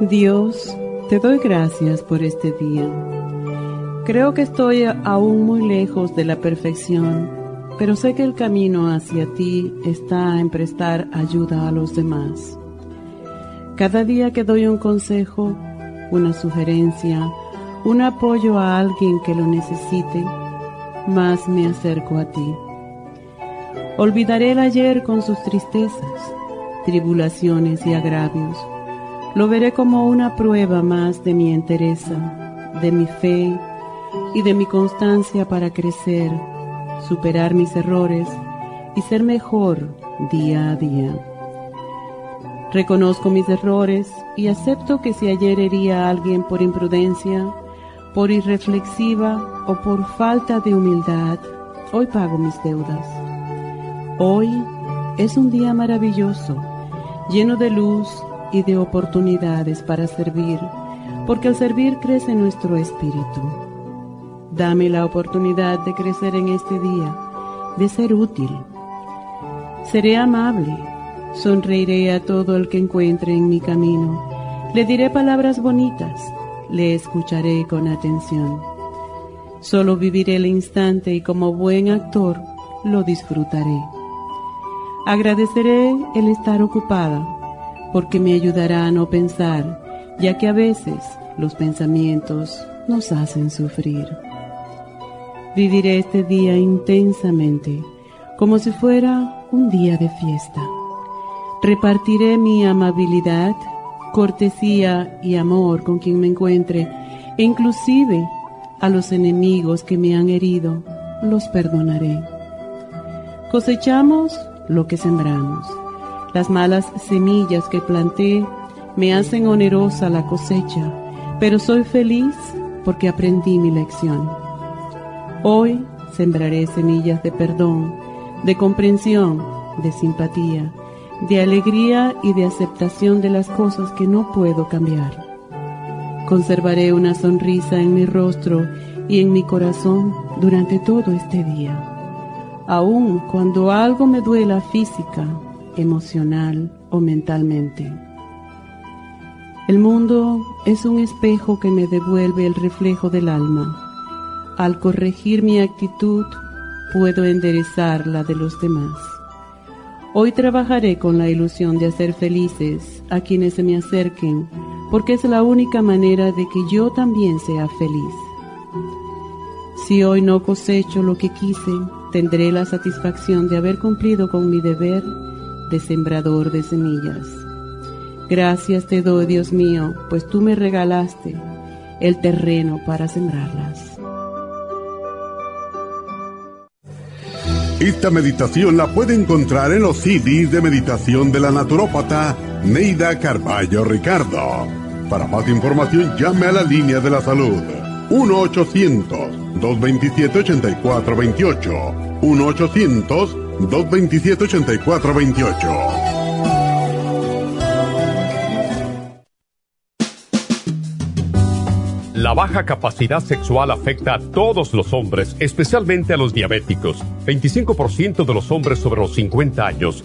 Dios, te doy gracias por este día. Creo que estoy aún muy lejos de la perfección, pero sé que el camino hacia ti está en prestar ayuda a los demás. Cada día que doy un consejo, una sugerencia, un apoyo a alguien que lo necesite, más me acerco a ti. Olvidaré el ayer con sus tristezas, tribulaciones y agravios lo veré como una prueba más de mi entereza, de mi fe y de mi constancia para crecer, superar mis errores y ser mejor día a día. Reconozco mis errores y acepto que si ayer hería a alguien por imprudencia, por irreflexiva o por falta de humildad, hoy pago mis deudas. Hoy es un día maravilloso, lleno de luz y de oportunidades para servir, porque al servir crece nuestro espíritu. Dame la oportunidad de crecer en este día, de ser útil. Seré amable, sonreiré a todo el que encuentre en mi camino, le diré palabras bonitas, le escucharé con atención. Solo viviré el instante y como buen actor lo disfrutaré. Agradeceré el estar ocupada porque me ayudará a no pensar, ya que a veces los pensamientos nos hacen sufrir. Viviré este día intensamente, como si fuera un día de fiesta. Repartiré mi amabilidad, cortesía y amor con quien me encuentre, e inclusive a los enemigos que me han herido, los perdonaré. Cosechamos lo que sembramos. Las malas semillas que planté me hacen onerosa la cosecha, pero soy feliz porque aprendí mi lección. Hoy sembraré semillas de perdón, de comprensión, de simpatía, de alegría y de aceptación de las cosas que no puedo cambiar. Conservaré una sonrisa en mi rostro y en mi corazón durante todo este día. Aun cuando algo me duela física emocional o mentalmente. El mundo es un espejo que me devuelve el reflejo del alma. Al corregir mi actitud, puedo enderezar la de los demás. Hoy trabajaré con la ilusión de hacer felices a quienes se me acerquen, porque es la única manera de que yo también sea feliz. Si hoy no cosecho lo que quise, tendré la satisfacción de haber cumplido con mi deber de sembrador de semillas. Gracias te doy, Dios mío, pues tú me regalaste el terreno para sembrarlas. Esta meditación la puede encontrar en los CDs de meditación de la naturópata Neida Carballo Ricardo. Para más información llame a la línea de la salud 1-800-227-8428. 1-800 227-8428. La baja capacidad sexual afecta a todos los hombres, especialmente a los diabéticos. 25% de los hombres sobre los 50 años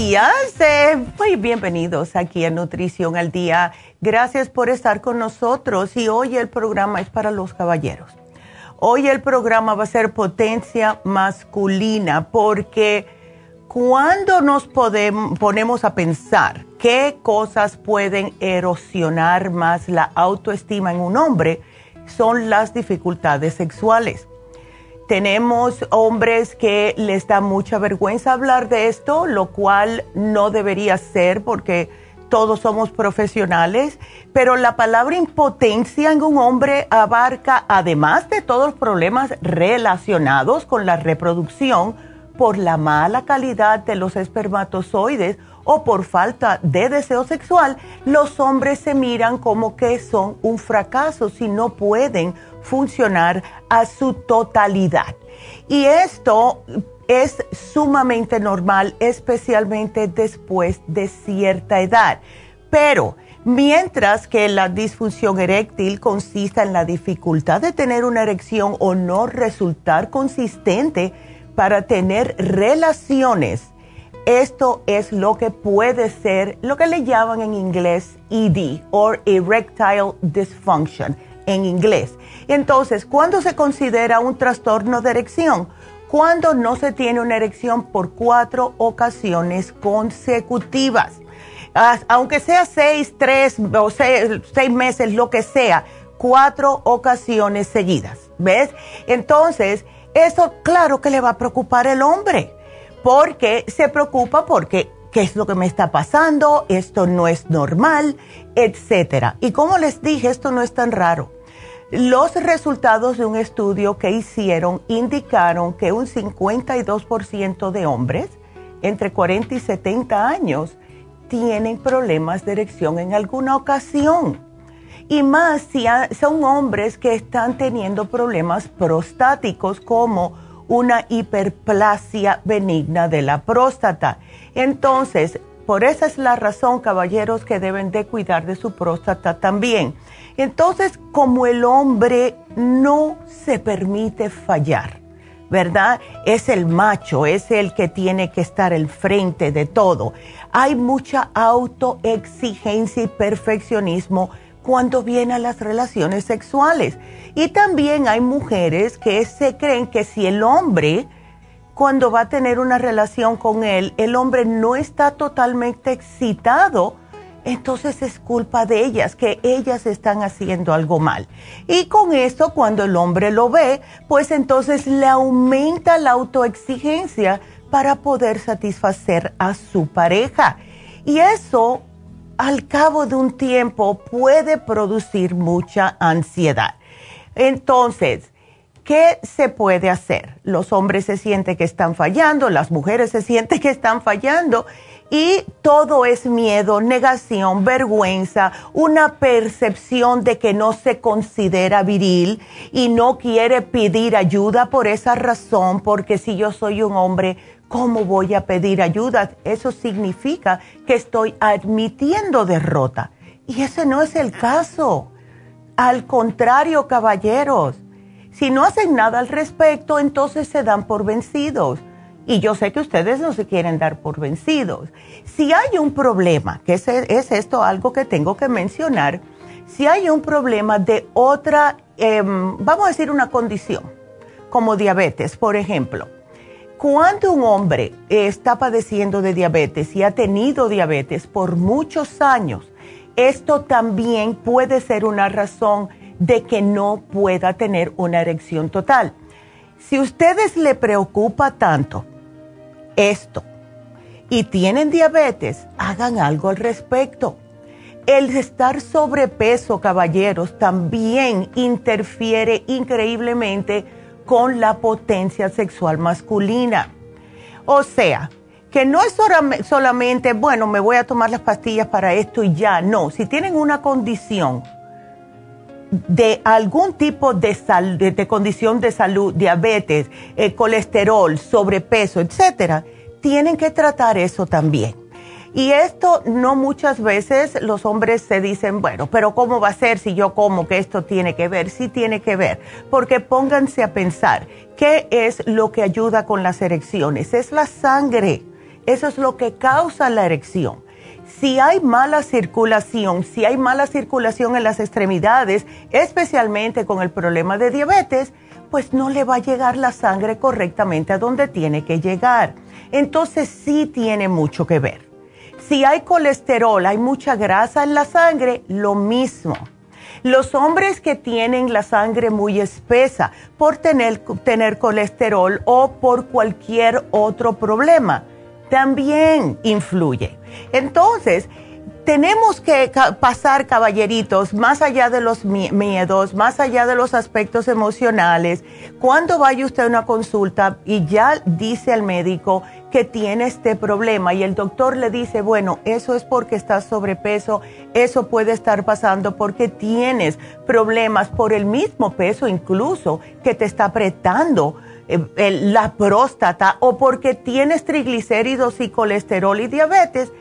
Días, eh, muy bienvenidos aquí a Nutrición al Día. Gracias por estar con nosotros y hoy el programa es para los caballeros. Hoy el programa va a ser potencia masculina porque cuando nos ponemos a pensar qué cosas pueden erosionar más la autoestima en un hombre, son las dificultades sexuales. Tenemos hombres que les da mucha vergüenza hablar de esto, lo cual no debería ser porque todos somos profesionales, pero la palabra impotencia en un hombre abarca, además de todos los problemas relacionados con la reproducción, por la mala calidad de los espermatozoides o por falta de deseo sexual, los hombres se miran como que son un fracaso si no pueden funcionar a su totalidad. Y esto es sumamente normal, especialmente después de cierta edad. Pero mientras que la disfunción eréctil consiste en la dificultad de tener una erección o no resultar consistente para tener relaciones, esto es lo que puede ser lo que le llaman en inglés ED o erectile dysfunction en inglés. Entonces, ¿cuándo se considera un trastorno de erección? cuando no se tiene una erección por cuatro ocasiones consecutivas. Aunque sea seis, tres o seis, meses, lo que sea, cuatro ocasiones seguidas. ¿Ves? Entonces, eso claro que le va a preocupar el hombre, porque se preocupa porque qué es lo que me está pasando, esto no es normal, etcétera. Y como les dije, esto no es tan raro. Los resultados de un estudio que hicieron indicaron que un 52% de hombres entre 40 y 70 años tienen problemas de erección en alguna ocasión. Y más si son hombres que están teniendo problemas prostáticos como una hiperplasia benigna de la próstata. Entonces, por esa es la razón, caballeros, que deben de cuidar de su próstata también. Entonces, como el hombre no se permite fallar, ¿verdad? Es el macho, es el que tiene que estar al frente de todo. Hay mucha autoexigencia y perfeccionismo cuando viene a las relaciones sexuales. Y también hay mujeres que se creen que si el hombre, cuando va a tener una relación con él, el hombre no está totalmente excitado, entonces es culpa de ellas, que ellas están haciendo algo mal. Y con eso, cuando el hombre lo ve, pues entonces le aumenta la autoexigencia para poder satisfacer a su pareja. Y eso, al cabo de un tiempo, puede producir mucha ansiedad. Entonces, ¿qué se puede hacer? Los hombres se sienten que están fallando, las mujeres se sienten que están fallando y todo es miedo, negación, vergüenza, una percepción de que no se considera viril y no quiere pedir ayuda por esa razón, porque si yo soy un hombre, ¿cómo voy a pedir ayuda? Eso significa que estoy admitiendo derrota. Y ese no es el caso. Al contrario, caballeros, si no hacen nada al respecto, entonces se dan por vencidos y yo sé que ustedes no se quieren dar por vencidos. Si hay un problema, que es, esto algo que tengo que mencionar, si hay un problema de otra, em, vamos a decir una condición, como diabetes, por ejemplo. Cuando un hombre está padeciendo de diabetes y ha tenido diabetes por muchos años esto también puede ser una razón de que no pueda tener una erección total. Si ustedes le preocupa tanto esto y tienen diabetes, hagan algo al respecto. El estar sobrepeso, caballeros, también interfiere increíblemente con la potencia sexual masculina. O sea, que no es solamente, bueno, me voy a tomar las pastillas para esto y ya. No, si tienen una condición de algún tipo de, de, condición de salud, diabetes, eh, colesterol, sobrepeso, etcétera, tienen que tratar eso también. Y esto no muchas veces los hombres se dicen, bueno, pero ¿cómo va a ser si yo como que esto tiene que ver? Sí tiene que ver, porque pónganse a pensar, ¿qué es lo que ayuda con las erecciones? Es la sangre, eso es lo que causa la erección. Si hay mala circulación, si hay mala circulación en las extremidades, especialmente con el problema de diabetes, pues no le va a llegar la sangre correctamente a donde tiene que llegar. Entonces sí tiene mucho que ver. Si hay colesterol, hay mucha grasa en la sangre, lo mismo. Los hombres que tienen la sangre muy espesa por tener, tener colesterol o por cualquier otro problema, también influye. Entonces, tenemos que pasar, caballeritos, más allá de los miedos, más allá de los aspectos emocionales. Cuando vaya usted a una consulta y ya dice al médico que tiene este problema y el doctor le dice, bueno, eso es porque estás sobrepeso, eso puede estar pasando porque tienes problemas por el mismo peso incluso que te está apretando la próstata o porque tienes triglicéridos y colesterol y diabetes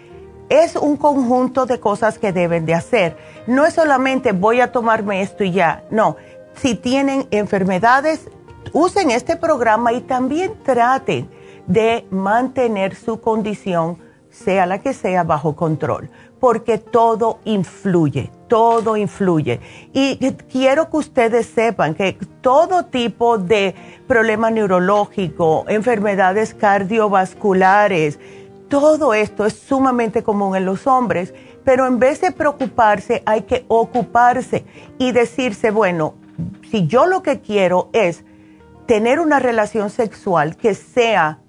es un conjunto de cosas que deben de hacer. No es solamente voy a tomarme esto y ya, no. Si tienen enfermedades, usen este programa y también traten de mantener su condición, sea la que sea, bajo control, porque todo influye, todo influye. Y quiero que ustedes sepan que todo tipo de problema neurológico, enfermedades cardiovasculares, todo esto es sumamente común en los hombres, pero en vez de preocuparse hay que ocuparse y decirse, bueno, si yo lo que quiero es tener una relación sexual que sea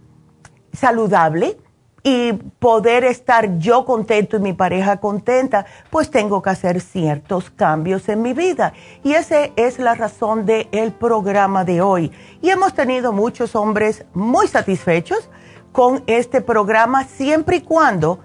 saludable y poder estar yo contento y mi pareja contenta, pues tengo que hacer ciertos cambios en mi vida. Y esa es la razón del programa de hoy. Y hemos tenido muchos hombres muy satisfechos con este programa siempre y cuando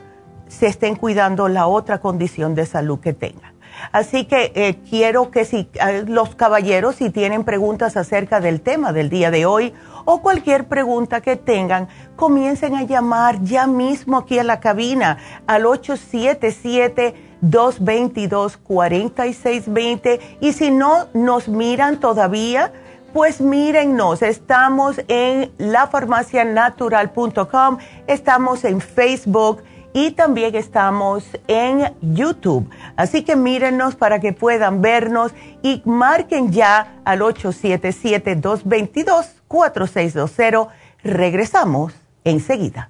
se estén cuidando la otra condición de salud que tengan. Así que eh, quiero que si eh, los caballeros, si tienen preguntas acerca del tema del día de hoy o cualquier pregunta que tengan, comiencen a llamar ya mismo aquí a la cabina al 877-222-4620 y si no nos miran todavía, pues mírennos, estamos en lafarmacianatural.com, estamos en Facebook y también estamos en YouTube. Así que mírenos para que puedan vernos y marquen ya al 877-222-4620. Regresamos enseguida.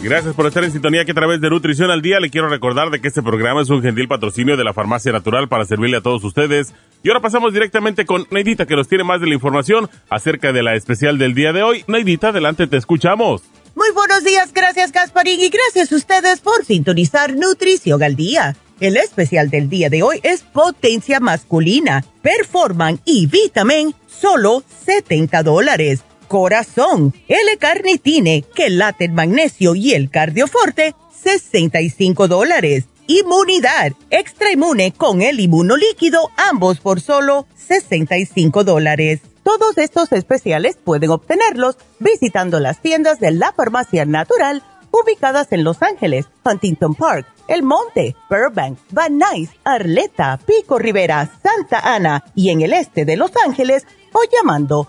Gracias por estar en sintonía que a través de Nutrición al Día le quiero recordar de que este programa es un gentil patrocinio de la Farmacia Natural para servirle a todos ustedes. Y ahora pasamos directamente con Neidita que nos tiene más de la información acerca de la especial del día de hoy. Neidita, adelante, te escuchamos. Muy buenos días, gracias Gasparín y gracias a ustedes por sintonizar Nutrición al Día. El especial del día de hoy es Potencia Masculina, Performan y Vitamin, solo 70 dólares corazón, L-carnitine, quelate magnesio y el cardioforte, 65 dólares. Inmunidad, extra inmune con el inmunolíquido, ambos por solo 65 dólares. Todos estos especiales pueden obtenerlos visitando las tiendas de la farmacia natural ubicadas en Los Ángeles, Huntington Park, El Monte, Burbank, Van Nuys, Arleta, Pico Rivera, Santa Ana y en el este de Los Ángeles o llamando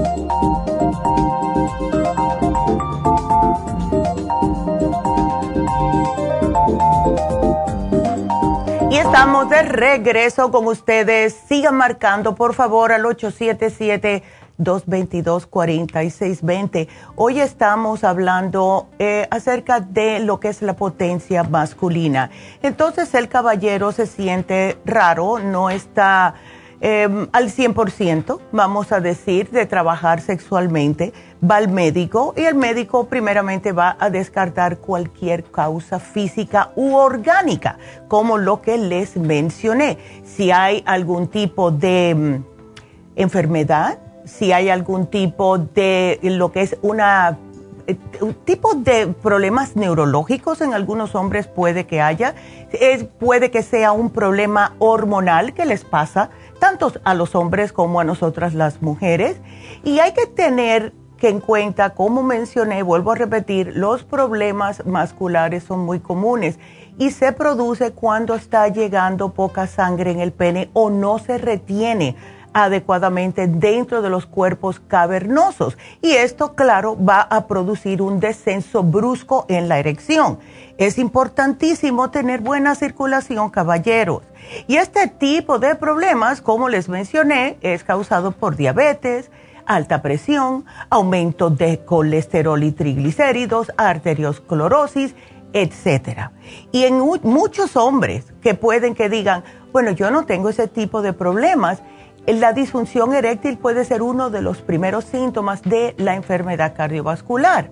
Y estamos de regreso con ustedes. Sigan marcando, por favor, al 877-222-4620. Hoy estamos hablando eh, acerca de lo que es la potencia masculina. Entonces el caballero se siente raro, no está Em, al 100%, vamos a decir, de trabajar sexualmente, va al médico y el médico primeramente va a descartar cualquier causa física u orgánica, como lo que les mencioné. Si hay algún tipo de em, enfermedad, si hay algún tipo de lo que es una eh, tipo de problemas neurológicos en algunos hombres puede que haya, puede que sea un problema hormonal que les pasa tanto a los hombres como a nosotras las mujeres. Y hay que tener que en cuenta, como mencioné, vuelvo a repetir, los problemas masculares son muy comunes y se produce cuando está llegando poca sangre en el pene o no se retiene adecuadamente dentro de los cuerpos cavernosos. Y esto, claro, va a producir un descenso brusco en la erección. Es importantísimo tener buena circulación, caballeros. Y este tipo de problemas, como les mencioné, es causado por diabetes, alta presión, aumento de colesterol y triglicéridos, arteriosclerosis, etc. Y en muchos hombres que pueden que digan, bueno, yo no tengo ese tipo de problemas, la disfunción eréctil puede ser uno de los primeros síntomas de la enfermedad cardiovascular.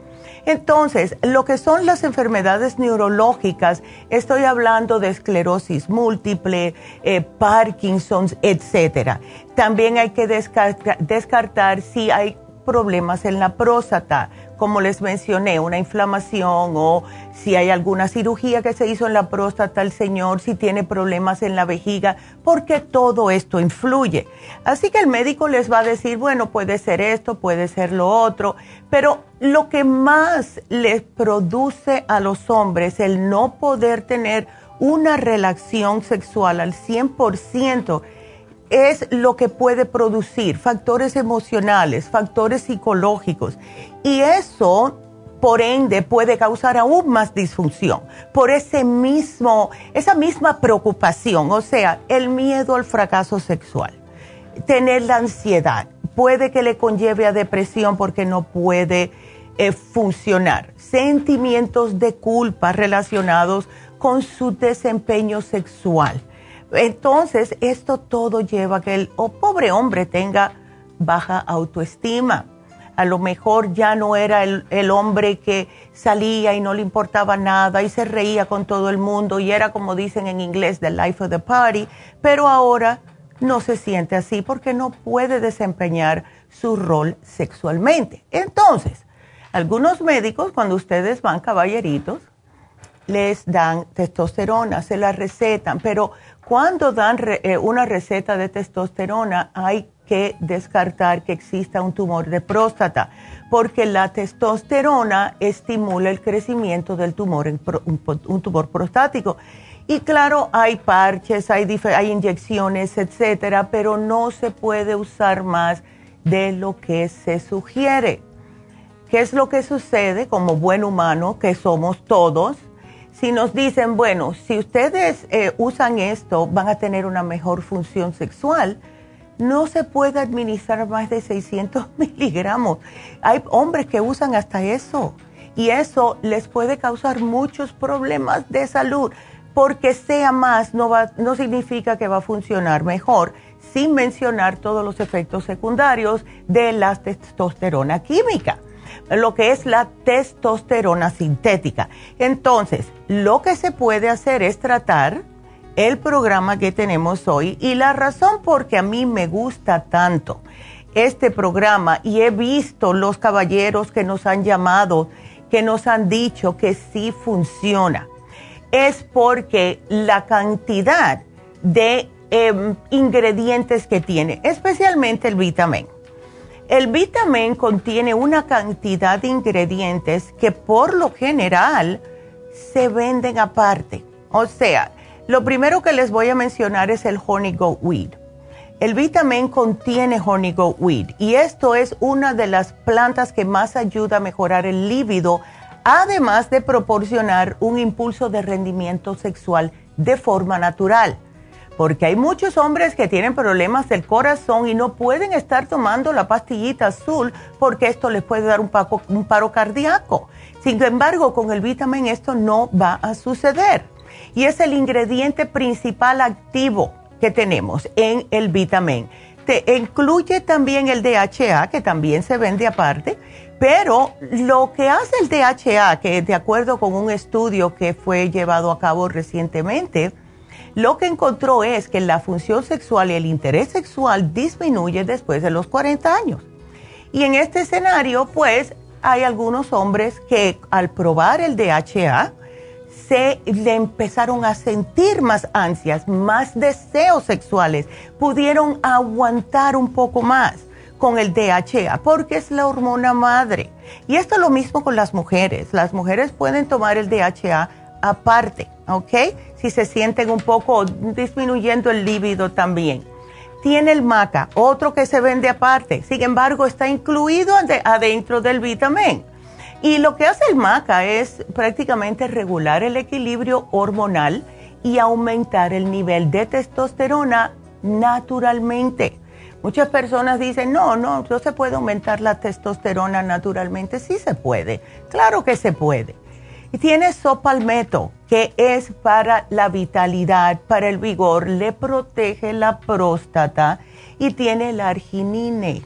Entonces, lo que son las enfermedades neurológicas, estoy hablando de esclerosis múltiple, eh, Parkinson's, etc. También hay que descartar si hay problemas en la próstata, como les mencioné, una inflamación o si hay alguna cirugía que se hizo en la próstata el señor, si tiene problemas en la vejiga, porque todo esto influye. Así que el médico les va a decir, bueno, puede ser esto, puede ser lo otro, pero lo que más les produce a los hombres el no poder tener una relación sexual al 100%, es lo que puede producir factores emocionales, factores psicológicos. Y eso, por ende, puede causar aún más disfunción por ese mismo, esa misma preocupación, o sea, el miedo al fracaso sexual, tener la ansiedad, puede que le conlleve a depresión porque no puede eh, funcionar, sentimientos de culpa relacionados con su desempeño sexual entonces, esto todo lleva a que el pobre hombre tenga baja autoestima. A lo mejor ya no era el, el, hombre que salía y no le importaba nada y se reía con todo el mundo y era como dicen en inglés, the life of the party, pero ahora no se siente así porque no puede desempeñar su rol sexualmente. Entonces, algunos médicos, cuando ustedes van caballeritos, les dan testosterona, se la recetan, pero cuando dan eh, una receta de testosterona hay que descartar que exista un tumor de próstata, porque la testosterona estimula el crecimiento del tumor, un, tumor prostático. Y claro, hay parches, hay, hay inyecciones, etcétera, pero no se puede usar más de lo que se sugiere. ¿Qué es lo que sucede como buen humano que somos todos? Si nos dicen, bueno, si ustedes eh, usan esto, van a tener una mejor función sexual, no se puede administrar más de 600 miligramos. Hay hombres que usan hasta eso y eso les puede causar muchos problemas de salud. Porque sea más no, va, no significa que va a funcionar mejor, sin mencionar todos los efectos secundarios de la testosterona química lo que es la testosterona sintética. Entonces, lo que se puede hacer es tratar el programa que tenemos hoy y la razón por que a mí me gusta tanto este programa y he visto los caballeros que nos han llamado, que nos han dicho que sí funciona, es porque la cantidad de em, ingredientes que tiene, especialmente el vitamín el vitamin contiene una cantidad de ingredientes que por lo general se venden aparte. O sea, lo primero que les voy a mencionar es el honey goat weed. El vitamin contiene honey goat weed y esto es una de las plantas que más ayuda a mejorar el líbido, además de proporcionar un impulso de rendimiento sexual de forma natural porque hay muchos hombres que tienen problemas del corazón y no pueden estar tomando la pastillita azul porque esto les puede dar un, paro cardíaco. Sin embargo, con el vitamin esto no va a suceder. Y es el ingrediente principal activo que tenemos en el vitamin. Te incluye también el DHA, que también se vende aparte, pero lo que hace el DHA, que de acuerdo con un estudio que fue llevado a cabo recientemente, lo que encontró es que la función sexual y el interés sexual disminuye después de los 40 años. Y en este escenario, pues, hay algunos hombres que al probar el DHA, se le empezaron a sentir más ansias, más deseos sexuales, pudieron aguantar un poco más con el DHA, porque es la hormona madre. Y esto es lo mismo con las mujeres. Las mujeres pueden tomar el DHA aparte, ¿ok? Si se sienten un poco disminuyendo el líbido también. Tiene el maca, otro que se vende aparte, sin embargo está incluido adentro del vitamín. Y lo que hace el maca es prácticamente regular el equilibrio hormonal y aumentar el nivel de testosterona naturalmente. Muchas personas dicen, no, no, no se puede aumentar la testosterona naturalmente. Sí se puede, claro que se puede. Y tiene sopalmeto, que es para la vitalidad, para el vigor, le protege la próstata y tiene el arginine.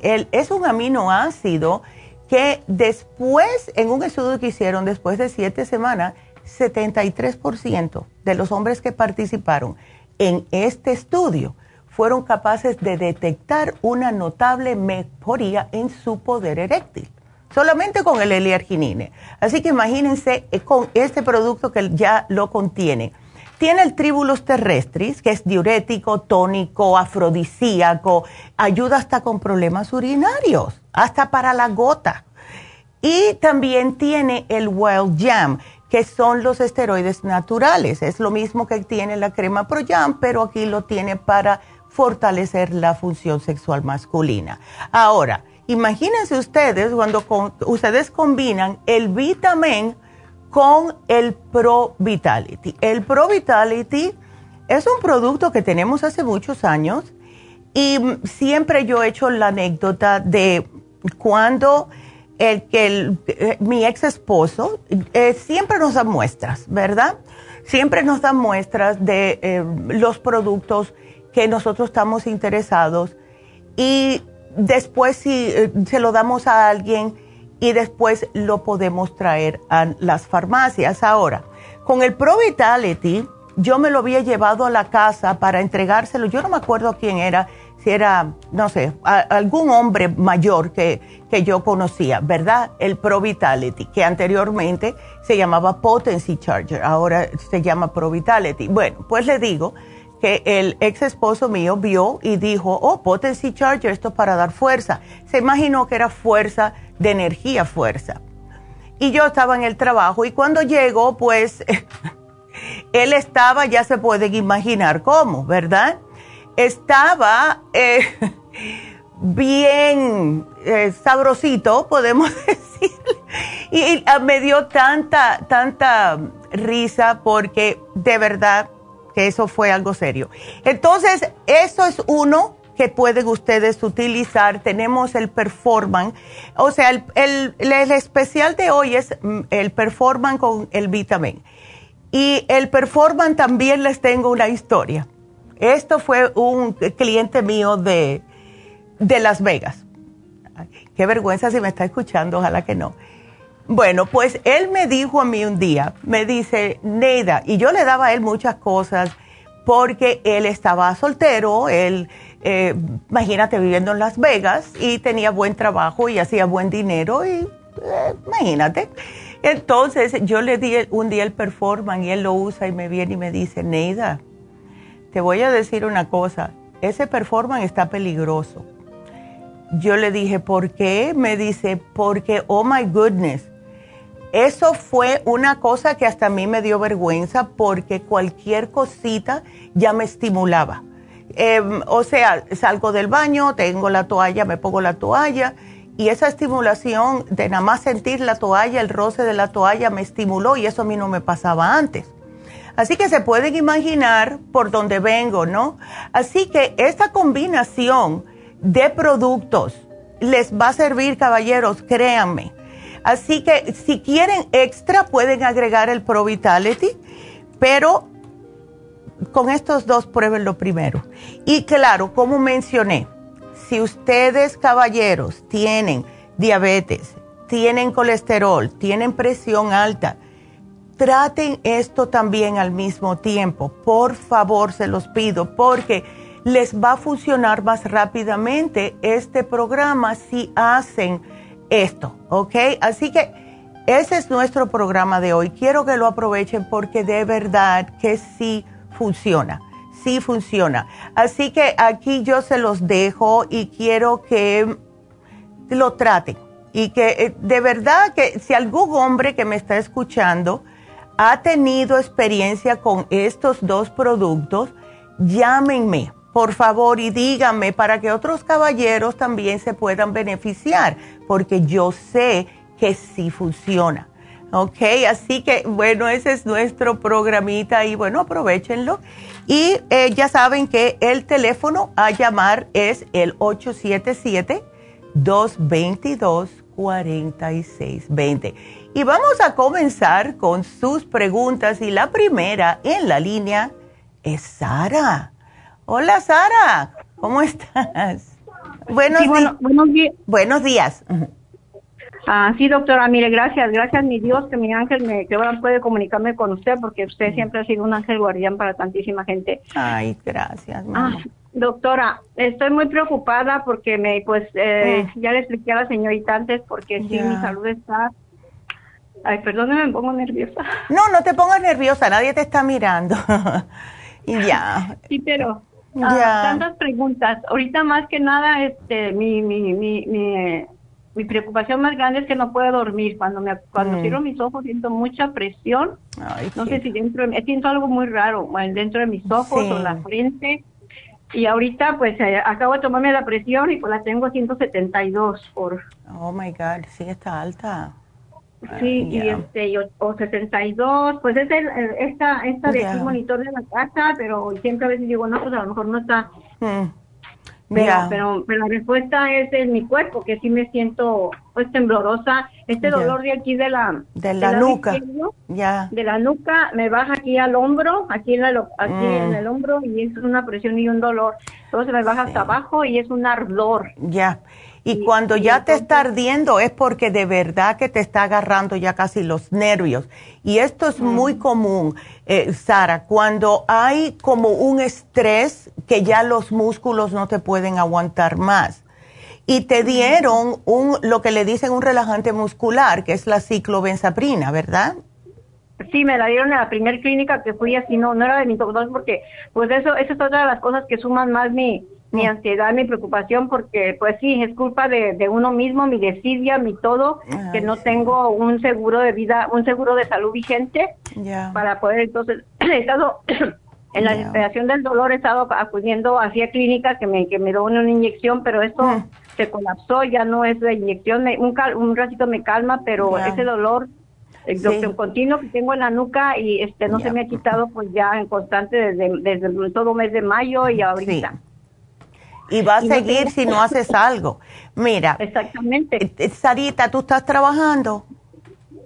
es un aminoácido que después, en un estudio que hicieron después de siete semanas, 73% de los hombres que participaron en este estudio fueron capaces de detectar una notable mejoría en su poder eréctil solamente con el L-arginine. Así que imagínense eh, con este producto que ya lo contiene. Tiene el tribulus terrestris, que es diurético, tónico, afrodisíaco, ayuda hasta con problemas urinarios, hasta para la gota. Y también tiene el Wild Jam, que son los esteroides naturales. Es lo mismo que tiene la crema Pro Jam, pero aquí lo tiene para fortalecer la función sexual masculina. Ahora, Imagínense ustedes cuando ustedes combinan el vitamin con el Pro Vitality. El Pro Vitality es un producto que tenemos hace muchos años y siempre yo he hecho la anécdota de cuando el, el, eh, mi ex esposo eh, siempre nos da muestras, ¿verdad? Siempre nos da muestras de eh, los productos que nosotros estamos interesados y después si eh, se lo damos a alguien y después lo podemos traer a las farmacias. Ahora, con el Pro Vitality yo me lo había llevado a la casa para entregárselo. Yo no me acuerdo quién era, si era, no sé, algún hombre mayor que, que yo conocía, ¿verdad? El Pro Vitality, que anteriormente se llamaba Potency Charger, ahora se llama Pro Vitality. Bueno, pues le digo que el ex esposo mío vio y dijo, oh, Potency Charger, esto es para dar fuerza. Se imaginó que era fuerza de energía, fuerza. Y yo estaba en el trabajo y cuando llegó, pues él estaba, ya se pueden imaginar cómo, ¿verdad? Estaba eh, bien eh, sabrosito, podemos decir. Y me dio tanta, tanta risa porque de verdad que eso fue algo serio. Entonces, eso es uno que pueden ustedes utilizar. Tenemos el Performan. O sea, el, el, especial de hoy es mm, el Performan con el vitamin. Y el Performan también les tengo una historia. Esto fue un cliente mío de, de Las Vegas. Qué vergüenza si me está escuchando, ojalá que no. Bueno, pues él me dijo a mí un día, me dice, Neida, y yo le daba a él muchas cosas porque él estaba soltero, él, eh, imagínate, viviendo en Las Vegas y tenía buen trabajo y hacía buen dinero y eh, imagínate. Entonces yo le di un día el performance y él lo usa y me viene y me dice, Neida, te voy a decir una cosa, ese performance está peligroso. Yo le dije, ¿por qué? Me dice, porque, oh my goodness, eso fue una cosa que hasta a mí me dio vergüenza porque cualquier cosita ya me estimulaba. Em, o sea, salgo del baño, tengo la toalla, me pongo la toalla y esa estimulación de nada más sentir la toalla, el roce de la toalla me estimuló y eso a mí no me pasaba antes. Así que se pueden imaginar por dónde vengo, ¿no? Así que esta combinación de productos les va a servir, caballeros, créanme Así que si quieren extra pueden agregar el Pro Vitality, pero con estos dos prueben primero. Y claro, como mencioné, si ustedes caballeros tienen diabetes, tienen colesterol, tienen presión alta, traten esto también al mismo tiempo. Por favor, se los pido, porque les va a funcionar más rápidamente este programa si hacen esto, ¿ok? Así que ese es nuestro programa de hoy. Quiero que lo aprovechen porque de verdad que sí funciona, sí funciona. Así que aquí yo se los dejo y quiero que lo traten y que eh, de verdad que si algún hombre que me está escuchando ha tenido experiencia con estos dos productos, llámenme por favor, y díganme para que otros caballeros también se puedan beneficiar, porque yo sé que sí funciona. ¿Ok? Así que, bueno, ese es nuestro programita y bueno, aprovechenlo. Y eh, ya saben que el teléfono a llamar es el 877-222-4620. Y vamos a comenzar con sus preguntas y la primera en la línea es Sara. Hola Sara, ¿cómo estás? Buenos, buenos días. Buenos días. Ah, sí, doctora, mire, gracias, gracias mi Dios que mi ángel me que ahora puede comunicarme con usted porque usted siempre ha sido un ángel guardián para tantísima gente. Ay, gracias. Ah, doctora, estoy muy preocupada porque me, pues, eh, ah. ya le expliqué a la señorita antes porque sí, mi salud está. Ay, perdóneme, me pongo nerviosa. No, no te pongas nerviosa, nadie te está mirando. y ya. Sí, pero Ah, tantas preguntas. Ahorita más que nada, este, mi, mi, mi, mi, preocupación más grande es que no puedo dormir. Cuando me cuando mm. cierro mis ojos siento mucha presión. no sé si dentro, de, siento algo muy raro, dentro de mis ojos o la frente. Y ahorita pues eh, acabo de tomarme la presión y pues la tengo a 172 por... Oh my God, sí está alta. Sí, y este, o 62, pues es el, esta, esta de aquí monitor de la casa, pero siempre a veces digo, no, pues a lo mejor no está. Mm. Pero, pero, la respuesta es en mi cuerpo, que sí me siento pues temblorosa. Este dolor de aquí de la... De la, nuca. ya. De la nuca me baja aquí al hombro, aquí, en, aquí en mm. el hombro, y es una presión y un dolor. Entonces me baja hasta abajo y es un ardor. Ya. Y cuando ya te está ardiendo es porque de verdad que te está agarrando ya casi los nervios. Y esto es muy común, eh, Sara, cuando hay como un estrés que ya los músculos no te pueden aguantar más. Y te dieron un, lo que le dicen un relajante muscular, que es la ciclobenzaprina, ¿verdad? Sí, me la dieron en la primera clínica que fui así, no, no era de mi doctor porque pues eso, eso es otra de las cosas que suman más mi, mi ansiedad, mi preocupación, porque pues sí, es culpa de, de uno mismo, mi desidia, mi todo, que no tengo un seguro de vida, un seguro de salud vigente para poder entonces, he estado en la desesperación del dolor, he estado acudiendo hacia clínicas que me, que me dan una inyección, pero esto mm. se colapsó, ya no es la inyección, un, un ratito me calma, pero ese dolor el continuo que tengo en la nuca y este no se me ha quitado pues ya en constante desde, desde todo mes de mayo y ahorita. Y va a seguir si no haces algo. Mira. Exactamente. Eh, eh, Sarita, ¿tú estás trabajando?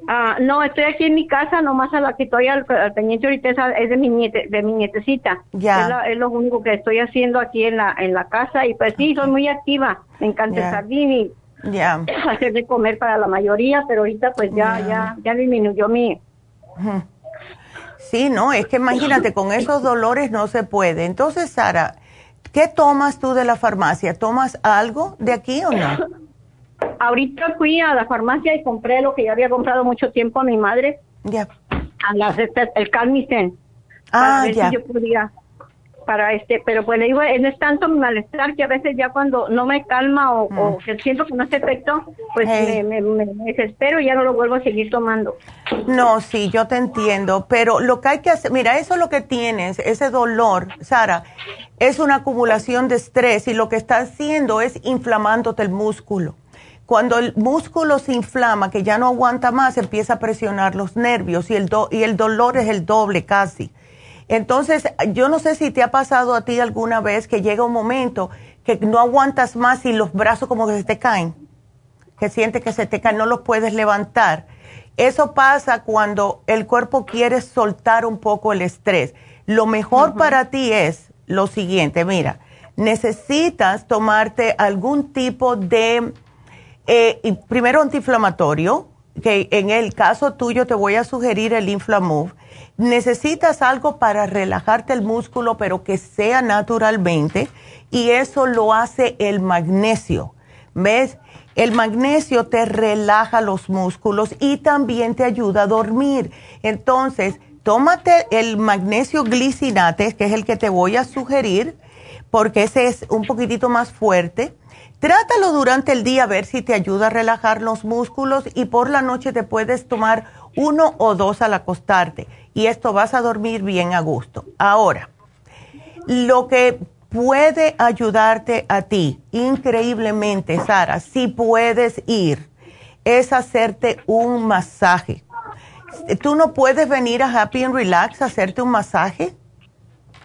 Ah, no, estoy aquí en mi casa, nomás a la que estoy al, pendiente ahorita es, de mi niete, de mi nietecita. Ya. Es, lo único que estoy haciendo aquí en la en la casa y pues sí, soy muy activa. Me encanta estar y ya. hacer de comer para la mayoría, pero ahorita pues ya, ya, ya disminuyó mi... Sí, no, es que imagínate, con esos dolores no se puede. Entonces, Sara, ¿qué tomas tú de la farmacia? ¿Tomas algo de aquí o no? Ahorita fui a la farmacia y compré lo que ya había comprado mucho tiempo a mi madre. Ya. A las, este, el Calmicen. Ah, ya. yo podía para este, pero pues le digo, no es tanto mi malestar que a veces ya cuando no me calma o, o mm. que siento que no hace efecto, pues me, me, desespero y ya no lo vuelvo a seguir tomando. No, sí, yo te entiendo, pero lo que hay que hacer, mira, eso es lo que tienes, ese dolor, Sara, es una acumulación de estrés y lo que está haciendo es inflamándote el músculo. Cuando el músculo se inflama, que ya no aguanta más, empieza a presionar los nervios y el, y el dolor es el doble casi. Entonces, yo no sé si te ha pasado a ti alguna vez que llega un momento que no aguantas más y los brazos como que se te caen, que sientes que se te caen, no los puedes levantar. Eso pasa cuando el cuerpo quiere soltar un poco el estrés. Lo mejor para ti es lo siguiente, mira, necesitas tomarte algún tipo de, eh, primero antiinflamatorio, que en el caso tuyo te voy a sugerir el Inflamove Necesitas algo para relajarte el músculo, pero que sea naturalmente, y eso lo hace el magnesio. ¿Ves? El magnesio te relaja los músculos y también te ayuda a dormir. Entonces, tómate el magnesio glicinate, que es el que te voy a sugerir, porque ese es un poquitito más fuerte. Trátalo durante el día a ver si te ayuda a relajar los músculos y por la noche te puedes tomar uno o dos al acostarte y esto vas a dormir bien a gusto. Ahora, lo que puede ayudarte a ti increíblemente, Sara, si puedes ir, es hacerte un masaje. ¿Tú no puedes venir a Happy and Relax a hacerte un masaje?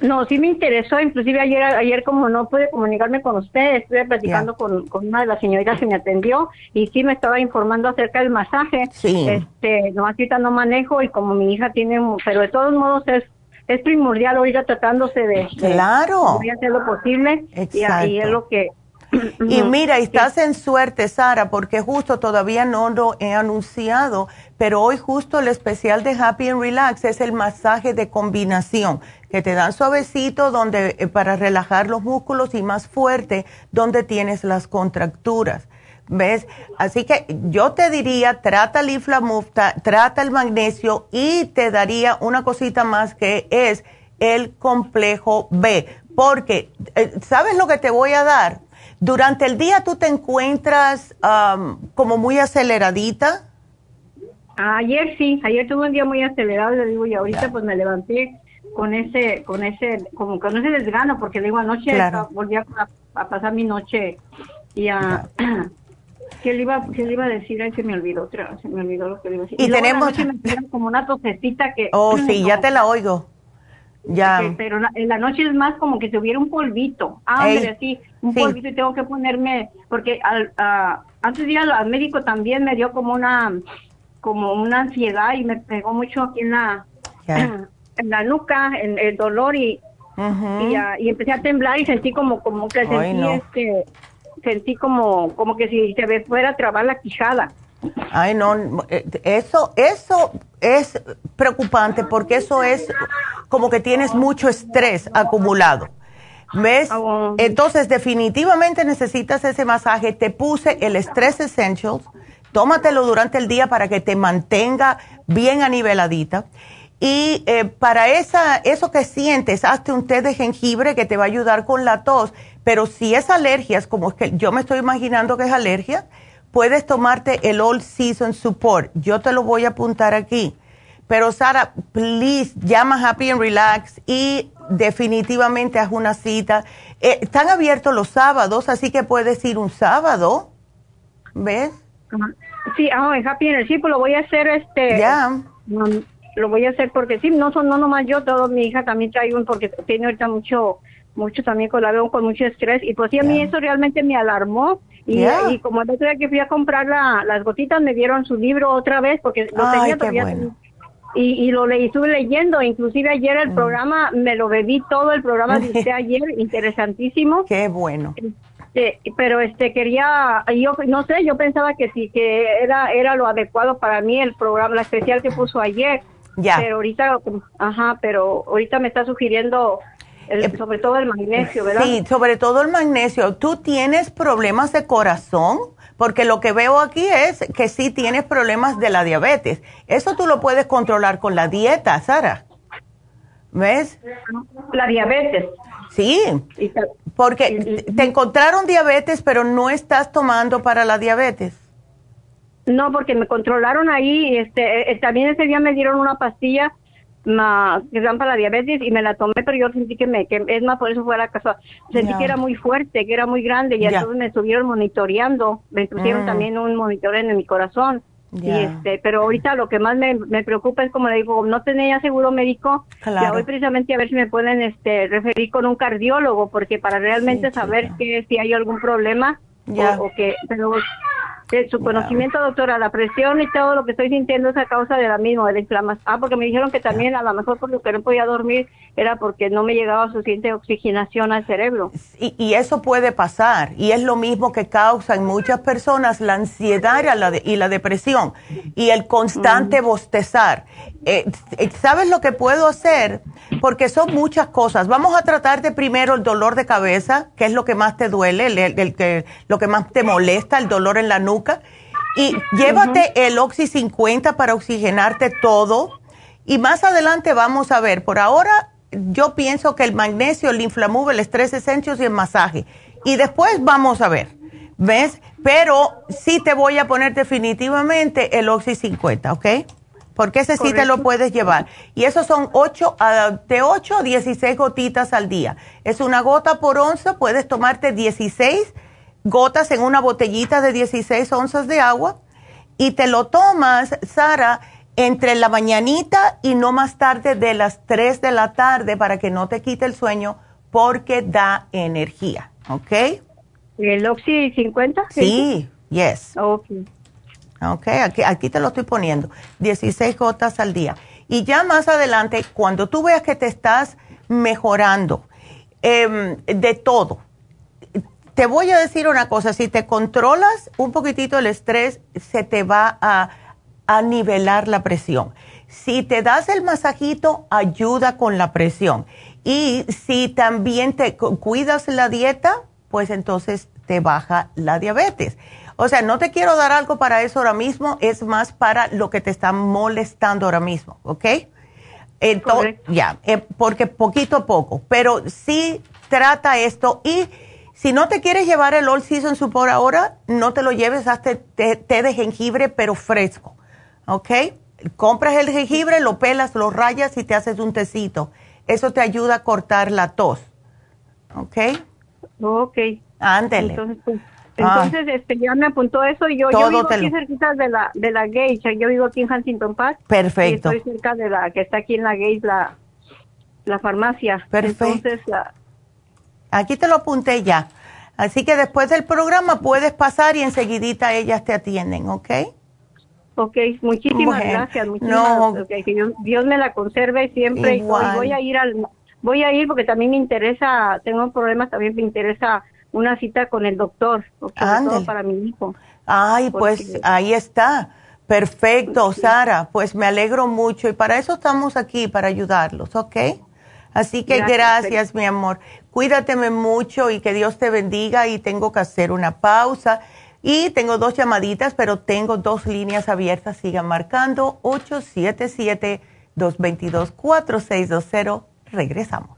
No, sí me interesó, inclusive ayer, ayer como no pude comunicarme con usted, estuve platicando con, una de las señoritas que me atendió y sí me estaba informando acerca del masaje. Sí. Este, no, ahorita no manejo y como mi hija tiene, pero de todos modos es es primordial oiga tratándose de, claro. de hacer lo posible. Y es lo que y mira, estás en suerte, Sara, porque justo todavía no lo he anunciado, pero hoy justo el especial de Happy and Relax es el masaje de combinación, que te dan suavecito donde, eh, para relajar los músculos y más fuerte donde tienes las contracturas. ¿Ves? Así que yo te diría, trata el inflamufta, trata el magnesio y te daría una cosita más que es el complejo B. Porque, eh, ¿sabes lo que te voy a dar? Durante el día tú te encuentras como muy aceleradita. Ayer sí, ayer tuve un día muy acelerado, le digo, y ahorita pues me levanté con ese, con ese, como con ese desgano, porque digo, anoche volví a, pasar mi noche y a... ¿Qué le, iba, ¿Qué le iba a decir? Ay, se me olvidó otra, se me olvidó lo que le iba a decir. Y, tenemos... como una tosecita que... Oh, sí, ya te la oigo. Ya. pero en la noche es más como que se hubiera un polvito. Ah, hombre, sí, un polvito y tengo que ponerme, porque al, antes de ir al, médico también me dio como una, como una ansiedad y me pegó mucho aquí en la, en la nuca, en el dolor y, y, empecé a temblar y sentí como, como que sentí este, sentí como, como que si se me fuera a trabar la quijada. Ay, no, eh, eso, eso es preocupante porque eso es como que tienes mucho estrés acumulado. ¿Ves? Ah, Entonces, definitivamente necesitas ese masaje. Te puse el Stress Essentials. Tómatelo durante el día para que te mantenga bien aniveladita. Y eh, para esa, eso que sientes, hazte un té de jengibre que te va a ayudar con la tos. Pero si es alergia, es como que yo me estoy imaginando que es alergia, puedes tomarte el All Season Support. Yo te lo voy a apuntar aquí. Pero Sara, please, llama Happy and Relax y definitivamente haz una cita. Eh, están abiertos los sábados, así que puedes ir un sábado. ¿Ves? Sí, ah, en Happy and Relax, sí, pues lo voy a hacer este. Ya. Um, lo voy a hacer porque sí, no son no nomás yo, todo mi hija también trae un porque tiene ahorita mucho mucho también con la veo con mucho estrés y pues sí a mí eso realmente me alarmó y, como el otro día que fui a comprar las gotitas me dieron su libro otra vez porque lo tenía todavía y, y lo leí, estuve leyendo, inclusive ayer el mm. programa, me lo bebí todo el programa de usted ayer, interesantísimo. Qué bueno. Este, pero este quería, yo no sé, yo pensaba que sí, que era, era lo adecuado para mí el programa, la especial que puso ayer. Ya. Pero ahorita, ajá, pero ahorita me está sugiriendo eh, sobre todo el magnesio, ¿verdad? Sí, sobre todo el magnesio. ¿Tú tienes problemas de corazón? Porque lo que veo aquí es que sí tienes problemas de la diabetes. Eso tú lo puedes controlar con la dieta, Sara. ¿Ves? La diabetes. Sí, porque te encontraron diabetes, pero no estás tomando para la diabetes. No, porque me controlaron ahí. Este, eh, también ese día me dieron una pastilla que dan para la diabetes y me la tomé, pero yo sentí que me, que es más, por eso fue a la casa, sentí que era muy fuerte, que era muy grande y entonces me estuvieron monitoreando, me pusieron mm. también un monitor en mi corazón. Y este, pero ahorita lo que más me, me, preocupa es como le digo, no tenía seguro médico, claro. voy precisamente a ver si me pueden este referir con un cardiólogo, porque para realmente saber que si hay algún problema o, o, que, pero su conocimiento, doctora, la presión y todo lo que estoy sintiendo es a causa de la misma, de la inflamación. Ah, porque me dijeron que también a lo mejor por lo que no podía dormir era porque no me llegaba suficiente oxigenación al cerebro. Y, y eso puede pasar, y es lo mismo que causa en muchas personas la ansiedad y la, y la depresión, y el constante bostezar. Eh, eh, ¿Sabes lo que puedo hacer? Porque son muchas cosas. Vamos a tratar de primero el dolor de cabeza, que es lo que más te duele, el, que, lo que más te molesta, el dolor en la nuca. Y llévate el Oxy 50 para oxigenarte todo. Y más adelante vamos a ver. Por ahora, yo pienso que el magnesio, el inflamable, el estrés essentials y el masaje. Y después vamos a ver. ¿Ves? Pero sí te voy a poner definitivamente el Oxy 50, ¿ok? porque ese sí te lo puedes llevar. Y esos son 8 de 8 a 16 gotitas al día. Es una gota por onza, puedes tomarte 16 gotas en una botellita de 16 onzas de agua y te lo tomas, Sara, entre la mañanita y no más tarde de las 3 de la tarde para que no te quite el sueño porque da energía, ¿ok? ¿El Oxy 50? Sí, yes. Ok. Ok, aquí, aquí te lo estoy poniendo. 16 gotas al día. Y ya más adelante, cuando tú veas que te estás mejorando em, de todo, te voy a decir una cosa, si te controlas un poquitito el estrés, se te va a, a nivelar la presión. Si te das el masajito, ayuda con la presión. Y si también te cuidas la dieta, pues entonces te baja la diabetes. O sea, no te quiero dar algo para eso ahora mismo, es más para lo que te está molestando ahora mismo, ¿ok? Entonces, ya, eh, porque poquito a poco, pero sí trata esto y si no te quieres llevar el All Season Support ahora, no te lo lleves hasta té, té de jengibre, pero fresco, ¿ok? Compras el jengibre, lo pelas, lo rayas y te haces un tecito. Eso te ayuda a cortar la tos, ¿ok? Ok. Ándele. Pues, entonces, este, ya me apuntó eso y yo, yo vivo aquí cerquita de la, de la Gage, yo vivo aquí en Huntington Park. Perfecto. Y estoy cerca de la, que está aquí en la Gage, la, la farmacia. Perfecto. Entonces, aquí te lo apunté ya. Así que después del programa puedes pasar y enseguidita ellas te atienden, ¿ok? Ok, muchísimas gracias. Muchísimas, no. que Dios, me la conserve siempre. Y voy a ir al, voy a ir porque también me interesa, tengo problemas, también me interesa una cita con el doctor, todo para mi hijo. Ay, pues ahí está. Perfecto, Sara. Pues me alegro mucho y para eso estamos aquí, para ayudarlos, ¿ok? Así que gracias, mi amor. Cuídateme mucho y que Dios te bendiga y tengo que hacer una pausa. Y tengo dos llamaditas, pero tengo dos líneas abiertas. Sigan marcando 877-222-4620. Regresamos.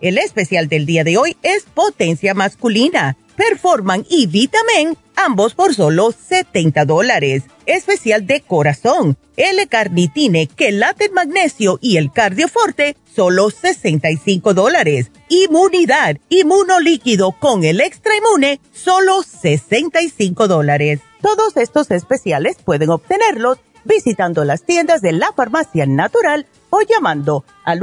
El especial del día de hoy es potencia masculina Performan y Vitamin, ambos por solo 70 dólares. Especial de corazón, L-carnitine, quelate magnesio y el cardioforte, solo 65 dólares. Inmunidad, inmunolíquido con el extra inmune, solo 65 dólares. Todos estos especiales pueden obtenerlos visitando las tiendas de la farmacia natural o llamando al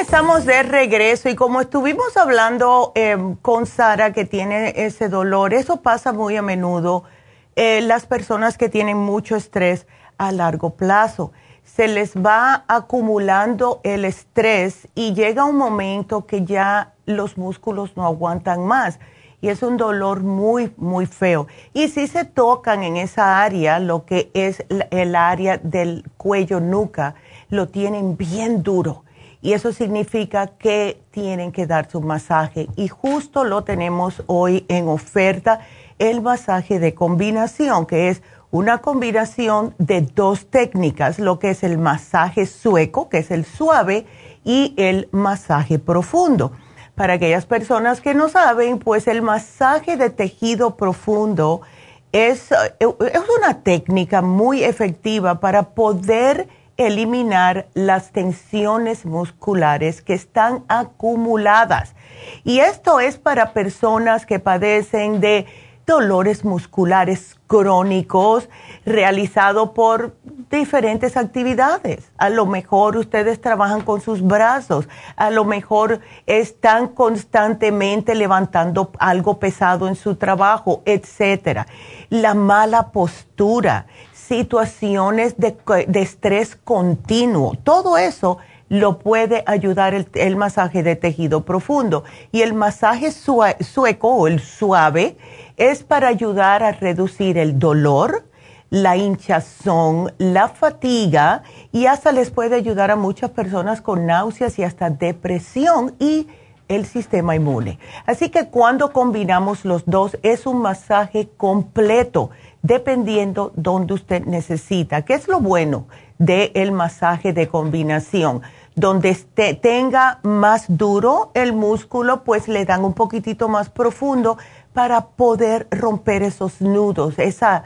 Estamos de regreso y como estuvimos hablando eh, con Sara que tiene ese dolor, eso pasa muy a menudo eh, las personas que tienen mucho estrés a largo plazo. Se les va acumulando el estrés y llega un momento que ya los músculos no aguantan más y es un dolor muy, muy feo. Y si se tocan en esa área, lo que es el área del cuello nuca, lo tienen bien duro. Y eso significa que tienen que dar su masaje. Y justo lo tenemos hoy en oferta el masaje de combinación, que es una combinación de dos técnicas, lo que es el masaje sueco, que es el suave, y el masaje profundo. Para aquellas personas que no saben, pues el masaje de tejido profundo es, es una técnica muy efectiva para poder eliminar las tensiones musculares que están acumuladas. Y esto es para personas que padecen de dolores musculares crónicos realizado por diferentes actividades. A lo mejor ustedes trabajan con sus brazos, a lo mejor están constantemente levantando algo pesado en su trabajo, etcétera. La mala postura, situaciones de, estrés continuo, todo eso lo puede ayudar el, masaje de tejido profundo. Y el masaje sueco o el suave es para ayudar a reducir el dolor, la hinchazón, la fatiga y hasta les puede ayudar a muchas personas con náuseas y hasta depresión y el sistema inmune. Así que cuando combinamos los dos es un masaje completo dependiendo donde usted necesita. ¿Qué es lo bueno del masaje de combinación? donde tenga más duro el músculo, pues le dan un poquitito más profundo para poder romper esos nudos, esa,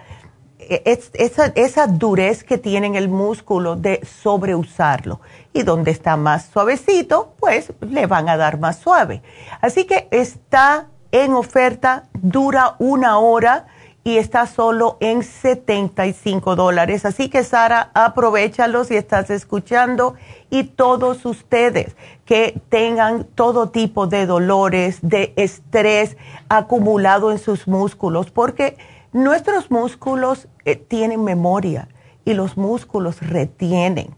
esa, esa durez que tiene el músculo de sobreusarlo. Y donde está más suavecito, pues le van a dar más suave. Así que está en oferta, dura una hora y está solo en 75 dólares. Así que Sara, aprovechalo si estás escuchando y todos ustedes que tengan todo tipo de dolores, de estrés acumulado en sus músculos, porque nuestros músculos eh, tienen memoria y los músculos retienen.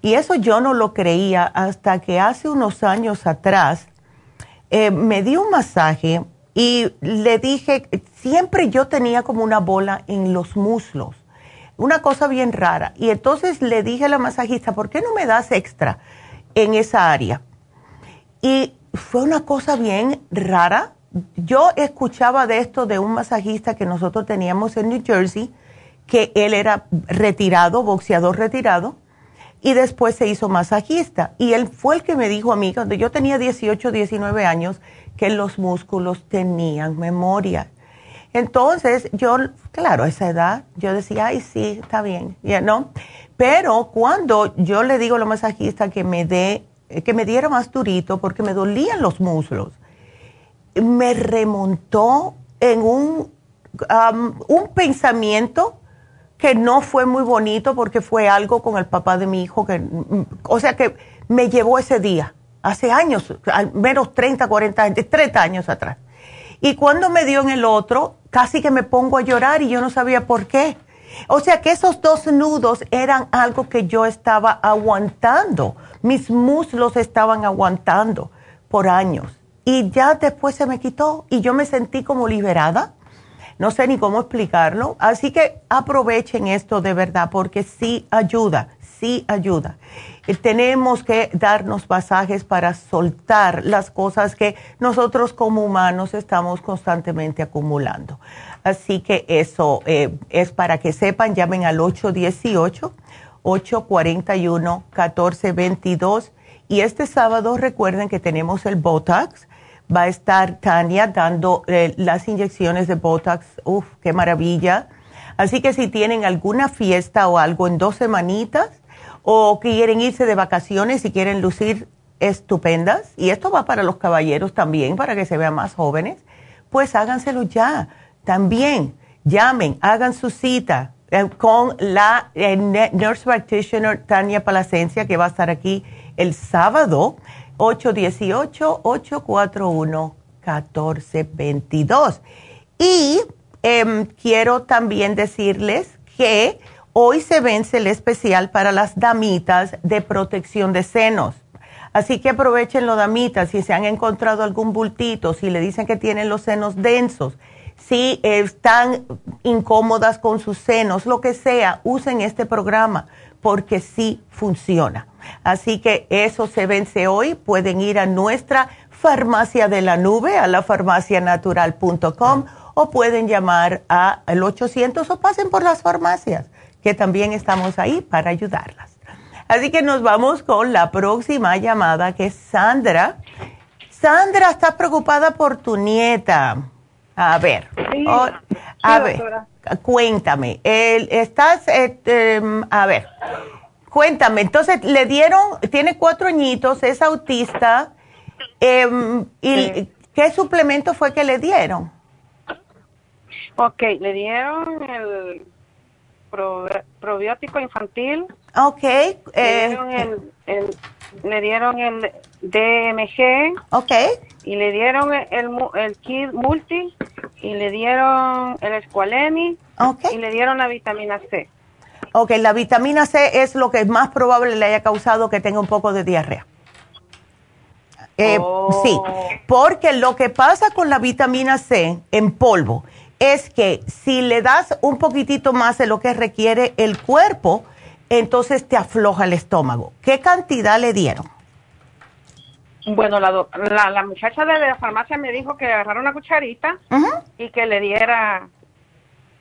Y eso yo no lo creía hasta que hace unos años atrás eh, me di un masaje y le dije, siempre yo tenía como una bola en los muslos, una cosa bien rara. Y entonces le dije a la masajista, ¿por qué no me das extra en esa área? Y fue una cosa bien rara. Yo escuchaba de esto de un masajista que nosotros teníamos en New Jersey, que él era retirado, boxeador retirado, y después se hizo masajista. Y él fue el que me dijo a mí, cuando yo tenía 18, 19 años, que los músculos tenían memoria. Entonces, yo, claro, a esa edad, yo decía, ay, sí, está bien, ya no. Pero cuando yo le digo a la masajista que me dé, que me diera más durito porque me dolían los muslos, me remontó en un, un pensamiento que no fue muy bonito porque fue algo con el papá de mi hijo que, o sea que me llevó ese día hace años, al menos 30, 40, 30 años atrás. Y cuando me dio en el otro, casi que me pongo a llorar y yo no sabía por qué. O sea que esos dos nudos eran algo que yo estaba aguantando. Mis muslos estaban aguantando por años. Y ya después se me quitó y yo me sentí como liberada. No sé ni cómo explicarlo. Así que aprovechen esto de verdad porque sí ayuda, sí ayuda. Tenemos que darnos pasajes para soltar las cosas que nosotros como humanos estamos constantemente acumulando. Así que eso eh, es para que sepan, llamen al 818-841-1422. Y este sábado recuerden que tenemos el Botox. Va a estar Tania dando eh, las inyecciones de Botox. Uf, qué maravilla. Así que si tienen alguna fiesta o algo en dos semanitas, o quieren irse de vacaciones y quieren lucir estupendas, y esto va para los caballeros también, para que se vean más jóvenes, pues háganselo ya. También llamen, hagan su cita eh, con la eh, nurse practitioner Tania Palacencia, que va a estar aquí el sábado, 818-841-1422. Y em, quiero también decirles que Hoy se vence el especial para las damitas de protección de senos. Así que aprovechen los damitas si se han encontrado algún bultito, si le dicen que tienen los senos densos, si están incómodas con sus senos, lo que sea, usen este programa porque sí funciona. Así que eso se vence hoy. Pueden ir a nuestra farmacia de la nube, a la farmacianatural.com o pueden llamar al 800 o pasen por las farmacias que también estamos ahí para ayudarlas. Así que nos vamos con la próxima llamada, que es Sandra. Sandra, ¿estás preocupada por tu nieta? A ver, oh, a ver, cuéntame. estás, este, a ver, cuéntame. Entonces, le dieron, tiene cuatro añitos, es autista. Em, ¿Y qué suplemento fue que le dieron? Ok, le dieron el probiótico infantil. Ok. le, eh, dieron el, le dieron el DMG. Ok. Y le dieron el, el Kid Multi. Y le dieron el Esqualeni. Ok. Y le dieron la vitamina C. Ok, la vitamina C es lo que más probable le haya causado que tenga un poco de diarrea. Eh, sí, oh. porque lo que pasa con la vitamina C en polvo es que si le das un poquitito más de lo que requiere el cuerpo, entonces te afloja el estómago. ¿Qué cantidad le dieron? Bueno, la, la, muchacha de la farmacia me dijo que agarrara una cucharita y que le diera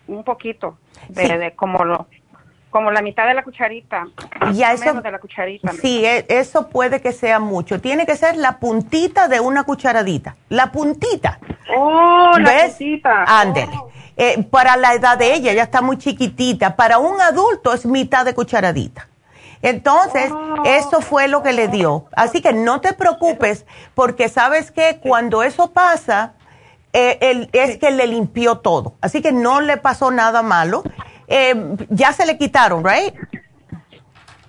un poquito de, como lo como la mitad de la cucharita. Ya eso, menos de la cucharita. Sí, e, eso puede que sea mucho. Tiene que ser la puntita de una cucharadita. La puntita. Oh, la puntita. Ándele. Eh, para la edad de ella, ya está muy chiquitita. Para un adulto es mitad de cucharadita. Entonces, oh. eso fue lo que le dio. Así que no te preocupes, porque sabes que cuando eso pasa, eh, es que le limpió todo. Así que no le pasó nada malo. Eh, ya se le quitaron, ¿right?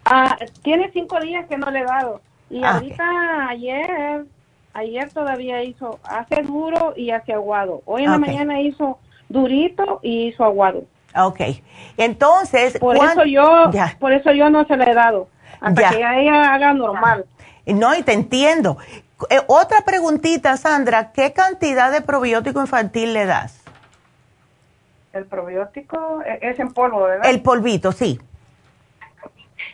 Ah, tiene cinco días que no le he dado. Y ah, ahorita, ayer, ayer todavía hizo, hace duro y hace aguado. Hoy en la mañana hizo durito y hizo aguado. Ok. Entonces, por eso yo, por eso yo no se le he dado. Hasta que ella haga normal. No, y te entiendo. Eh, otra preguntita, Sandra, ¿qué cantidad de probiótico infantil le das? El probiótico e, es en polvo, ¿verdad? El polvito, sí.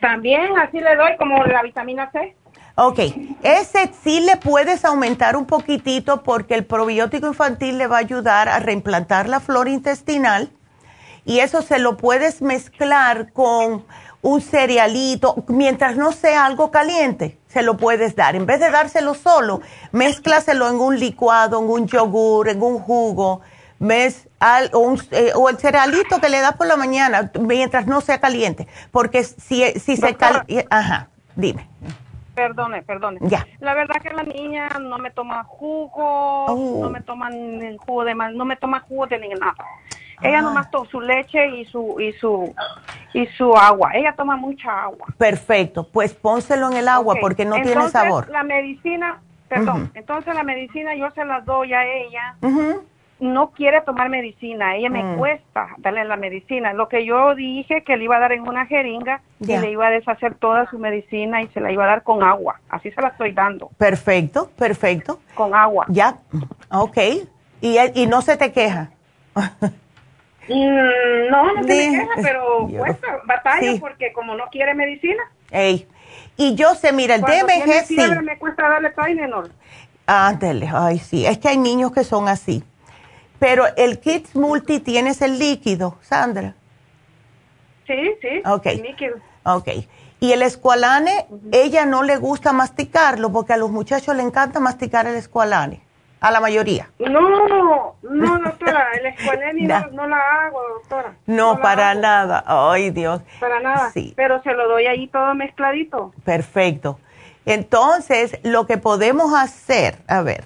También así le doy como la vitamina C. Ok, ese sí le puedes aumentar un poquitito porque el probiótico infantil le va a ayudar a reimplantar la flora intestinal y eso se lo puedes mezclar con un cerealito, mientras no sea algo caliente, se lo puedes dar. En vez de dárselo solo, mézclaselo en un licuado, en un yogur, en un jugo, mes, o, eh, o, el cerealito que le das por la mañana, mientras no sea caliente. Porque si, si se calienta... Ajá, dime. Perdone, perdone. Ya. La verdad que la niña no me toma jugo, oh. no me toma jugo de no me toma jugo de nada. Ella ah. nomás toma su leche y su y su y su agua. Ella toma mucha agua. Perfecto, pues pónselo en el agua porque no tiene sabor. La medicina, perdón, entonces la medicina yo se la doy a ella. No quiere tomar medicina, ella me mm. cuesta darle la medicina. Lo que yo dije que le iba a dar en una jeringa y le iba a deshacer toda su medicina y se la iba a dar con agua. Así se la estoy dando. Perfecto, perfecto. Con agua. Ya, ok. Y, y no se te queja. Mm, no, no se me queja, pero cuesta, batalla porque como no quiere medicina. Ey. Y yo sé, mira, el DMG sí. me cuesta darle Tylenol. Ándale, ay, sí. Es que hay niños que son así. Pero el Kids Multi tienes el líquido, Sandra. Sí, sí. Ok. líquido. Ok. Y el escualane, ella no le gusta masticarlo porque a los muchachos le encanta masticar el escualane a la mayoría. No, no, doctora, el escualeni no. no, la hago, doctora. No, para nada. Ay, Dios. Para nada. Sí. Pero se lo doy ahí todo mezcladito. Perfecto. Entonces, lo que podemos hacer, a ver,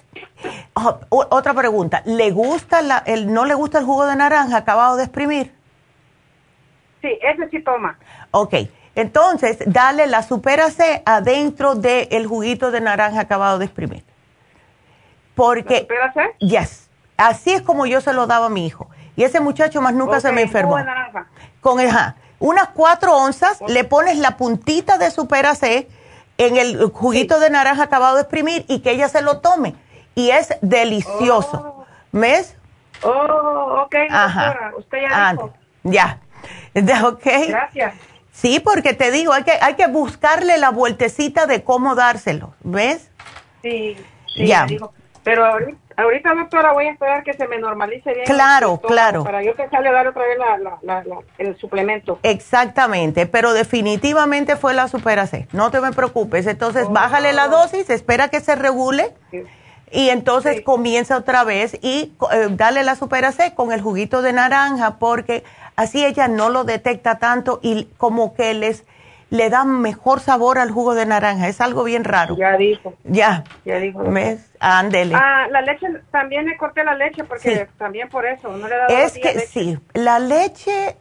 otra pregunta, ¿le gusta la, el, no le gusta el jugo de naranja acabado de exprimir? Sí, ese sí toma. Ok, entonces, dale la supera C adentro del juguito de naranja acabado de exprimir. Porque, yes, así es como yo se lo daba a mi hijo. Y ese muchacho más nunca se me enfermó. Con el, unas cuatro onzas, le pones la puntita de Supera C en el juguito de naranja acabado de exprimir y que ella se lo tome. Y es delicioso. Oh. ¿Ves? Oh, ok, Ajá. Usted ya dijo. Ya. Ok. Gracias. Sí, porque te digo, hay que, hay que buscarle la vueltecita de cómo dárselo. ¿Ves? Sí, sí ya. Pero ahorita, doctora, voy a esperar que se me normalice bien. Claro, claro. Para yo empezarle a dar otra vez el suplemento. Exactamente, pero definitivamente fue la Supera C. No te me preocupes. Entonces, bájale la dosis, espera que se regule. Y entonces comienza otra vez y eh, dale la Supera C con el juguito de naranja porque así ella no lo detecta tanto y como que les le da mejor sabor al jugo de naranja. Es algo bien raro. Ya dijo. Ya. Ya dijo. Ándele. Ah, la leche, también le corté la leche porque también por eso, no le he dado Es que sí, la leche,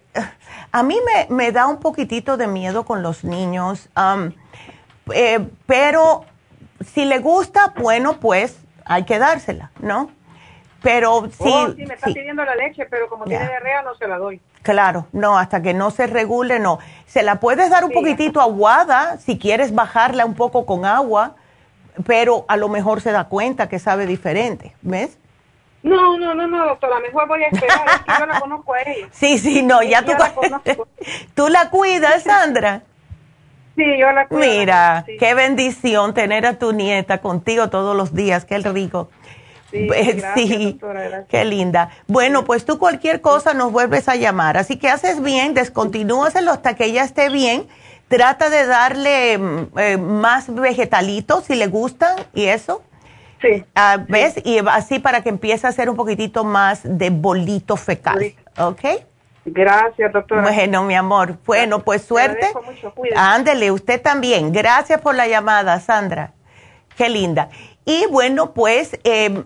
a mí me, me, da un poquitito de miedo con los niños, eh, pero si le gusta, bueno, pues hay que dársela, ¿no? Pero sí. Oh, sí, me está pidiendo la leche, pero como tiene diarrea no se la doy. Claro, no, hasta que no se regule, no. Se la puedes dar un poquitito aguada, si quieres bajarla un poco con agua, pero a lo mejor se da cuenta que sabe diferente, ¿ves? No, no, no, no, doctora, mejor voy a esperar, es que yo la conozco a ella. Sí, sí, no, ya tú, la tú la cuidas, Sandra. Sí, yo la cuido. Mira, qué bendición tener a tu nieta contigo todos los días, qué rico. Sí, qué linda. Bueno, pues tú cualquier cosa nos vuelves a llamar. Así que haces bien, descontinúaselo hasta que ella esté bien. Trata de darle mm, eh, más vegetalitos si le gustan y eso. Sí. Ah, ¿Ves? Y así para que empiece a hacer un poquitito más de bolito fecal. ¿Ok? Gracias, doctora. Bueno, mi amor. Bueno, pues suerte. Ándele, usted también. Gracias por la llamada, Sandra. Qué linda. Y bueno, pues eh,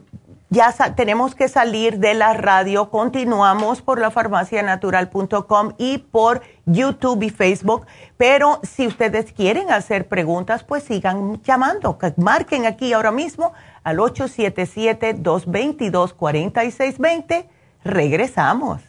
ya tenemos que salir de la radio. Continuamos por la farmacianatural.com y por YouTube y Facebook. Pero si ustedes quieren hacer preguntas, pues sigan llamando. Marquen aquí ahora mismo al 877-222-4620. Regresamos.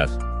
Yes.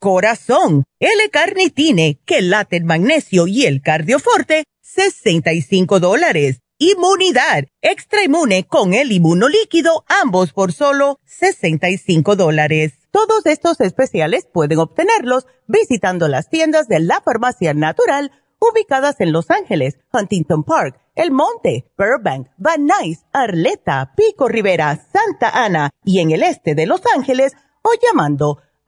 corazón, L-carnitine, quelate magnesio y el cardioforte, 65 dólares. Inmunidad, extra inmune con el inmunolíquido, ambos por solo 65 dólares. Todos estos especiales pueden obtenerlos visitando las tiendas de la farmacia natural ubicadas en Los Ángeles, Huntington Park, El Monte, Burbank, Van Nuys, Arleta, Pico Rivera, Santa Ana y en el este de Los Ángeles o llamando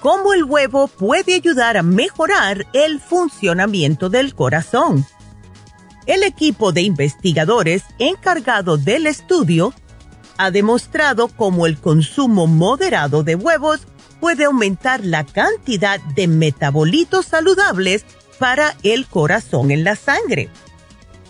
Cómo el huevo puede ayudar a mejorar el funcionamiento del corazón. El equipo de investigadores encargado del estudio ha demostrado cómo el consumo moderado de huevos puede aumentar la cantidad de metabolitos saludables para el corazón en la sangre.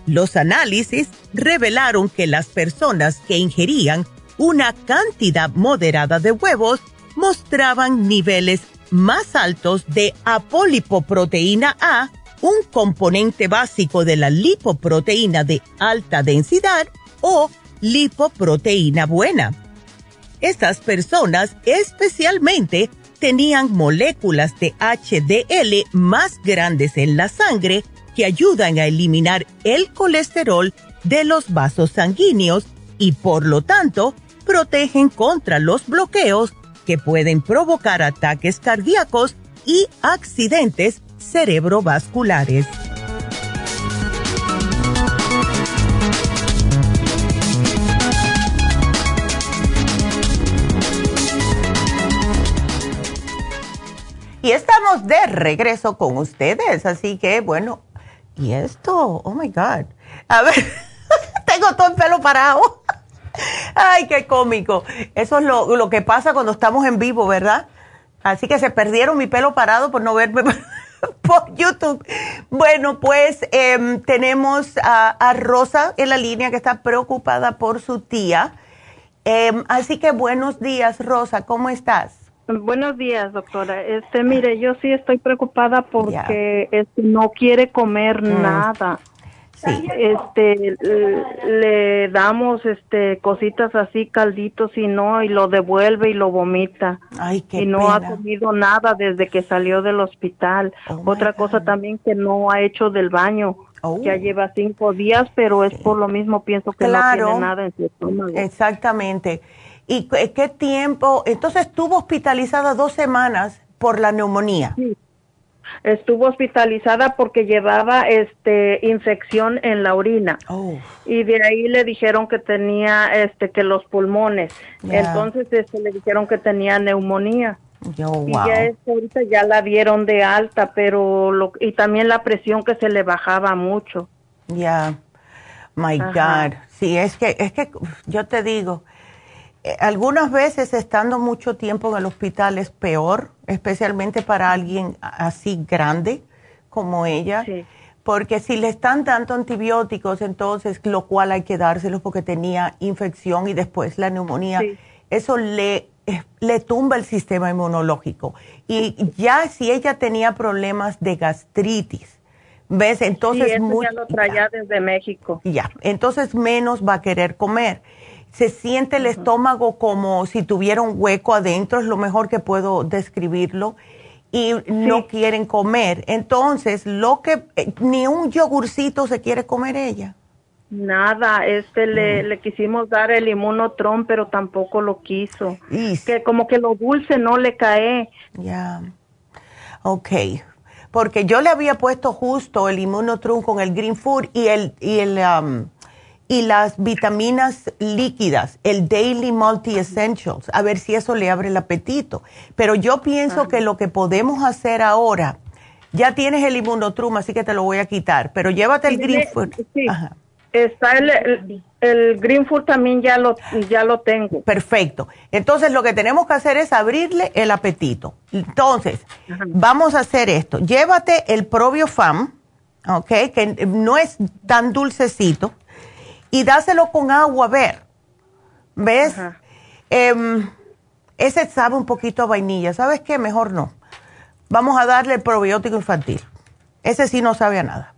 Los análisis revelaron que las personas que ingerían una cantidad moderada de huevos mostraban niveles más altos de apolipoproteína A, un componente básico de la lipoproteína de alta densidad o lipoproteína buena. Estas personas especialmente tenían moléculas de HDL más grandes en la sangre que ayudan a eliminar el colesterol de los vasos sanguíneos y por lo tanto protegen contra los bloqueos que pueden provocar ataques cardíacos y accidentes cerebrovasculares. Y estamos de regreso con ustedes, así que bueno, ¿y esto? Oh my God. A ver, tengo todo el pelo parado. Ay, qué cómico. Eso es lo, lo, que pasa cuando estamos en vivo, ¿verdad? Así que se perdieron mi pelo parado por no verme por YouTube. Bueno, pues eh, tenemos a, a, Rosa en la línea que está preocupada por su tía. Eh, así que buenos días, Rosa, ¿cómo estás? Buenos días, doctora. Este, mire, yo sí estoy preocupada porque este, no quiere comer mm. nada. Sí. Este, le damos este cositas así, calditos y no, y lo devuelve y lo vomita. Ay, qué y no ha comido nada desde que salió del hospital. Oh, Otra cosa también que no ha hecho del baño. Oh. Ya lleva cinco días, pero es por lo mismo, pienso que claro. no tiene nada en su estómago. Exactamente. ¿Y qué tiempo? Entonces estuvo hospitalizada dos semanas por la neumonía. Sí. Estuvo hospitalizada porque llevaba este infección en la orina. Oh. Y de ahí le dijeron que tenía este que los pulmones. Yeah. Entonces este, le dijeron que tenía neumonía. Oh, Y ya ahorita ya la dieron de alta, pero lo, y también la presión que se le bajaba mucho. Ya, my Ajá. God. Sí, es que, es que yo te digo, algunas veces estando mucho tiempo en el hospital es peor, especialmente para alguien así grande como ella, Sí. porque si le están dando antibióticos, entonces lo cual hay que dárselos porque tenía infección y después la neumonía, Sí. eso le, eh, le tumba el sistema inmunológico. Y ya si ella tenía problemas de gastritis, ¿ves? Entonces sí, eso mucho- ya lo traía desde México. ya, entonces menos va a querer comer. Se siente el estómago como si tuviera un hueco adentro, es lo mejor que puedo describirlo, y no quieren comer. Entonces, lo que, eh, ni un yogurcito se quiere comer ella. Nada, este Mm. le, le quisimos dar el inmunotron, pero tampoco lo quiso. Y Que como que lo dulce no le cae. Ya. Ok. Porque yo le había puesto justo el inmunotrum con el green food y el y el um, y las vitaminas líquidas, el Daily Multi Essentials, a ver si eso le abre el apetito. Pero yo pienso que lo que podemos hacer ahora, ya tienes el inmunotrum, así que te lo voy a quitar, pero llévate el green food. sí. Ajá. Está el, el, el green food también ya lo ya lo tengo. Perfecto. Entonces lo que tenemos que hacer es abrirle el apetito. Entonces, vamos a hacer esto. Llévate el Probiofam, ¿ok? Que no es tan dulcecito, y dáselo con agua a ver. ¿Ves? Em, ese sabe un poquito a vainilla. ¿Sabes qué? Mejor no. Vamos a darle el probiótico infantil. Ese sí no sabe a nada.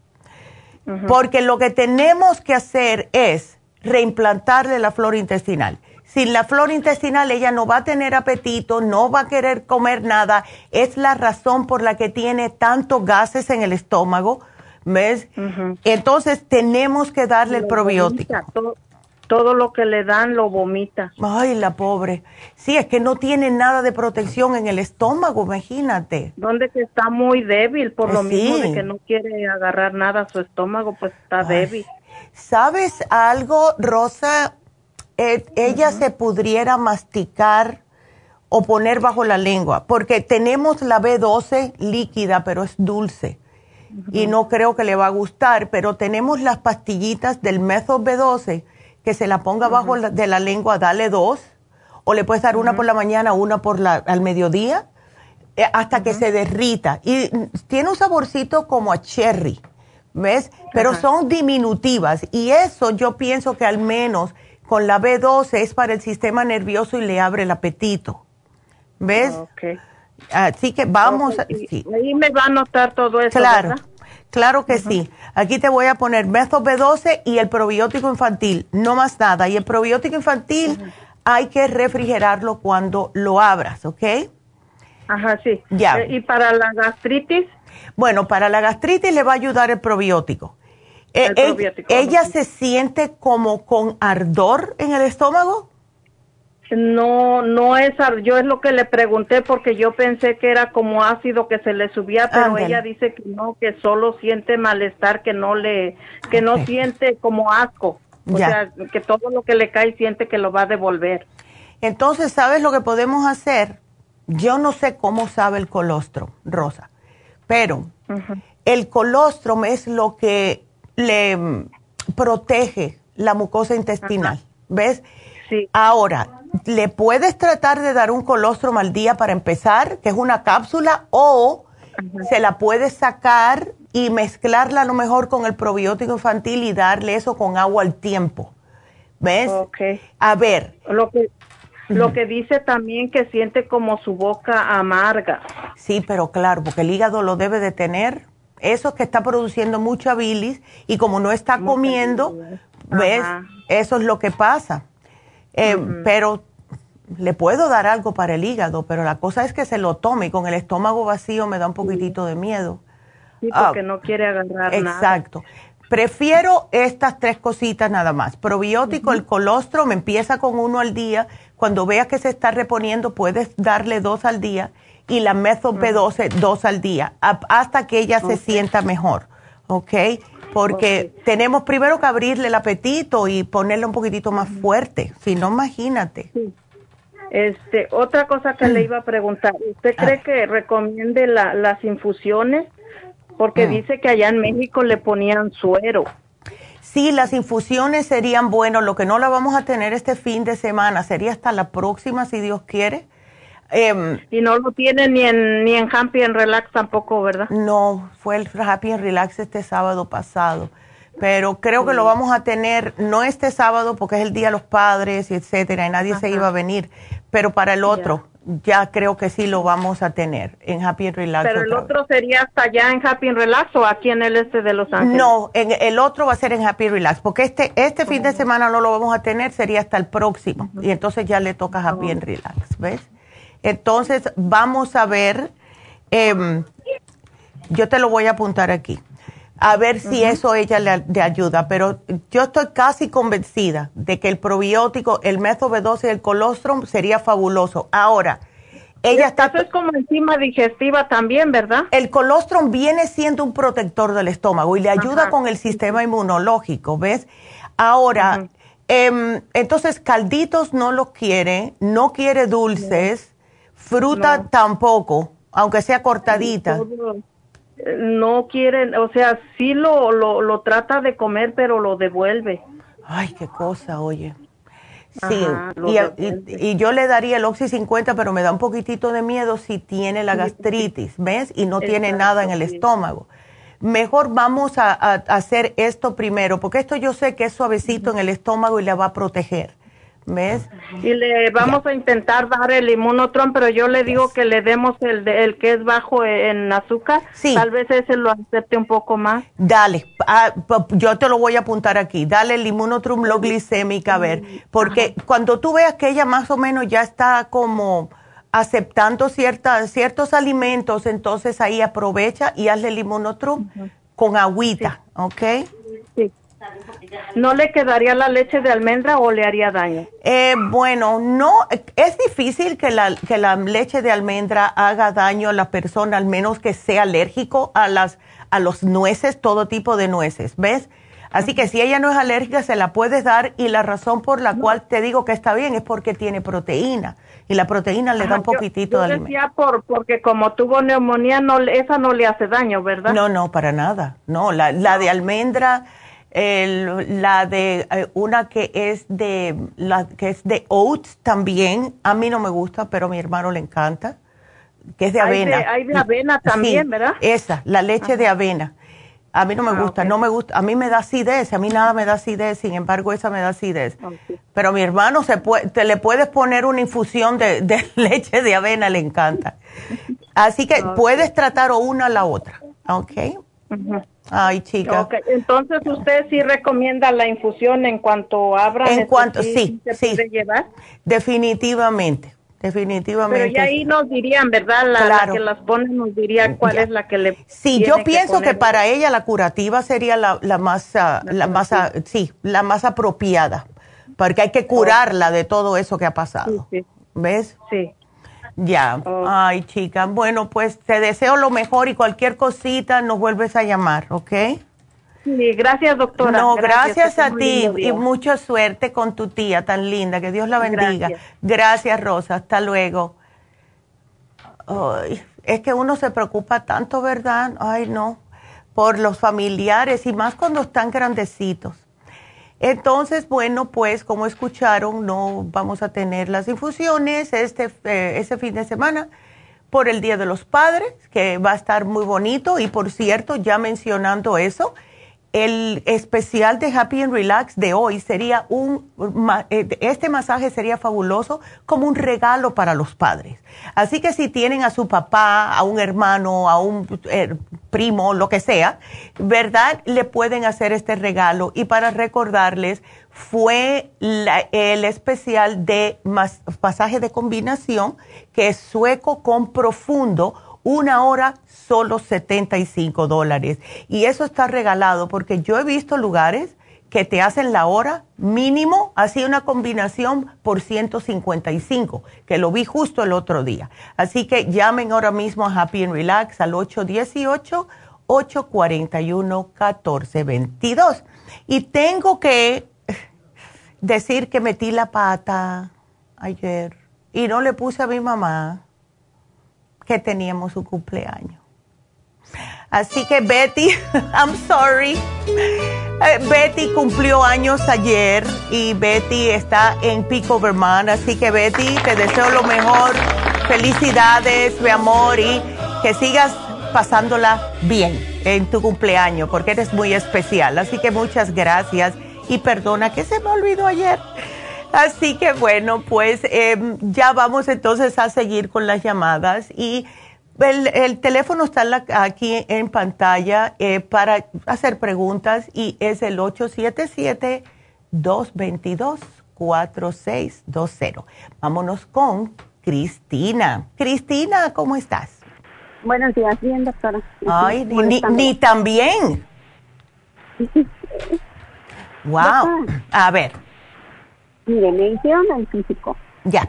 Porque lo que tenemos que hacer es reimplantarle la flora intestinal. Sin la flora intestinal ella no va a tener apetito, no va a querer comer nada. Es la razón por la que tiene tantos gases en el estómago. ¿Ves? Entonces tenemos que darle el Lo probiótico. vomita, Todo, todo lo que le dan lo vomita. Ay, la pobre. Sí, es que no tiene nada de protección en el estómago, imagínate. Donde que está muy débil por lo Sí. mismo de que no quiere agarrar nada a su estómago, pues está Ay. débil. ¿Sabes algo, Rosa? Eh, ella se pudiera masticar o poner bajo la lengua, porque tenemos la B12 líquida, pero es dulce. Y no creo que le va a gustar, pero tenemos las pastillitas del método B12, que se la ponga bajo la- de la lengua, dale dos, o le puedes dar una por la mañana, una por la, al mediodía, eh, hasta que se derrita. Y tiene un saborcito como a cherry, ¿ves? Pero son diminutivas y eso yo pienso que al menos con la B12 es para el sistema nervioso y le abre el apetito. ¿Ves? Así que vamos sí. Ahí me va a anotar todo eso, Claro, ¿verdad? claro que sí. Aquí te voy a poner método B12 y el probiótico infantil, no más nada. Y el probiótico infantil hay que refrigerarlo cuando lo abras, ¿ok? Ajá, sí. Ya. Eh, y para la gastritis, Bueno, para la gastritis le va a ayudar el probiótico. Eh, El eh, probiótico, ¿Ella se siente como con ardor en el estómago? No, no es, yo es lo que le pregunté porque yo pensé que era como ácido que se le subía, pero Ándale. ella dice que no, que solo siente malestar, que no le, que no siente como asco. O Ya. sea, que todo lo que le cae siente que lo va a devolver. Entonces, ¿sabes lo que podemos hacer? yo no sé cómo sabe el colostrum, Rosa, pero el colostrum es lo que le mm, protege la mucosa intestinal, ¿ves? Sí. Ahora, le puedes tratar de dar un colostrum al día para empezar, que es una cápsula, o se la puedes sacar y mezclarla a lo mejor con el probiótico infantil y darle eso con agua al tiempo. ¿Ves? A ver. Lo que, lo que dice también que siente como su boca amarga. Sí, pero claro, porque el hígado lo debe de tener. Eso es que está produciendo mucha bilis y como no está comiendo, ¿ves? Eso es lo que pasa. Eh, pero le puedo dar algo para el hígado, pero la cosa es que se lo tome y con el estómago vacío me da un poquitito de miedo. Sí, porque ah, no quiere agarrar exacto. Prefiero estas tres cositas nada más. Probiótico, el colostro, me empieza con uno al día. Cuando veas que se está reponiendo, puedes darle dos al día. Y la Methyl B12, dos al día, hasta que ella se sienta mejor. ¿Ok? Porque tenemos primero que abrirle el apetito y ponerle un poquitito más fuerte. Si no, imagínate. Este, otra cosa que le iba a preguntar, ¿usted cree ah. que recomiende las infusiones? Porque mm. dice que allá en México le ponían suero. Sí, las infusiones serían buenas. Lo que no la vamos a tener este fin de semana sería hasta la próxima, si Dios quiere. Em, y no lo tiene ni en, ni en Happy and Relax tampoco, ¿verdad? No, fue el Happy and Relax este sábado pasado. Pero creo que lo vamos a tener, no este sábado porque es el Día de los Padres y etcétera, y nadie se iba a venir, pero para el otro, ya creo que sí lo vamos a tener en Happy and Relax. Pero el otro sería hasta allá en Happy and Relax o aquí en el este de Los Ángeles. No, en, el otro va a ser en Happy Relax, porque este, este fin de semana no lo vamos a tener, sería hasta el próximo. Y entonces ya le toca Happy and Relax, ¿ves? Entonces vamos a ver, em, yo te lo voy a apuntar aquí a ver si eso ella le, ayuda. Pero yo estoy casi convencida de que el probiótico, el método B12 y el colostrum sería fabuloso. Ahora, ella está... Eso es como enzima digestiva también, ¿verdad? El colostrum viene siendo un protector del estómago y le ayuda con el sistema inmunológico, ¿ves? Ahora, em, entonces calditos no los quiere, no quiere dulces, fruta tampoco, aunque sea cortadita no quieren, o sea, sí lo, lo, lo trata de comer, pero lo devuelve. Ay, qué cosa, oye. Sí, y, y, yo le daría el Oxy 50, pero me da un poquitito de miedo si tiene la gastritis, ¿ves? Y no tiene nada en el estómago. Mejor vamos a, hacer esto primero, porque esto yo sé que es suavecito en el estómago y le va a proteger. ¿Ves? Y le vamos a intentar dar el inmunotron, pero yo le digo que le demos el, el que es bajo en azúcar. Sí. Tal vez ese lo acepte un poco más. Dale, ah, yo te lo voy a apuntar aquí. Dale el inmunotrum lo glicémica, a ver. Porque cuando tú veas que ella más o menos ya está como aceptando ciertas, ciertos alimentos, entonces ahí aprovecha y hazle el inmunotrum con agüita, ¿ok? ¿No le quedaría la leche de almendra o le haría daño? Eh, bueno, no, es difícil que la, que la leche de almendra haga daño a la persona, al menos que sea alérgico a las a los nueces, todo tipo de nueces, ¿ves? Así que si ella no es alérgica, se la puedes dar y la razón por la cual te digo que está bien es porque tiene proteína y la proteína le da un poquitito de alimento. decía por, porque como tuvo neumonía, no, esa no le hace daño, ¿verdad? No, no, para nada. No, la, la de almendra la de eh, una que es de la que es de oats también. A mí no me gusta pero a mi hermano le encanta que es de avena. hay de, avena también verdad esa la leche de avena. A mí no me ah, gusta no me gusta a mí me da acidez a mí nada me da acidez sin embargo esa me da acidez. Pero a mi hermano se puede te le puedes poner una infusión de, de leche de avena le encanta. Así que puedes tratar o una a la otra ¿ok? Ay, chica. Entonces, ¿usted sí recomienda la infusión en cuanto abra? En cuanto, sí, sí. llevar? Definitivamente, definitivamente. Pero ya ahí nos dirían, ¿verdad? La, que las pone nos diría cuál es la que le Sí, yo pienso que, para ella la curativa sería la, la más, ah, la, más, ah, sí, la más apropiada, porque hay que curarla de todo eso que ha pasado. ¿Ves? Sí. Ya, ay chica, bueno, pues te deseo lo mejor y cualquier cosita nos vuelves a llamar, ¿ok? Sí, gracias doctora. No, gracias, a ti y mucha suerte con tu tía tan linda, que Dios la bendiga. Gracias, Rosa, hasta luego. es que uno se preocupa tanto, ¿verdad? Ay, no, por los familiares y más cuando están grandecitos. Entonces, bueno, pues como escucharon, no vamos a tener las infusiones este, eh, fin de semana por el Día de los Padres, que va a estar muy bonito. Y por cierto, ya mencionando eso, el especial de Happy and Relax de hoy sería un, eh, este masaje sería fabuloso como un regalo para los padres. Así que si tienen a su papá, a un hermano, a un eh, primo, lo que sea, ¿verdad? Le pueden hacer este regalo. Y para recordarles, fue el especial de masaje de combinación, que es sueco con profundo una hora solo 75 dólares. Y eso está regalado porque yo he visto lugares que te hacen la hora mínimo, así una combinación por 155, que lo vi justo el otro día. Así que llamen ahora mismo a Happy and Relax al 818-841-1422. Y tengo que decir que metí la pata ayer y no le puse a mi mamá teníamos su cumpleaños. Así que Betty, I'm sorry. Eh, Betty cumplió años ayer y Betty está en Pico, Vermont. Así que Betty, te deseo lo mejor. Felicidades, mi amor, y que sigas pasándola bien en tu cumpleaños, porque eres muy especial. Así que muchas gracias y perdona que se me olvidó ayer. Así que bueno, pues em, ya vamos entonces a seguir con las llamadas y el, teléfono está aquí en pantalla eh, para hacer preguntas y es el 877-222-4620. Vámonos con Cristina. Cristina, ¿cómo estás? Buenos días, bien, doctora. Ay, ni, ni tan bien. wow. A ver. Mire, me hicieron el físico. Ya.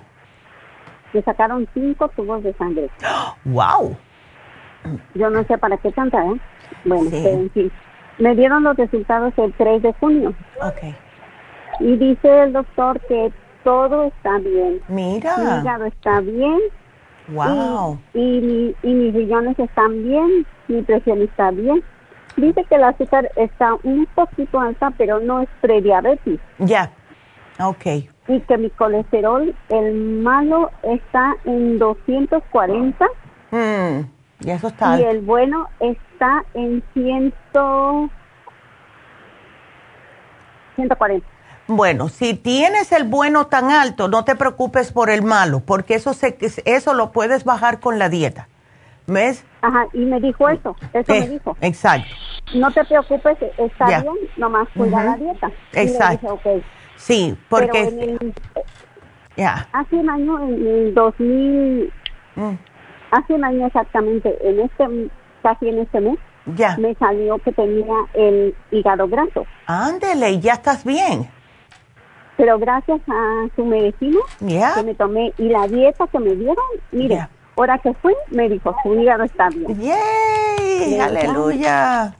Me sacaron cinco tubos de sangre. ¡Wow! Yo no sé para qué tanta, ¿eh? Bueno, en fin. Me dieron los resultados el 3 de junio. Ok. Y dice el doctor que todo está bien. Mira. Mi hígado está bien. Wow. Y, y, mis riñones están bien. Mi presión está bien. Dice que el azúcar está un poquito alta, pero no es prediabetes. Ya. Ok. Y que mi colesterol, el malo, está en 240. Mm, y eso está. Y el bueno está en 100, 140. Bueno, si tienes el bueno tan alto, no te preocupes por el malo, porque eso se, eso lo puedes bajar con la dieta. ¿Ves? Ajá, y me dijo eso, eso me eh, dijo. Exacto. No te preocupes, está bien, nomás cuida la dieta. Exacto. Sí, porque... ya Hace un año, en el 2000, mm. hace un año exactamente, en este, casi en este mes, ya. me salió que tenía el hígado graso. Ándele, ya estás bien. Pero gracias a su medicina que me tomé y la dieta que me dieron, mire, ahora que fui, me dijo, su hígado está bien. ¡Yay! ¡Aleluya!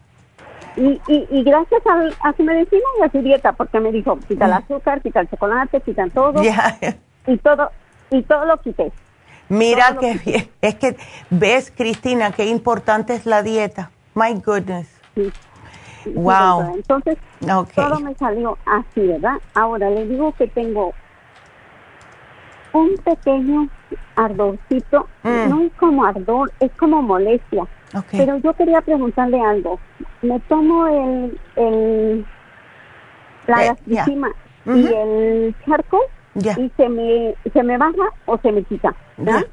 Y, y, y gracias a, a, su medicina y a su dieta, porque me dijo, quita el mm. azúcar, quita el chocolate, quita todo. Y todo, y todo lo quité. Mira que bien. Es que ves, Cristina, qué importante es la dieta. My goodness. Wow. Entonces, todo me salió así, ¿verdad? Ahora le digo que tengo un pequeño ardorcito. Mm. No es como ardor, es como molestia. Pero yo quería preguntarle algo. Me tomo el, el la eh, y el charco y se me se me baja o se me quita, ¿verdad?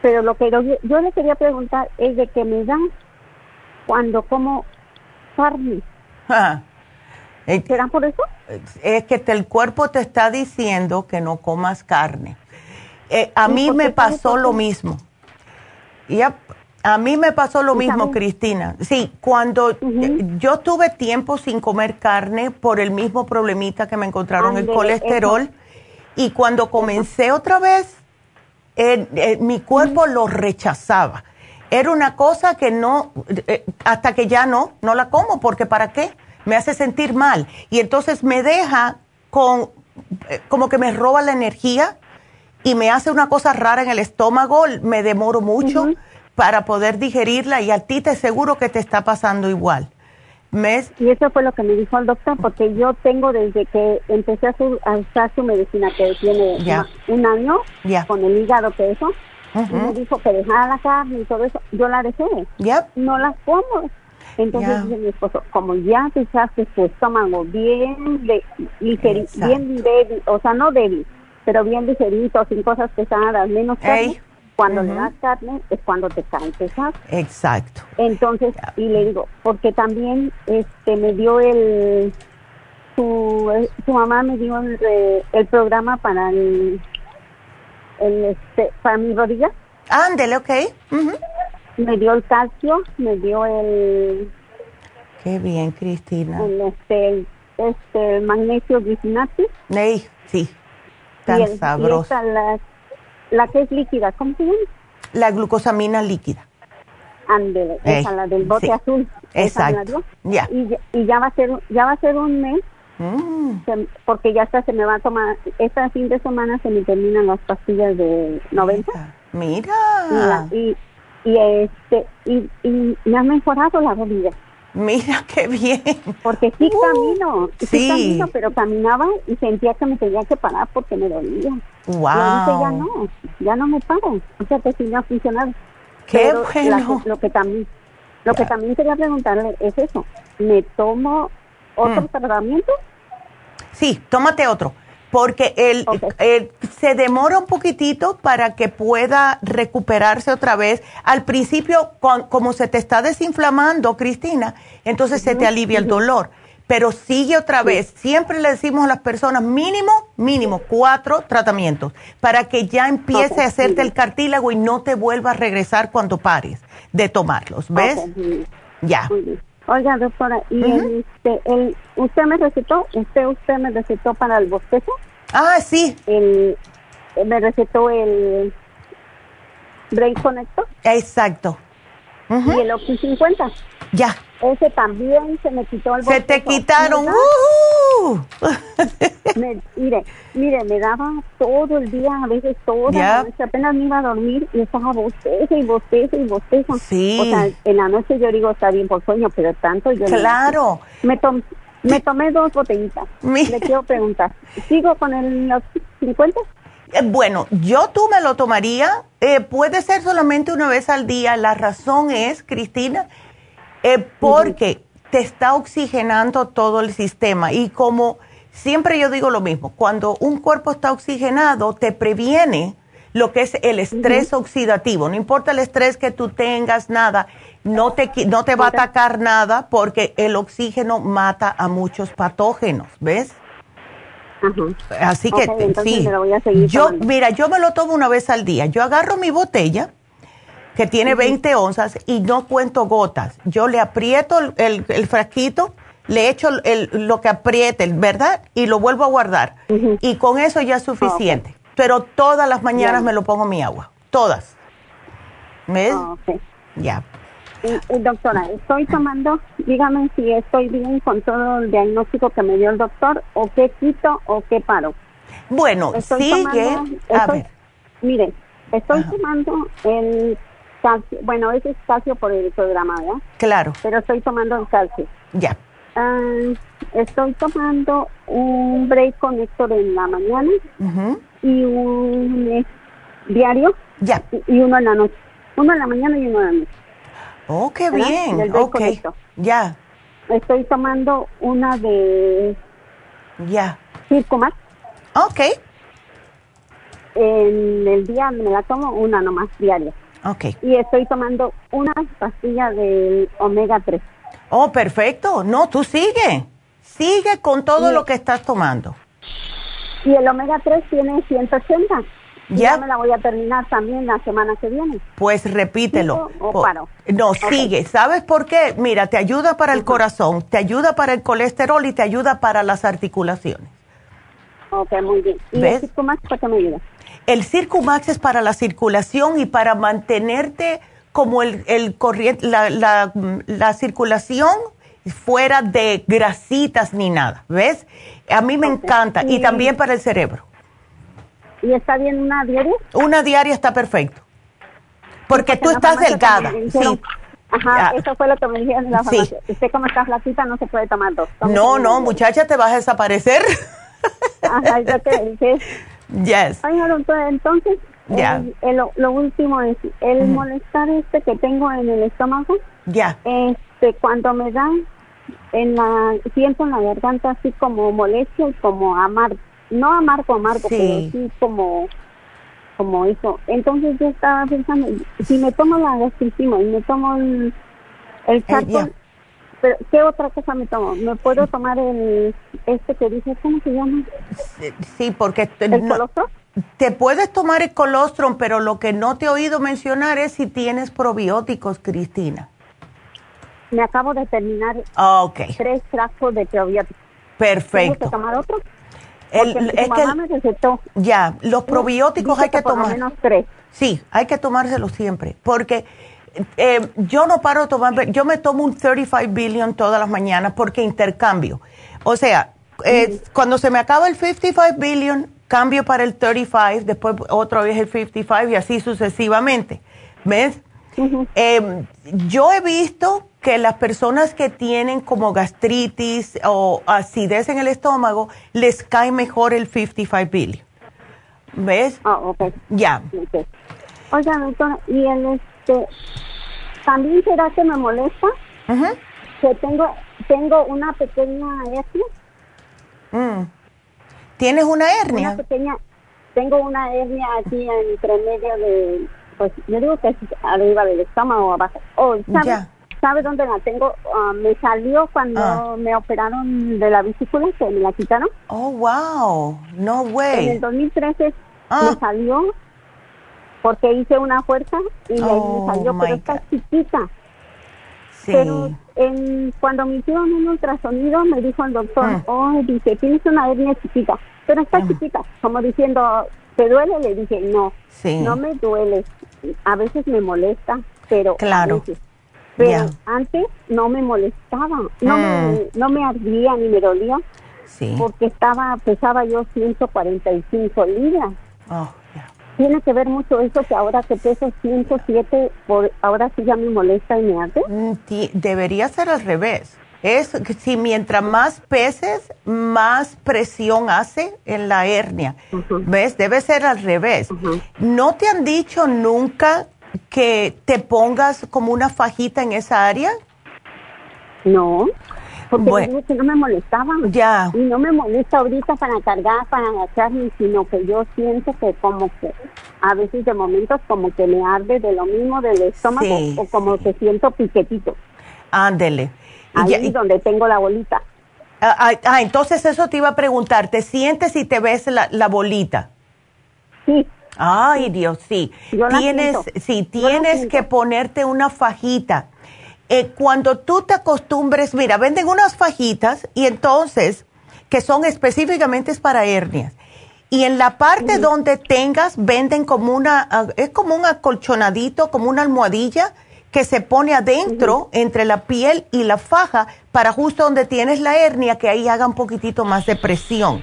Pero lo que yo, le quería preguntar es de que me dan cuando como carne. Ah. ¿Será por eso? Es que el cuerpo te está diciendo que no comas carne. Eh, a mí me pasó lo mismo. Ya, a mí me pasó lo mismo, Cristina. Sí, cuando eh, yo tuve tiempo sin comer carne por el mismo problemita que me encontraron el colesterol y cuando comencé otra vez, mi cuerpo lo rechazaba. Era una cosa que no, eh, hasta que ya no, no la como, porque ¿para qué? Me hace sentir mal. Y entonces me deja con, eh, como que me roba la energía y me hace una cosa rara en el estómago, me demoro mucho para poder digerirla y a ti te seguro que te está pasando igual. ¿Mes? Y eso fue lo que me dijo el doctor, porque yo tengo desde que empecé a, usar su medicina, que tiene un año, con el hígado que eso, y me dijo que dejara la carne y todo eso, yo la dejé. No la como. Entonces dice mi esposo, como ya te echaste tu estómago bien, de, bien débil, o sea, no débil, pero bien ligerito, sin cosas pesadas, menos carne, cuando le das carne es cuando te cae pesado. Exacto. Entonces, y le digo, porque también este me dio el, su, su mamá me dio el, el programa para el, el, este, para mi rodilla. Ándele, ok. Me dio el calcio, me dio el... Qué bien, Cristina. El, este, este, magnesio glucinate. sí, tan sabroso. la, la, que es líquida, ¿cómo se llama? La glucosamina líquida. Ándele, esa, la del bote azul. Exacto. Ya. Y, y, ya va a ser, ya va a ser un mes Mm. porque ya hasta se me va a tomar, este fin de semana se me terminan las pastillas de 90. Mira. Y, y, este, y, y, me ha mejorado la rodilla. Mira qué bien. Porque sí uh, camino, sí, camino, pero caminaba y sentía que me tenía que parar porque me dolía. Wow. Y ya no, ya no me paro. O sea que sí me ha funcionado. Qué bueno. lo que también, lo que también quería preguntarle es eso. ¿Me tomo otro mm. tratamiento? Sí, tómate otro, porque el, se demora un poquitito para que pueda recuperarse otra vez. Al principio, como se te está desinflamando, Cristina, entonces se te alivia el dolor. Pero sigue otra vez. Siempre le decimos a las personas mínimo, mínimo, cuatro tratamientos para que ya empiece a hacerte el cartílago y no te vuelva a regresar cuando pares de tomarlos. ¿Ves? Ya. Oiga, doctora, ¿y este, el, usted me recetó, usted, usted me recetó para el bostezo? Ah, sí. El, me recetó el Brain Connector. Exacto. Y el Oxy 50. Ya. Ese también se me quitó el Se te quitaron. mire, mire, me daba todo el día, a veces toda la noche, apenas me iba a dormir y estaba bostezo y bostezo y bostezo. Sí. O sea, en la noche yo digo, está bien por sueño, pero tanto yo Claro. me, me tomé dos botellitas. Le quiero preguntar, ¿sigo con el 50? Eh, bueno, yo tú me lo tomaría. Eh, puede ser solamente una vez al día. La razón es, Cristina, eh, porque te está oxigenando todo el sistema. Y como siempre yo digo lo mismo, cuando un cuerpo está oxigenado, te previene lo que es el estrés oxidativo. No importa el estrés que tú tengas, nada, no te, no te va a atacar nada porque el oxígeno mata a muchos patógenos, ¿ves? Así que sí. yo, mira, yo me lo tomo una vez al día. Yo agarro mi botella que tiene 20 onzas y no cuento gotas. Yo le aprieto el, el, frasquito, le echo el, lo que apriete, ¿verdad? Y lo vuelvo a guardar. Y con eso ya es suficiente. Pero todas las mañanas me lo pongo mi agua. Todas. ¿Ves? Ya. Doctora, estoy tomando, dígame si estoy bien con todo el diagnóstico que me dio el doctor, o qué quito o qué paro. Bueno, sigue. a ver. Mire, estoy tomando el calcio, bueno, ese es calcio por el programa, ¿verdad? Claro. Pero estoy tomando el calcio. Ya. Ah, estoy tomando un break connector en la mañana y un eh, diario. Ya. Y uno en la noche. Uno en la mañana y uno en la noche. Oh, qué bien. Ok. Ya. Estoy tomando una de. Ya. Circumax. Ok. En el día me la tomo una nomás diaria. Okay. Y estoy tomando una pastilla del omega 3. Oh, perfecto. No, tú sigue. Sigue con todo lo que estás tomando. Y el omega 3 tiene 180. Ya. me la voy a terminar también la semana que viene. Pues repítelo. O paro? No, sigue. ¿Sabes por qué? Mira, te ayuda para el corazón, te ayuda para el colesterol y te ayuda para las articulaciones. Ok, muy bien. ¿Y ¿Ves? el más para qué me ayuda? El Circumax es para la circulación y para mantenerte como el, el corriente, la, la, circulación fuera de grasitas ni nada, ¿ves? A mí me encanta y también para el cerebro. ¿Y está bien una diaria? Una diaria está perfecto. Porque, tú estás delgada. Sí. Ajá, eso fue lo que me dijeron en la farmacia. Usted como está flaquita no se puede tomar dos. No, no, muchacha, te vas a desaparecer. Ajá, yo te dije. Yes. Ay, entonces, lo último es el molestar este que tengo en el estómago. Ya. Este, cuando me da, en la, siento en la garganta así como molestia y como amargo. No amargo, amargo, pero sí como como eso. Entonces yo estaba pensando, si me tomo la gastricima y me tomo el, el pero ¿qué otra cosa me tomo? ¿Me puedo tomar el, este que dice, ¿cómo se llama? Sí, porque... ¿El colostrum? Te puedes tomar el colostrum, pero lo que no te he oído mencionar es si tienes probióticos, Cristina. Me acabo de terminar ah, tres frascos de probióticos. Perfecto. ¿Tengo que tomar otro? El, es que, me recetó. Ya, los probióticos hay que, tomar. menos tres. Sí, hay que tomárselos siempre. Porque eh, yo no paro de tomar, yo me tomo un 35 billion todas las mañanas porque intercambio. O sea, eh, cuando se me acaba el 55 billion, cambio para el 35, después otra vez el 55 y así sucesivamente. ¿Ves? Eh, yo he visto que las personas que tienen como gastritis o acidez en el estómago, les cae mejor el 55 billion. ¿Ves? Ah, ok. Ya. Oiga, doctora, y el este, también será que me molesta que tengo tengo una pequeña hernia. Mm. ¿Tienes una hernia? Una pequeña, tengo una hernia aquí entre medio de, pues yo digo que es arriba del estómago o abajo. Oh, ¿sabe, dónde la tengo? Ah, me salió cuando ah. me operaron de la vesícula, que me la quitaron. Oh, wow, no way. En el 2013 me salió porque hice una fuerza y me oh, salió, pero está chiquita. Sí. Pero en, cuando me hicieron un ultrasonido me dijo el doctor, mm. oh, dice, tienes una hernia chiquita, pero está mm. chiquita, como diciendo, ¿te duele? Le dije, no, no me duele, a veces me molesta, pero claro. Pero antes no me molestaba, no, me, mm. no me ardía ni me dolía, sí. porque estaba pesaba yo 145 libras. Oh tiene que ver mucho eso que ahora que peso 107, por, ahora sí ya me molesta y me hace. Mm, debería ser al revés. Es si mientras más peses, más presión hace en la hernia. ¿Ves? Debe ser al revés. ¿No te han dicho nunca que te pongas como una fajita en esa área? No porque que no me molestaba. Ya. Y no me molesta ahorita para cargar, para agacharme, sino que yo siento que como que a veces de momentos como que me arde de lo mismo del estómago o como que siento piquetito. Ándele. Ahí es donde tengo la bolita. Ah, ah, ah, entonces eso te iba a preguntar, ¿te sientes y te ves la, la bolita? Sí. Ay, Dios, sí. tienes, sí, tienes que ponerte una fajita eh, cuando tú te acostumbres, mira, venden unas fajitas y entonces, que son específicamente para hernias. Y en la parte donde tengas, venden como una, ah, es como un acolchonadito, como una almohadilla que se pone adentro entre la piel y la faja para justo donde tienes la hernia, que ahí haga un poquitito más de presión.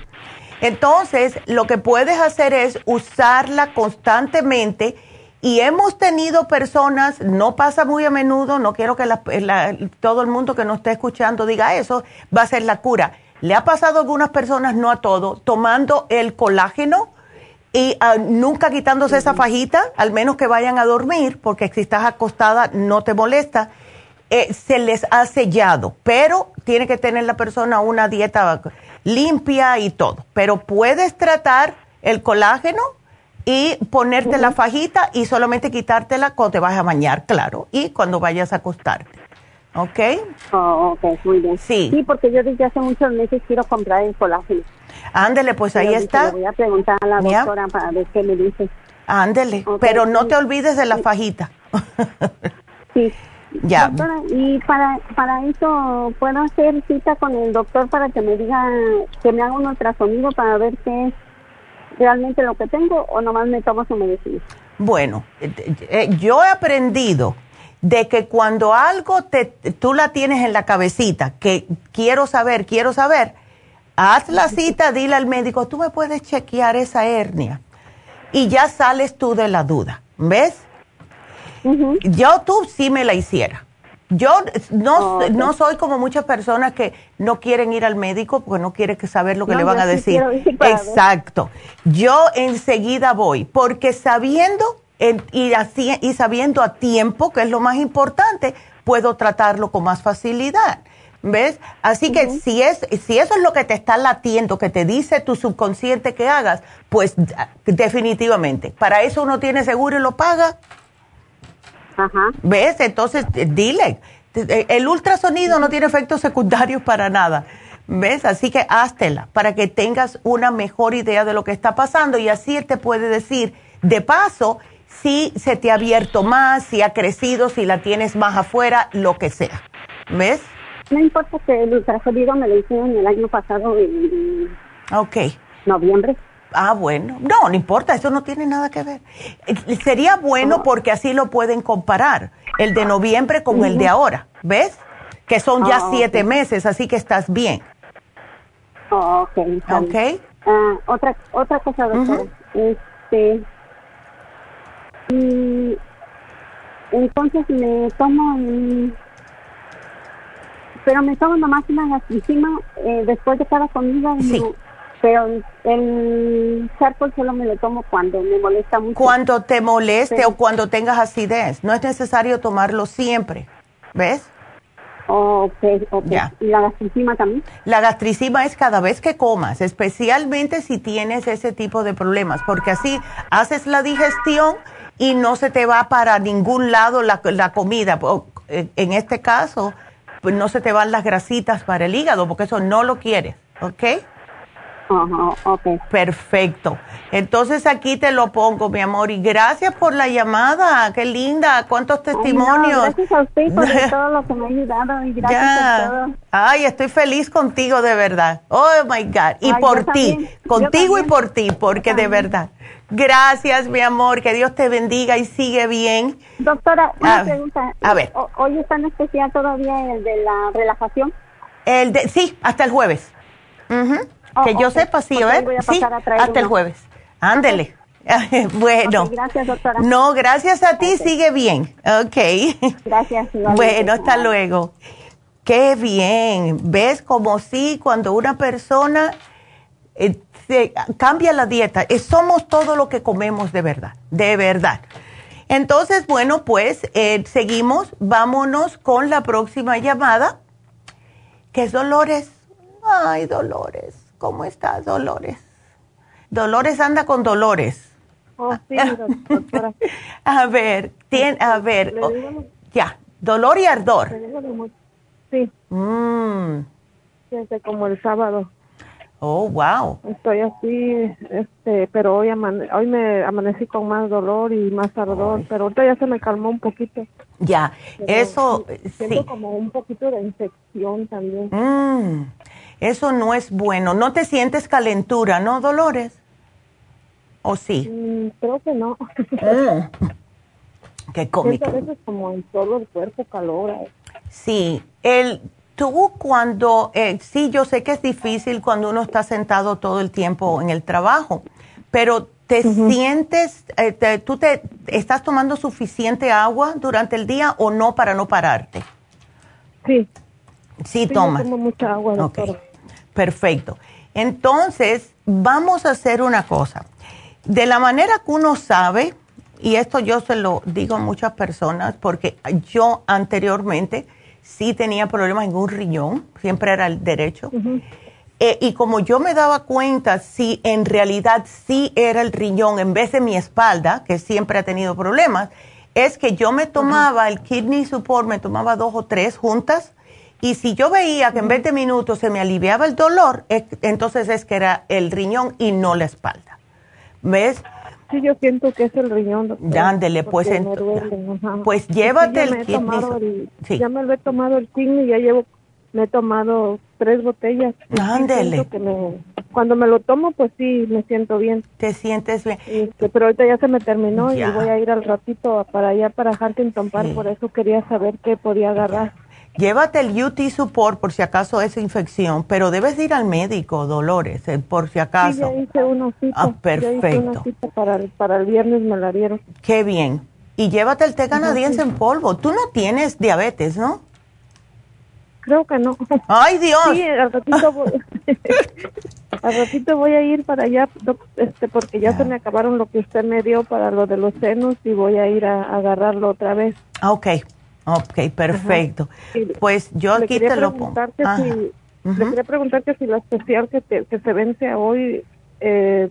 Entonces, lo que puedes hacer es usarla constantemente y hemos tenido personas, no pasa muy a menudo, no quiero que todo el mundo que nos esté escuchando diga eso, va a ser la cura. Le ha pasado a algunas personas, no a todos, tomando el colágeno y ah, nunca quitándose esa fajita, al menos que vayan a dormir, porque si estás acostada no te molesta, eh, se les ha sellado, pero tiene que tener la persona una dieta limpia y todo. Pero puedes tratar el colágeno y ponerte la fajita y solamente quitártela cuando te vas a bañar, claro, y cuando vayas a acostarte. ¿Ok? Oh, ok, muy bien. Sí. Sí, porque yo desde hace muchos meses quiero comprar el colágeno. Ándele, pues ahí está. Le voy a preguntar a la doctora para ver qué me dice. Ándele, pero no te olvides de la fajita. sí. Ya. Doctora, y para, para eso, ¿puedo hacer cita con el doctor para que me diga, que me haga un ultrasonido para ver qué es realmente lo que tengo o nomás me tomo su medicina? Bueno, eh, eh, yo he aprendido de que cuando algo te, tú la tienes en la cabecita, que quiero saber, quiero saber, haz la cita, dile al médico, tú me puedes chequear esa hernia. y ya sales tú de la duda, ¿ves? Yo tú sí me la hiciera. Yo no, oh, no soy como muchas personas que no quieren ir al médico porque no quieren saber lo que le van a decir. Exacto. Yo enseguida voy porque sabiendo y, así, y sabiendo a tiempo, que es lo más importante, puedo tratarlo con más facilidad. ¿Ves? Así que si, es, si eso es lo que te está latiendo, que te dice tu subconsciente que hagas, pues definitivamente. Para eso uno tiene seguro y lo paga. Ajá. ¿Ves? Entonces, dile. El ultrasonido no tiene efectos secundarios para nada. ¿Ves? Así que háztela para que tengas una mejor idea de lo que está pasando y así él te puede decir, de paso, si se te ha abierto más, si ha crecido, si la tienes más afuera, lo que sea. ¿Ves? No importa que el ultrasonido me lo hicieron el año pasado en noviembre. Ah, bueno. No, no importa, eso no tiene nada que ver. Eh, sería bueno porque así lo pueden comparar, el de noviembre con el de ahora, ¿ves? Que son ya ah, siete meses, así que estás bien. Oh, ok. Ok. Ah, otra, otra cosa, doctora. Este, y entonces me tomo, pero me tomo nomás una gastricima eh, después de cada comida. pero el charcoal solo me lo tomo cuando me molesta mucho. Cuando te moleste o cuando tengas acidez. No es necesario tomarlo siempre. ¿Ves? ok, ok. ¿Y la gastricima también? La gastricima es cada vez que comas, especialmente si tienes ese tipo de problemas, porque así haces la digestión y no se te va para ningún lado la, la comida. Eh, en este caso, pues no se te van las grasitas para el hígado, porque eso no lo quieres, ¿ok? Ajá, ok. Perfecto. Entonces aquí te lo pongo, mi amor, y gracias por la llamada, qué linda, cuántos testimonios. gracias a usted por todo lo que me ha ayudado y gracias por todo. Ay, estoy feliz contigo de verdad. Oh my God. Y por ti, contigo y por ti, porque de verdad. Gracias, mi amor, que Dios te bendiga y sigue bien. Doctora, una pregunta. A ver. ¿Hoy está en especial todavía el de la relajación? El de, sí, hasta el jueves. Oh, que yo sepa, sí, a ver. Sí, hasta el jueves. Ándele. bueno. gracias, doctora. No, gracias a ti, sigue bien. Ok. Gracias. Bueno, hasta luego. Qué bien. ¿Ves como sí, cuando una persona eh, cambia la dieta, somos todo lo que comemos de verdad, de verdad. Entonces, bueno, pues eh, seguimos, vámonos con la próxima llamada, que es Dolores. Ay, Dolores, ¿cómo estás, Dolores? Dolores anda con Dolores. Oh, sí, a ver, tiene, a ver, ya, dolor y ardor. Sí. Mm. Desde como el sábado. Oh, wow. Estoy así, este, pero hoy, hoy me amanecí con más dolor y más ardor, pero ahorita ya se me calmó un poquito. Ya, eso, siento como un poquito de infección también. Mm, eso no es bueno. ¿No te sientes calentura, no, Dolores? ¿O sí? Mm, creo que no. Qué cómico. a veces como en todo el cuerpo calor. Eh. Sí, el Tú cuando, eh, sí, yo sé que es difícil cuando uno está sentado todo el tiempo en el trabajo, pero ¿te sientes, eh, tú te estás tomando suficiente agua durante el día o no para no pararte? Sí. Sí, toma. tomo mucha agua. Okay. Perfecto. Entonces, vamos a hacer una cosa. De la manera que uno sabe, y esto yo se lo digo a muchas personas, porque yo anteriormente sí tenía problemas en un riñón, siempre era el derecho. Eh, y como yo me daba cuenta si en realidad sí era el riñón en vez de mi espalda, que siempre ha tenido problemas, es que yo me tomaba el kidney support, me tomaba dos o tres juntas, y si yo veía que en 20 minutos se me aliviaba el dolor, entonces es que era el riñón y no la espalda. ¿Ves? Sí, yo siento que es el riñón. Dándele, pues, pues llévate el kidney. Ya me lo he tomado el kidney, ya llevo, me he tomado tres botellas. Ándele. cuando me lo tomo, pues sí, me siento bien. Te sientes bien. Este, pero ahorita ya se me terminó y voy a ir al ratito para allá, para Huntington Park, por eso quería saber qué podía agarrar. Llévate el UT Support por si acaso es infección, pero debes ir al médico, Dolores, eh, por si acaso. Sí, ya hice una cita. Ah, perfecto. para, el, para el viernes me la dieron. Qué bien. Y llévate el té canadiense en polvo. Tú no tienes diabetes, ¿no? Creo que no. ¡Ay, Dios! Sí, al ratito voy, al ratito voy a ir para allá, este, porque ya se me acabaron lo que usted me dio para lo de los senos y voy a ir a, agarrarlo otra vez. Ah, ok. Ok, perfecto. Pues yo aquí te lo pongo. Si, Le quería preguntar que si la especial que, que se vence hoy eh,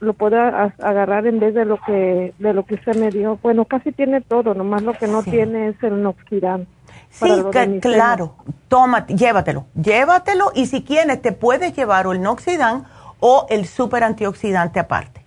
lo pueda agarrar en vez de lo que de lo que usted me dio. Bueno, casi tiene todo, nomás lo que no tiene es el noxidán. Sí, claro. Toma, llévatelo, llévatelo y si quieres te puedes llevar o el noxidán o el super antioxidante aparte.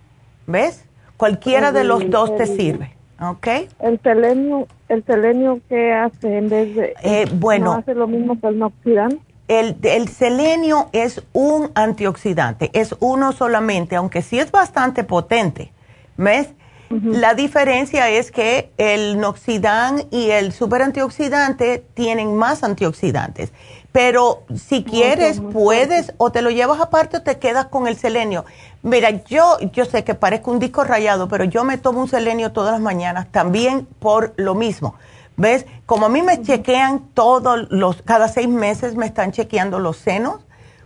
¿Ves? Cualquiera de los dos te sirve. ¿Ok? El selenio, el selenio que hace en vez de eh, bueno, hace lo mismo que el noxidán. El, el, selenio es un antioxidante, es uno solamente, aunque sí es bastante potente. ¿Ves? La diferencia es que el noxidán y el super antioxidante tienen más antioxidantes. Pero si quieres, puedes o te lo llevas aparte o te quedas con el selenio. Mira, yo, yo sé que parezco un disco rayado, pero yo me tomo un selenio todas las mañanas también por lo mismo. ¿Ves? Como a mí me chequean todos los, cada seis meses me están chequeando los senos,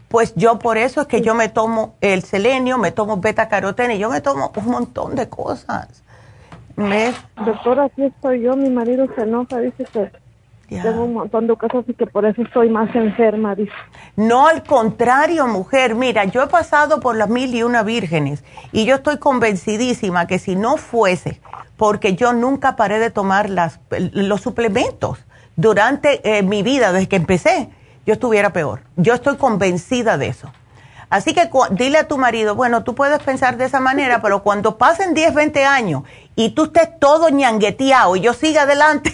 pues yo por eso es que yo me tomo el selenio, me tomo beta carotene, yo me tomo un montón de cosas. ¿Ves? Doctora, aquí estoy yo, mi marido se enoja, dice que tengo un montón de cosas y que por eso estoy más enferma, dice. No, al contrario, mujer, mira, yo he pasado por las mil y una vírgenes y yo estoy convencidísima que si no fuese porque yo nunca paré de tomar las, los suplementos durante eh, mi vida, desde que empecé, yo estuviera peor. Yo estoy convencida de eso. Así que dile a tu marido, bueno, tú puedes pensar de esa manera, pero cuando pasen 10, 20 años y tú estés todo ñangueteado y yo siga adelante,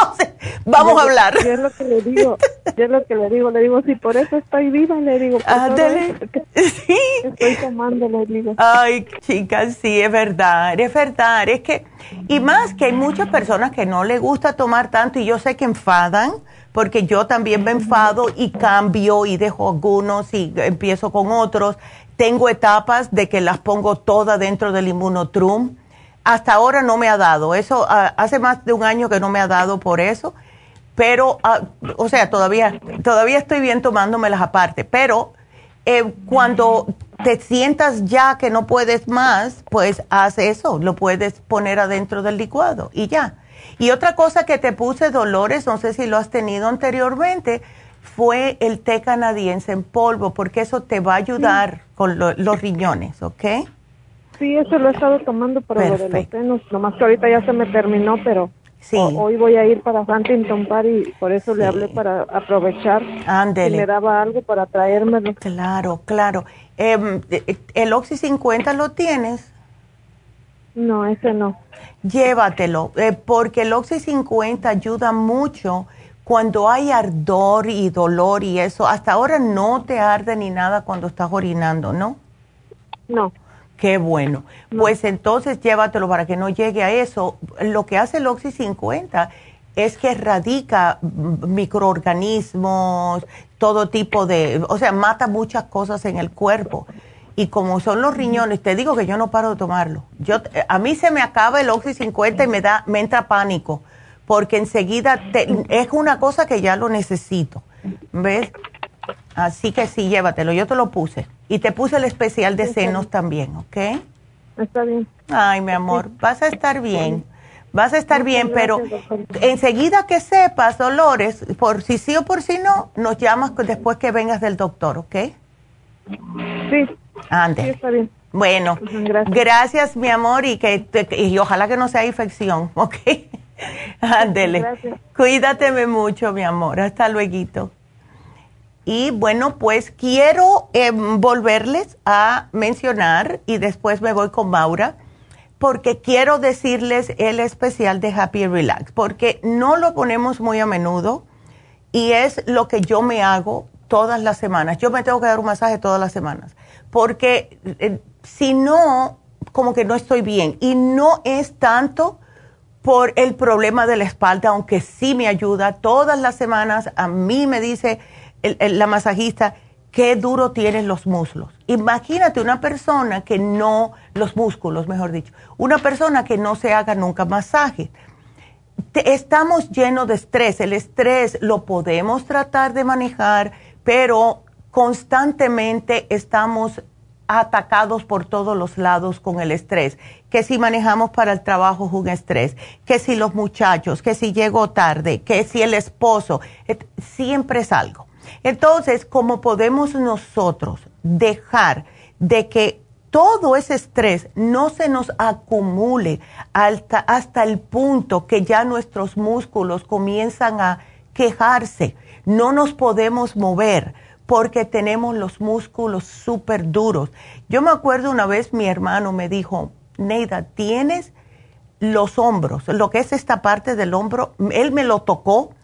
entonces vamos a hablar. Yo es lo que le digo, yo es lo que le digo, le digo, si por eso estoy viva, le digo, sí. estoy tomando, le digo. Ay, chicas, sí, es verdad, es verdad, es que, y más que hay muchas personas que no les gusta tomar tanto y yo sé que enfadan, porque yo también me enfado y cambio y dejo algunos y empiezo con otros. Tengo etapas de que las pongo todas dentro del inmunotrum. Hasta ahora no me ha dado. Eso ah, hace más de un año que no me ha dado por eso. Pero, ah, o sea, todavía, todavía estoy bien tomándomelas aparte. Pero eh, cuando te sientas ya que no puedes más, pues haz eso. Lo puedes poner adentro del licuado y ya y otra cosa que te puse, Dolores, no sé si lo has tenido anteriormente, fue el té canadiense en polvo, porque eso te va a ayudar con los riñones, ¿ok? Sí, eso lo he estado tomando para lo de los senos, nomás que ahorita ya se me terminó, pero sí. hoy voy a ir para Huntington Park y por eso le hablé para aprovechar. Ándele. Si me daba algo para traérmelo. Claro, claro. Eh, ¿El Oxy 50 lo tienes? No, ese no. Llévatelo, eh, porque el Oxy 50 ayuda mucho cuando hay ardor y dolor y eso. Hasta ahora no te arde ni nada cuando estás orinando, ¿no? No. Qué bueno. Pues entonces llévatelo para que no llegue a eso. Lo que hace el Oxy 50 es que erradica microorganismos, todo tipo de, o sea, mata muchas cosas en el cuerpo y como son los riñones, te digo que yo no paro de tomarlo. Yo, a mí se me acaba el Oxy 50 y me da, me entra pánico, porque enseguida es una cosa que ya lo necesito, ¿ves? Así que sí, llévatelo, yo te lo puse. Y te puse el especial de senos también, ¿ok? Está bien. Ay, mi amor, vas a estar bien. Vas a estar bien, pero enseguida que sepas, Dolores, por si sí o por si no, nos llamas después que vengas del doctor, ¿ok? Sí. Ande. Bueno, gracias. mi amor, y que y ojalá que no sea infección, ¿ok? Ándele. Cuídateme mucho, mi amor. Hasta luego. Y bueno, pues quiero em, volverles a mencionar y después me voy con Maura porque quiero decirles el especial de Happy Relax, porque no lo ponemos muy a menudo y es lo que yo me hago todas las semanas. Yo me tengo que dar un masaje todas las semanas porque eh, si no, como que no estoy bien. Y no es tanto por el problema de la espalda, aunque sí me ayuda. Todas las semanas a mí me dice la masajista, qué duro tienen los muslos. Imagínate una persona que no, los músculos, mejor dicho, una persona que no se haga nunca masaje. estamos llenos de estrés. El estrés lo podemos tratar de manejar, pero constantemente estamos atacados por todos los lados con el estrés. Que si manejamos para el trabajo un estrés, que si los muchachos, que si llego tarde, que si el esposo, siempre es algo. Entonces, ¿cómo podemos nosotros dejar de que todo ese estrés no se nos acumule hasta, hasta el punto que ya nuestros músculos comienzan a quejarse? No nos podemos mover porque tenemos los músculos súper duros. Yo me acuerdo una vez mi hermano me dijo, Neida, tienes los hombros, lo que es esta parte del hombro, él me lo tocó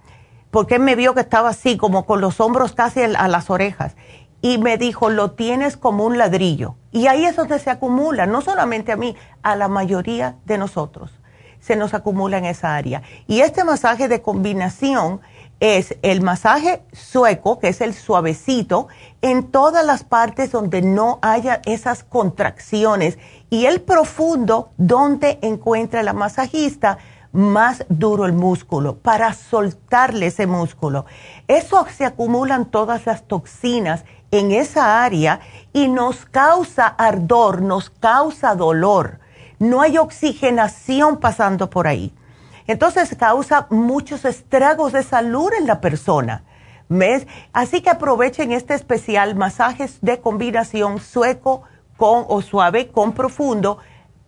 porque me vio que estaba así, como con los hombros casi a las orejas. Y me dijo, lo tienes como un ladrillo. Y ahí es donde se acumula, no solamente a mí, a la mayoría de nosotros. Se nos acumula en esa área. Y este masaje de combinación es el masaje sueco, que es el suavecito, en todas las partes donde no haya esas contracciones. Y el profundo, donde encuentra la masajista más duro el músculo, para soltarle ese músculo. Eso se acumulan todas las toxinas en esa área y nos causa ardor, nos causa dolor. No hay oxigenación pasando por ahí. Entonces causa muchos estragos de salud en la persona. ¿Ves? Así que aprovechen este especial masajes de combinación sueco con o suave con profundo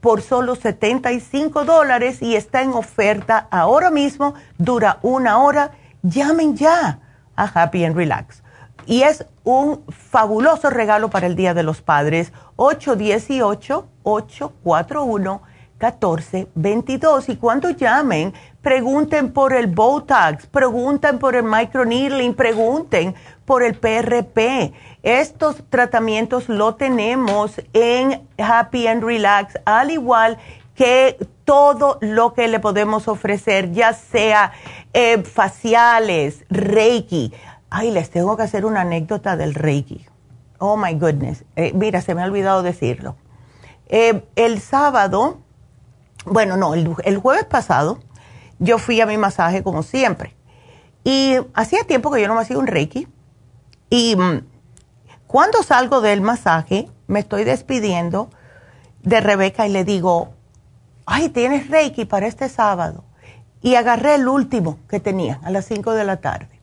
por solo 75 dólares y está en oferta ahora mismo, dura una hora. Llamen ya a Happy and Relax. Y es un fabuloso regalo para el Día de los Padres, 818-841-1422. Y cuando llamen, pregunten por el Botox, pregunten por el microneedling, pregunten por el PRP. Estos tratamientos lo tenemos en Happy and Relax, al igual que todo lo que le podemos ofrecer, ya sea eh, faciales, Reiki. Ay, les tengo que hacer una anécdota del Reiki. Oh, my goodness. Eh, mira, se me ha olvidado decirlo. Eh, el sábado, bueno, no, el, el jueves pasado, yo fui a mi masaje como siempre. Y hacía tiempo que yo no me hacía un Reiki. Y mm, cuando salgo del masaje, me estoy despidiendo de Rebeca y le digo, ay, tienes Reiki para este sábado. Y agarré el último que tenía a las 5 de la tarde.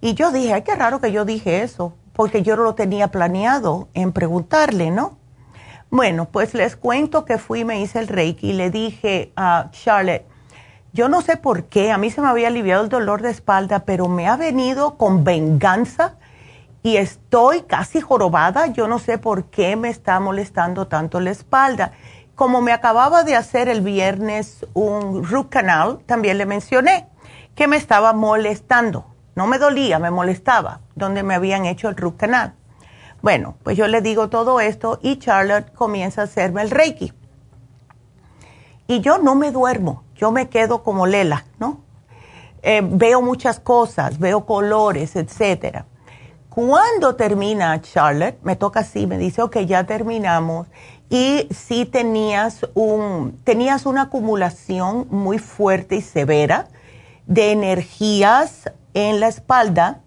Y yo dije, ay, qué raro que yo dije eso, porque yo no lo tenía planeado en preguntarle, ¿no? Bueno, pues les cuento que fui, me hice el Reiki y le dije a Charlotte, yo no sé por qué, a mí se me había aliviado el dolor de espalda, pero me ha venido con venganza y estoy casi jorobada. Yo no sé por qué me está molestando tanto la espalda. Como me acababa de hacer el viernes un root canal, también le mencioné que me estaba molestando. No me dolía, me molestaba, donde me habían hecho el root canal. Bueno, pues yo le digo todo esto y Charlotte comienza a hacerme el reiki. Y yo no me duermo, yo me quedo como Lela, ¿no? Eh, veo muchas cosas, veo colores, etcétera. Cuando termina Charlotte, me toca así, me dice, ok, ya terminamos. Y si tenías, un, tenías una acumulación muy fuerte y severa de energías en la espalda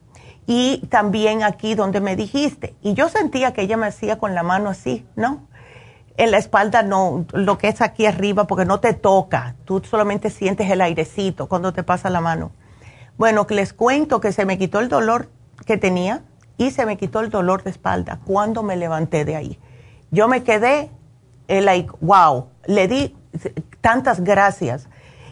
y también aquí donde me dijiste. Y yo sentía que ella me hacía con la mano así, ¿no? En la espalda no, lo que es aquí arriba, porque no te toca, tú solamente sientes el airecito cuando te pasa la mano. Bueno, les cuento que se me quitó el dolor que tenía, y se me quitó el dolor de espalda cuando me levanté de ahí. Yo me quedé, eh, like, wow, le di tantas gracias.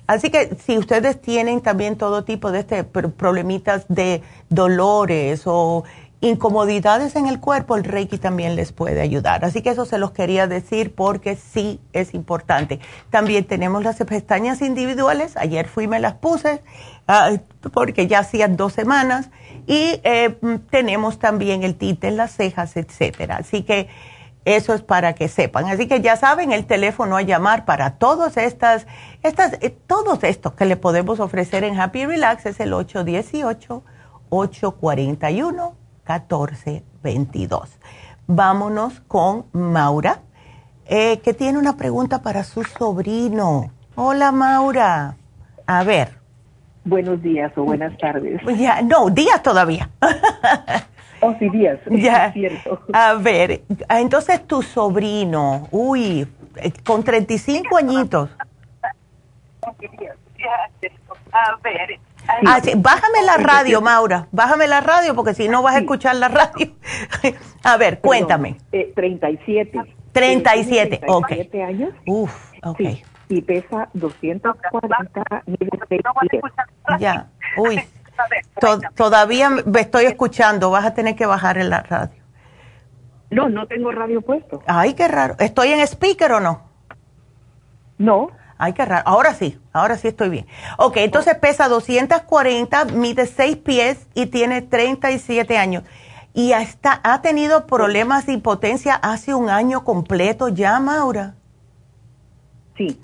Así que si ustedes tienen también todo tipo de este problemitas de dolores o incomodidades en el cuerpo, el Reiki también les puede ayudar. Así que eso se los quería decir porque sí es importante. También tenemos las pestañas individuales. Ayer fui y me las puse ah, porque ya hacían dos semanas y eh, tenemos también el tinte en las cejas, etcétera. Así que Eso es para que sepan. Así que ya saben, el teléfono a llamar para todos estas, estas, eh, todos estos que le podemos ofrecer en Happy Relax es el 818-841-1422. Vámonos con Maura, eh, que tiene una pregunta para su sobrino. Hola, Maura. A ver. Buenos días o buenas tardes. Ya, no, días todavía. Oh, sí, días. Ya. Es cierto. A ver, ah, entonces tu sobrino, uy, eh, con 35 añitos. A ver. Ah, Bájame la radio, Maura. Bájame la radio porque si no vas a escuchar la radio. a ver, cuéntame. Eh, 37. 37, ok. 37 años. Uf, ok. Y pesa 240 Ya, uy todavía me estoy escuchando, vas a tener que bajar en la radio. No, no tengo radio puesto. Ay, qué raro. ¿Estoy en speaker o no? No. Ay, qué raro. Ahora sí, ahora sí estoy bien. Ok, entonces pesa 240, mide 6 pies y tiene 37 años. Y hasta, ha tenido problemas de impotencia hace un año completo ya, Maura. Sí.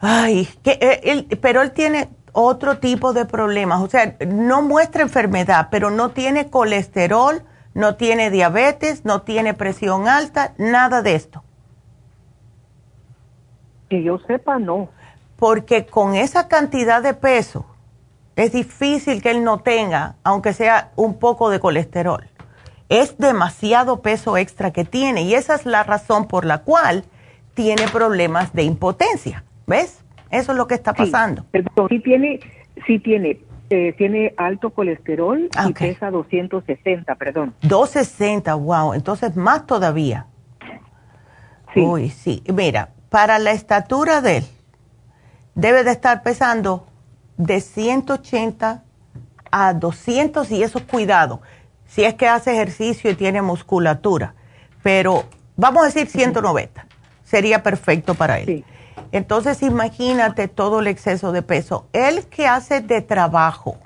Ay, que, eh, pero él tiene, otro tipo de problemas. O sea, no muestra enfermedad, pero no tiene colesterol, no tiene diabetes, no tiene presión alta, nada de esto. Que yo sepa, no. Porque con esa cantidad de peso es difícil que él no tenga, aunque sea un poco de colesterol. Es demasiado peso extra que tiene y esa es la razón por la cual tiene problemas de impotencia. ¿Ves? Eso es lo que está pasando. Sí, tiene, sí tiene, eh, tiene alto colesterol y pesa 260, perdón. 260, wow. Entonces más todavía. Sí. Uy, sí. Mira, para la estatura de él, debe de estar pesando de 180 a 200 y eso es cuidado. Si es que hace ejercicio y tiene musculatura. Pero vamos a decir 190. Sería perfecto para él. Sí. Entonces imagínate todo el exceso de peso. ¿Él qué hace de trabajo?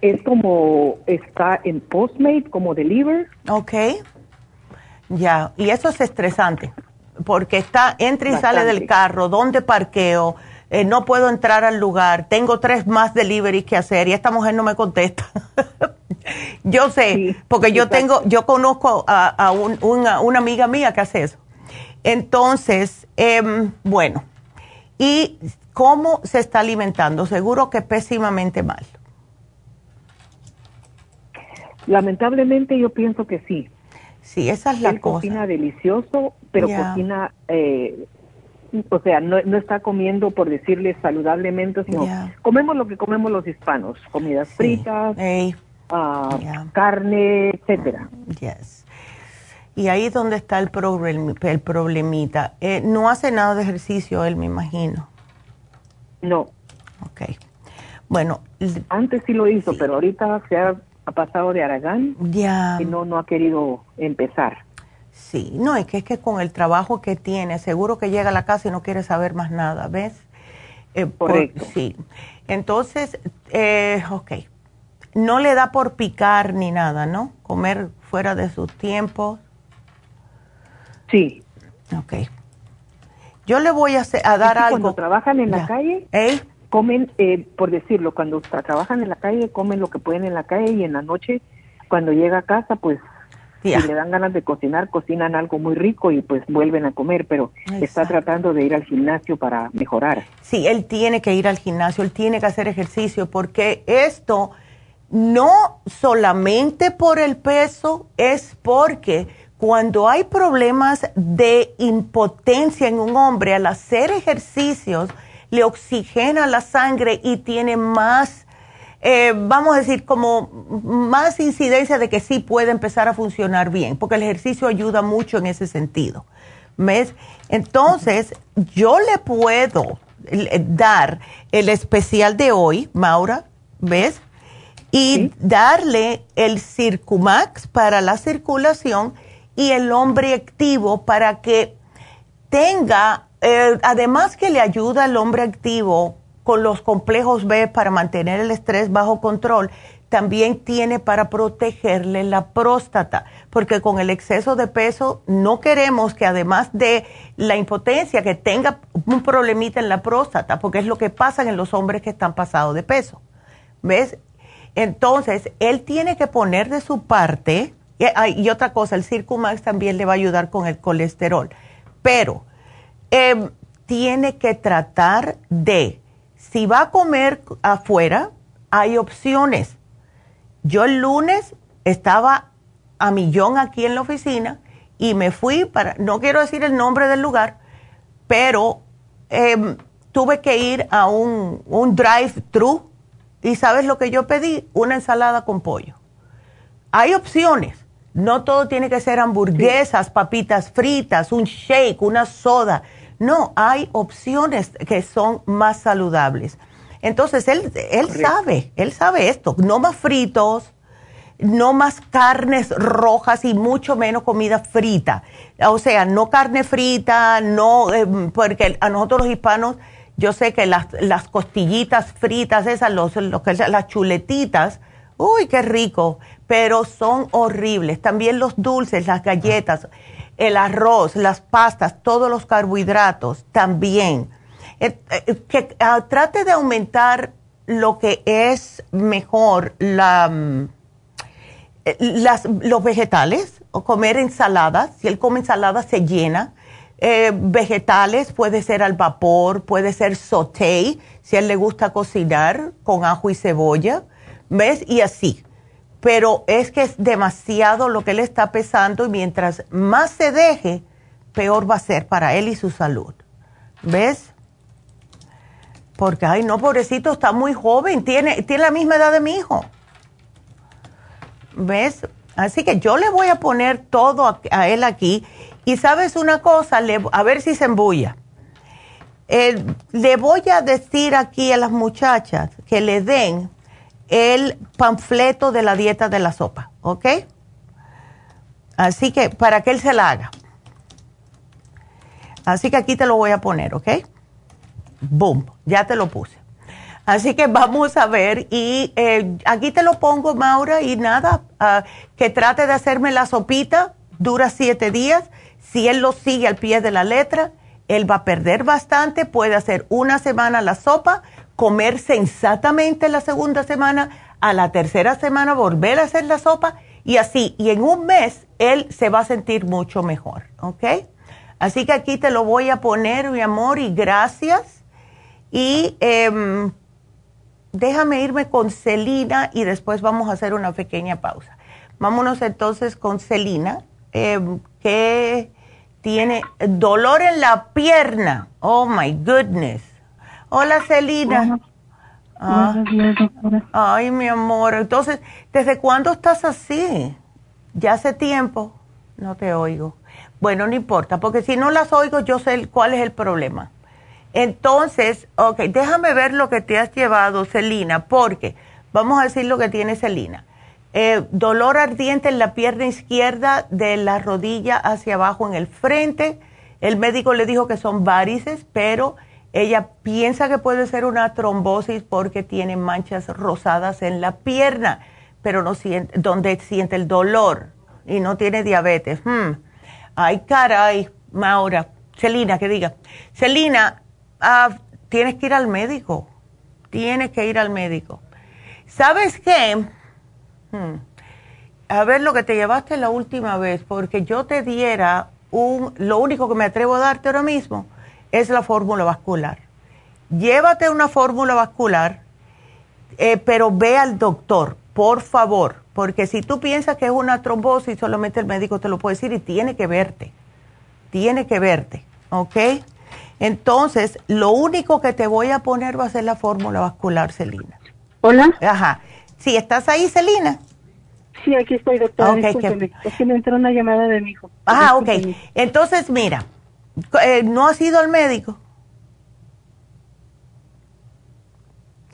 Es como está en Postmate, como deliver. Ok. Ya, y eso es estresante, porque está, entra y sale del carro, ¿dónde parqueo? Eh, no puedo entrar al lugar, tengo tres más deliveries que hacer y esta mujer no me contesta. yo sé, porque yo tengo, yo conozco a, una, una amiga mía que hace eso. Entonces, em, bueno, ¿y cómo se está alimentando? Seguro que pésimamente mal. Lamentablemente yo pienso que sí. Sí, esa es la Él cocina delicioso, pero cocina, eh, o sea, no, está comiendo por decirle saludablemente, sino comemos lo que comemos los hispanos, comidas fritas, ah, carne, etcétera. Yes. Y ahí es donde está el, el problemita. Eh, no hace nada de ejercicio él, me imagino. No. Ok. Bueno. Antes sí lo hizo, pero ahorita se ha, pasado de Aragán. Ya. Y no, no ha querido empezar. Sí, no, es que es que con el trabajo que tiene, seguro que llega a la casa y no quiere saber más nada, ¿ves? Eh, Correcto. sí. Entonces, eh, ok. No le da por picar ni nada, ¿no? Comer fuera de sus tiempos. Sí. Ok. Yo le voy a, a dar algo. Cuando trabajan en la calle, ¿Eh? comen, eh, por decirlo, cuando trabajan en la calle, comen lo que pueden en la calle y en la noche, cuando llega a casa, pues si le dan ganas de cocinar, cocinan algo muy rico y pues vuelven a comer, pero está tratando de ir al gimnasio para mejorar. Sí, él tiene que ir al gimnasio, él tiene que hacer ejercicio, porque esto no solamente por el peso, es porque cuando hay problemas de impotencia en un hombre, al hacer ejercicios, le oxigena la sangre y tiene más, eh, vamos a decir, como más incidencia de que sí puede empezar a funcionar bien, porque el ejercicio ayuda mucho en ese sentido. ¿Ves? Entonces, yo le puedo eh, dar el especial de hoy, Maura, ¿ves? Y darle el Circumax para la circulación y el hombre activo para que tenga, eh, además que le ayuda al hombre activo con los complejos B para mantener el estrés bajo control, también tiene para protegerle la próstata, porque con el exceso de peso no queremos que además de la impotencia que tenga un problemita en la próstata, porque es lo que pasa en los hombres que están pasados de peso. ¿Ves? Entonces, él tiene que poner de su parte, y, otra cosa, el Circumax también le va a ayudar con el colesterol, pero em, tiene que tratar de, si va a comer afuera, hay opciones. Yo el lunes estaba a millón aquí en la oficina y me fui para, no quiero decir el nombre del lugar, pero em, tuve que ir a un, un drive-thru y sabes lo que yo pedí, una ensalada con pollo. Hay opciones, no todo tiene que ser hamburguesas, papitas fritas, un shake, una soda. No, hay opciones que son más saludables. Entonces, él, él sabe, él sabe esto. No más fritos, no más carnes rojas y mucho menos comida frita. O sea, no carne frita, no, eh, porque a nosotros los hispanos, yo sé que las, las costillitas fritas, esas, los, las chuletitas, uy, qué rico, pero son horribles. También los dulces, las galletas, el arroz, las pastas, todos los carbohidratos, también eh, eh, que ah, trate de aumentar lo que es mejor mm, eh, las, los vegetales o comer ensaladas. Si él come ensaladas se llena. vegetales puede ser al vapor, puede ser sauté, si él le gusta cocinar con ajo y cebolla, ¿ves? Y así. Pero es que es demasiado lo que él está pesando y mientras más se deje, peor va a ser para él y su salud. ¿Ves? Porque, ay, no, pobrecito, está muy joven, tiene, tiene la misma edad de mi hijo. ¿Ves? Así que yo le voy a poner todo a, él aquí. Y sabes una cosa, a ver si se embulla. le voy a decir aquí a las muchachas que le den el panfleto de la dieta de la sopa, ¿ok? Así que para que él se la haga. Así que aquí te lo voy a poner, ¿ok? boom, ya te lo puse. Así que vamos a ver y eh, aquí te lo pongo, Maura, y nada, ah, que trate de hacerme la sopita, dura siete días. Si él lo sigue al pie de la letra, él va a perder bastante, puede hacer una semana la sopa, comer sensatamente la segunda semana, a la tercera semana volver a hacer la sopa y así, y en un mes él se va a sentir mucho mejor, ¿ok? Así que aquí te lo voy a poner, mi amor, y gracias y em, déjame irme con Celina y después vamos a hacer una pequeña pausa. Vámonos entonces con Celina, em, que tiene dolor en la pierna. Oh my goodness. Hola Celina. Ah. ay, mi amor. Entonces, ¿desde cuándo estás así? Ya hace tiempo. No te oigo. Bueno, no importa, porque si no las oigo, yo sé cuál es el problema. Entonces, ok, déjame ver lo que te has llevado, Celina, porque vamos a decir lo que tiene Celina. Eh, dolor ardiente en la pierna izquierda de la rodilla hacia abajo en el frente. El médico le dijo que son varices, pero ella piensa que puede ser una trombosis porque tiene manchas rosadas en la pierna, pero no siente, donde siente el dolor y no tiene diabetes. Hmm. Ay, caray, Maura. Celina, que diga. Celina, Ah, tienes que ir al médico. Tienes que ir al médico. ¿Sabes qué? Hmm. A ver lo que te llevaste la última vez, porque yo te diera un, lo único que me atrevo a darte ahora mismo es la fórmula vascular. Llévate una fórmula vascular, eh, pero ve al doctor, por favor, porque si tú piensas que es una trombosis, solamente el médico te lo puede decir y tiene que verte. Tiene que verte, ¿ok? Entonces, lo único que te voy a poner va a ser la fórmula vascular, Celina. Hola. Ajá. Sí, ¿estás ahí, Celina? Sí, aquí estoy, doctora. Okay, Es que me entró una llamada de mi hijo. Ah, ok. Entonces, mira, eh, ¿no has ido al médico?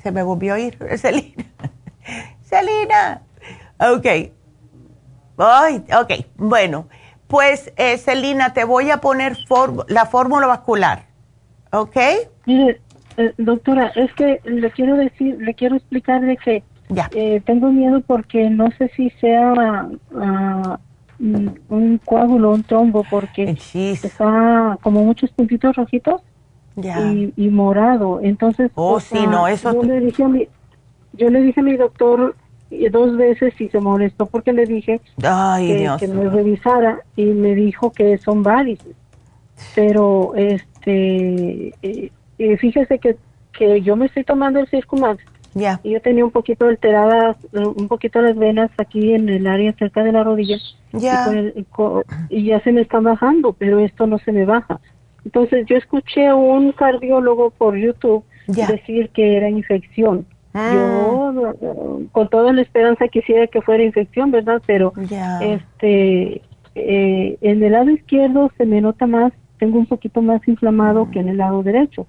Se me volvió a ir, Celina. Celina. Ok. Ay, ok, bueno. Pues, eh, Celina, te voy a poner la fórmula vascular. ¿Ok? Mire, eh, doctora, es que le quiero decir, le quiero explicar de que Eh, tengo miedo porque no sé si sea uh, un coágulo, un trombo, porque está como muchos puntitos rojitos y, morado. Entonces, oh, sí, no, eso yo, le dije a mi, yo le dije a mi doctor dos veces y se molestó porque le dije que, me revisara y me dijo que son varices. Pero este eh, eh, fíjese que, que yo me estoy tomando el Circumax y yo tenía un poquito alteradas, un poquito las venas aquí en el área cerca de la rodilla. Y, ya se me está bajando, pero esto no se me baja. Entonces yo escuché a un cardiólogo por YouTube decir que era infección. Ah. Yo con toda la esperanza quisiera que fuera infección, ¿verdad? Pero este eh, en el lado izquierdo se me nota más, tengo un poquito más inflamado que en el lado derecho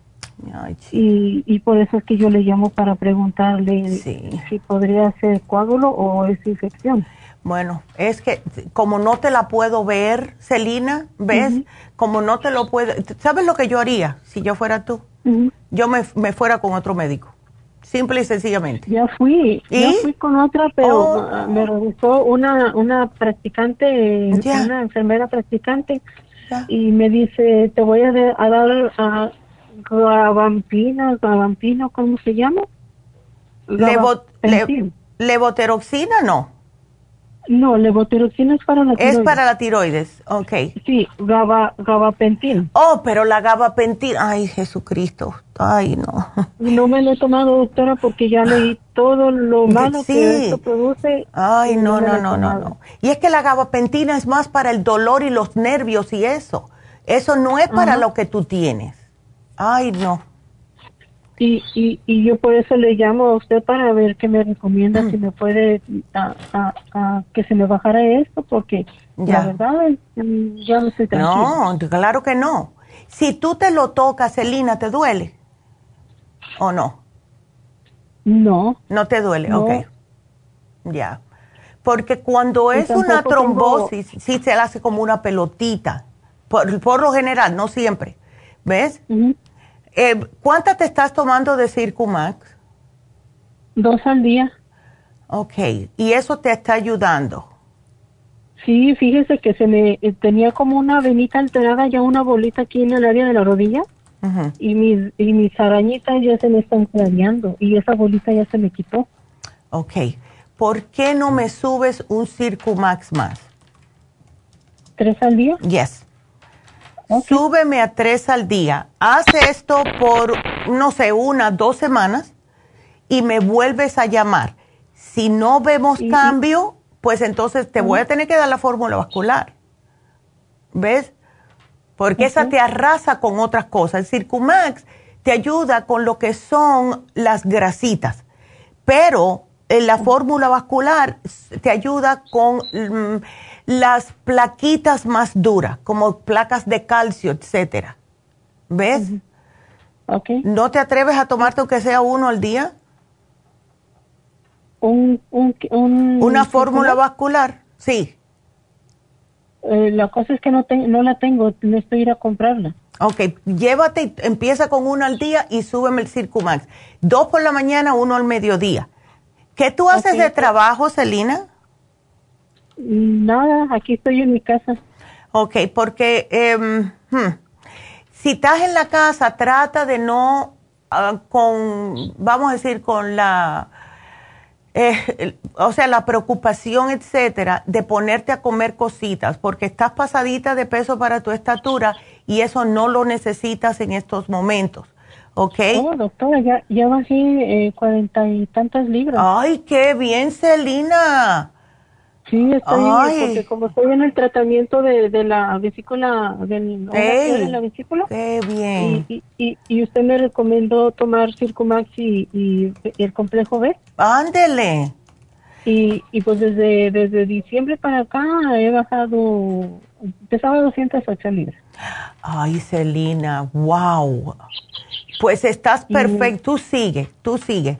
y, y por eso es que yo le llamo para preguntarle si podría ser coágulo o es infección. Bueno, es que como no te la puedo ver, Celina, ¿ves? Como no te lo puedo... ¿Sabes lo que yo haría si yo fuera tú? Yo me, me, fuera con otro médico. Simple y sencillamente. Ya fui, ya fui con otra, pero oh. me revisó una, una practicante, una enfermera practicante, y me dice, te voy a, a dar a, Gavampina, Gavampino, ¿cómo se llama? levoteroxina, no. No, levotiroxina es para la tiroides. Es para la tiroides, ok. Sí, gabapentin. Oh, pero la gabapentin, ay, Jesucristo, ay, no. No me lo he tomado, doctora, porque ya leí todo lo malo que esto produce. Ay, no, no, no, no, no, Y es que la gabapentina es más para el dolor y los nervios y eso. Eso no es para lo que tú tienes. Ay, no. Y, y, y yo por eso le llamo a usted para ver qué me recomienda, si me puede, a, que se me bajara esto, porque ya. la verdad mm, ya no estoy tranquila. No, claro que no. Si tú te lo tocas, Celina, ¿te duele? ¿O no? No. No te duele, ok. Ya. Porque cuando es una trombosis, sí se hace como una pelotita. Por, por lo general, no siempre. ¿Ves? Eh, ¿Cuántas te estás tomando de Circumax? Dos al día. Ok, ¿y eso te está ayudando? Sí, fíjese que se me eh, tenía como una venita alterada, ya una bolita aquí en el área de la rodilla. y, mis, y mis arañitas ya se me están clareando y esa bolita ya se me quitó. Ok, ¿por qué no me subes un Circumax más? ¿Tres al día? Yes. Súbeme a tres al día. Haz esto por, no sé, una, dos semanas y me vuelves a llamar. Si no vemos cambio, pues entonces te voy a tener que dar la fórmula vascular. ¿Ves? Porque esa te arrasa con otras cosas. El Circumax te ayuda con lo que son las grasitas, pero en la fórmula vascular te ayuda con... Mm, las plaquitas más duras, como placas de calcio, etcétera. ¿Ves? Okay. ¿No te atreves a tomarte aunque sea uno al día? Un, ¿Una fórmula vascular? Sí. Eh, la cosa es que no, no la tengo, necesito ir a comprarla. Ok, llévate, empieza con uno al día y súbeme el Circumax. Dos por la mañana, uno al mediodía. ¿Qué tú haces de trabajo, Celina? Nada, aquí estoy en mi casa. Ok, porque hmm, si estás en la casa, trata de no, ah, con, vamos a decir, con la, eh, o sea, la preocupación, etcétera, de ponerte a comer cositas, porque estás pasadita de peso para tu estatura y eso no lo necesitas en estos momentos. ¿Ok? Oh, doctora, ya, ya bajé eh, cuarenta y tantas libras. Ay, qué bien, Celina. Sí, estoy, porque como estoy en el tratamiento de, de la vesícula, del, de la vesícula. Qué bien. Y, y, y, usted me recomendó tomar Circumax y, y, el complejo B. Ándele. Y, y pues desde, desde diciembre para acá he bajado, pesaba 208 libras. Ay, Celina, wow. Pues estás perfecto, tú sigue, tú sigue.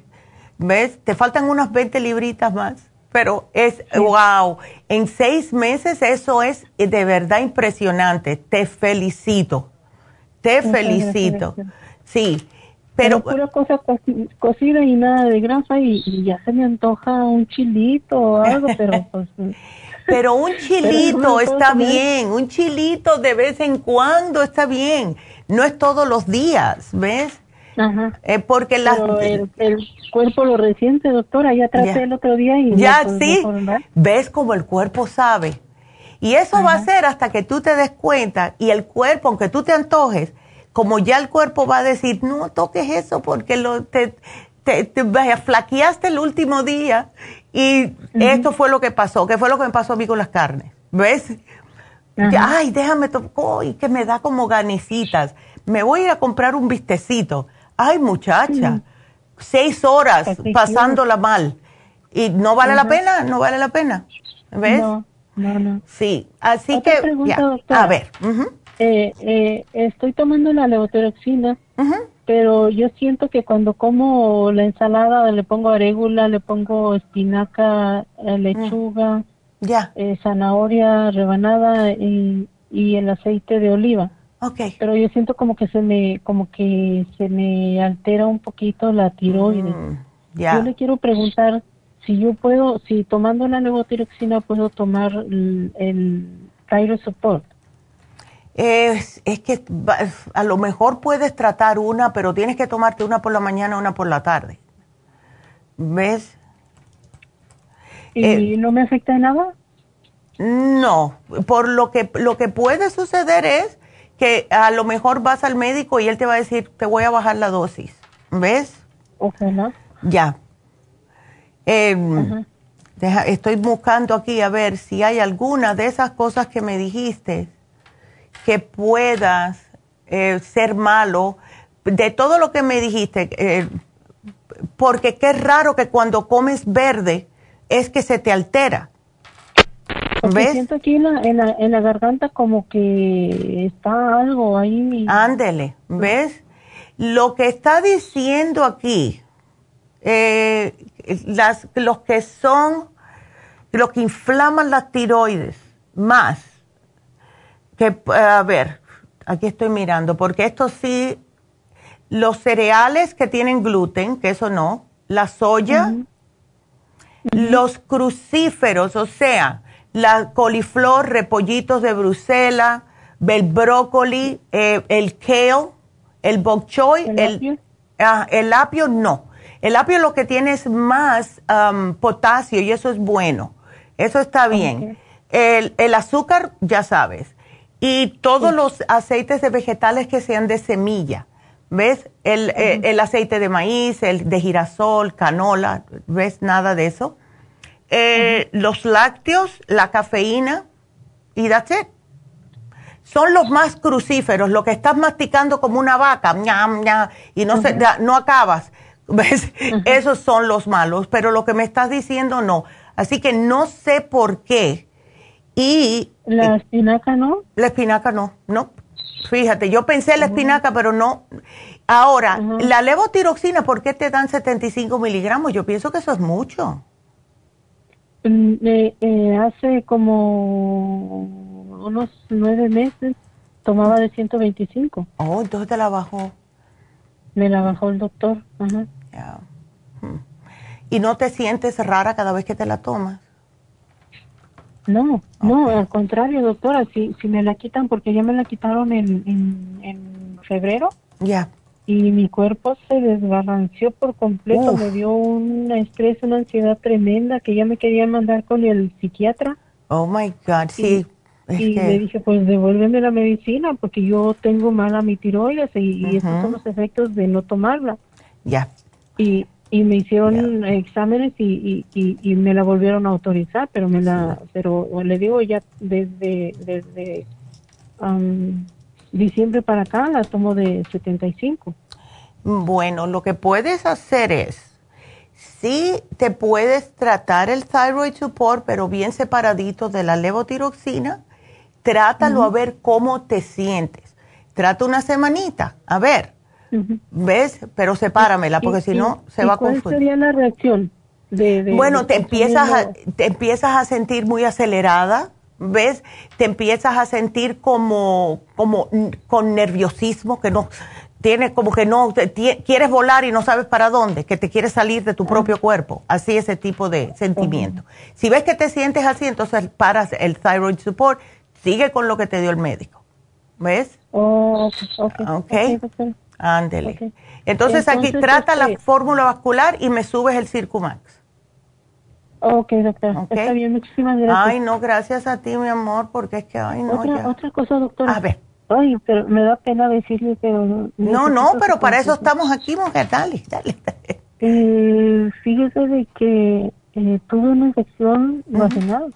¿Ves? Te faltan unas 20 libritas más pero es, wow, en seis meses eso es de verdad impresionante. Te felicito, te felicito. Sí, Pero, pura cosa cocida y nada de grasa y, ya se me antoja un chilito o algo, pero pues... Pero un chilito está bien, un chilito de vez en cuando está bien, no es todos los días, ¿ves? Ajá. Eh, porque la, el, cuerpo lo resiente, doctora, ya traté el otro día y... Ya, sí, ves como el cuerpo sabe. Y eso va a ser hasta que tú te des cuenta y el cuerpo, aunque tú te antojes, como ya el cuerpo va a decir, no toques eso porque lo, te, te, flaqueaste el último día y esto fue lo que pasó, que fue lo que me pasó a mí con las carnes. ¿Ves? Ay, déjame tocar, que me da como ganecitas. Me voy a ir a comprar un vistecito. Ay, muchacha, seis horas pasándola mal. Y no vale la pena, no vale la pena. ¿Ves? No, no, no. Sí, así que, a ver. eh, eh, estoy tomando la levotiroxina, pero yo siento que cuando como la ensalada le pongo arégula, le pongo espinaca, eh, lechuga, ya. Eh, zanahoria rebanada y, y el aceite de oliva. Okay. Pero yo siento como que se me, como que se me altera un poquito la tiroides. Mm, yo le quiero preguntar si yo puedo, si tomando la levotiroxina puedo tomar el, el Support. Es, es que a lo mejor puedes tratar una, pero tienes que tomarte una por la mañana, una por la tarde. ¿Ves? ¿Y eh, no me afecta nada? No, por lo que lo que puede suceder es que a lo mejor vas al médico y él te va a decir, te voy a bajar la dosis. ¿Ves? Ojalá. Ya. Em, estoy buscando aquí a ver si hay alguna de esas cosas que me dijiste que puedas eh, ser malo. De todo lo que me dijiste, eh, porque qué raro que cuando comes verde es que se te altera. ¿Ves? siento aquí en la, en, la, garganta como que está algo ahí. Ándele, ¿ves? Lo que está diciendo aquí, eh, las, los que son, los que inflaman las tiroides más, que, a ver, aquí estoy mirando, porque esto sí, los cereales que tienen gluten, que eso no, la soya, los crucíferos, o sea, la coliflor, repollitos de Bruselas, el brócoli, eh, el kale, el bok choy, el, ah, el, apio no. El apio lo que tiene es más um, potasio y eso es bueno. Eso está bien. El, el, azúcar, ya sabes. Y todos los aceites de vegetales que sean de semilla. ¿Ves? El, eh, el aceite de maíz, el de girasol, canola, ¿ves? Nada de eso eh, los lácteos, la cafeína y that's it. Son los más crucíferos, lo que estás masticando como una vaca, y no, se, no acabas. ¿Ves? Esos son los malos, pero lo que me estás diciendo no. Así que no sé por qué. Y. ¿La espinaca no? La espinaca no, no. Fíjate, yo pensé la espinaca, pero no. Ahora, la levotiroxina, ¿por qué te dan 75 miligramos? Yo pienso que eso es mucho. Mm, eh, hace como unos nueve meses tomaba de 125. Oh, entonces te la bajó. Me la bajó el doctor. Ajá. Hmm. ¿Y no te sientes rara cada vez que te la tomas? No, no, al contrario, doctora, si, si me la quitan, porque ya me la quitaron en, en, en febrero. Ya y mi cuerpo se desbalanceó por completo, me dio un estrés, una ansiedad tremenda que ya me quería mandar con el psiquiatra. Oh my God, sí. Y, le dije, pues devuélveme la medicina porque yo tengo mala mi tiroides y, esos son los efectos de no tomarla. Ya. Y, y me hicieron exámenes y, y, me la volvieron a autorizar, pero me la, pero le digo ya desde, desde diciembre para acá la tomo de 75. Bueno, lo que puedes hacer es, sí te puedes tratar el thyroid support, pero bien separadito de la levotiroxina, trátalo a ver cómo te sientes. Trata una semanita, a ver, ¿ves? Pero sepáramela, porque si no se va a confundir. ¿Cuál sería la reacción? De, bueno, te empiezas, a, te empiezas a sentir muy acelerada, ¿ves? Te empiezas a sentir como, como con nerviosismo, que no, tienes como que no, quieres volar y no sabes para dónde, que te quieres salir de tu propio cuerpo, así ese tipo de sentimiento. Si ves que te sientes así, entonces paras el thyroid support, sigue con lo que te dio el médico. ¿Ves? Oh, ok. Ándele. Entonces, aquí trata la este fórmula vascular y me subes el Circumax. Ok, doctora. Está bien, muchísimas gracias. Ay, no, gracias a ti, mi amor, porque es que, ay, no. Otra, otra cosa, doctora. A ver. Ay, pero me da pena decirle, pero... No, no, pero para eso estamos aquí, mujer, dale, dale. Eh, fíjese de que eh, tuve una infección vaginal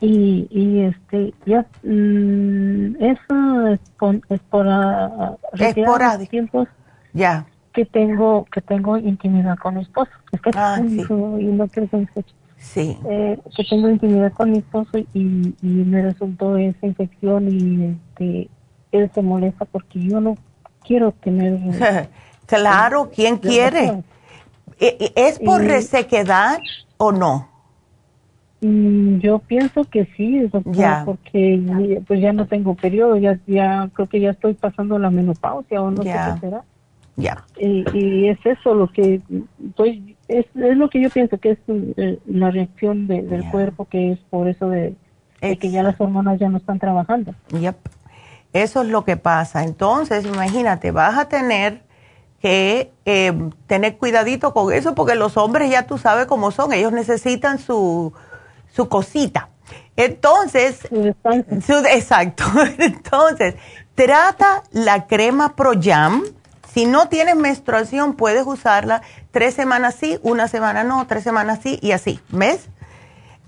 y, y este ya mm, eso es, por, es por tiempos ya que tengo que tengo intimidad con mi esposo. Es que ah, sí. y no quiero que sí. Eh, que tengo intimidad con mi esposo y, y me resultó esa infección y este él se molesta porque yo no quiero tener claro quién quiere e, e, es por resequedad o no Mm, yo pienso que sí, doctora, porque pues ya no tengo periodo, ya, ya creo que ya estoy pasando la menopausia o no sé qué será. Ya. Y, es eso lo que, pues, es, es lo que yo pienso que es eh, la reacción del cuerpo, que es por eso de, que ya las hormonas ya no están trabajando. Yep. Eso es lo que pasa. Entonces, imagínate, vas a tener que eh, tener cuidadito con eso, porque los hombres ya tú sabes cómo son, ellos necesitan su su cosita. Entonces, exacto. Entonces, trata la crema Pro Jam. Si no tienes menstruación, puedes usarla tres semanas sí, una semana no, tres semanas sí y así. ¿Ves?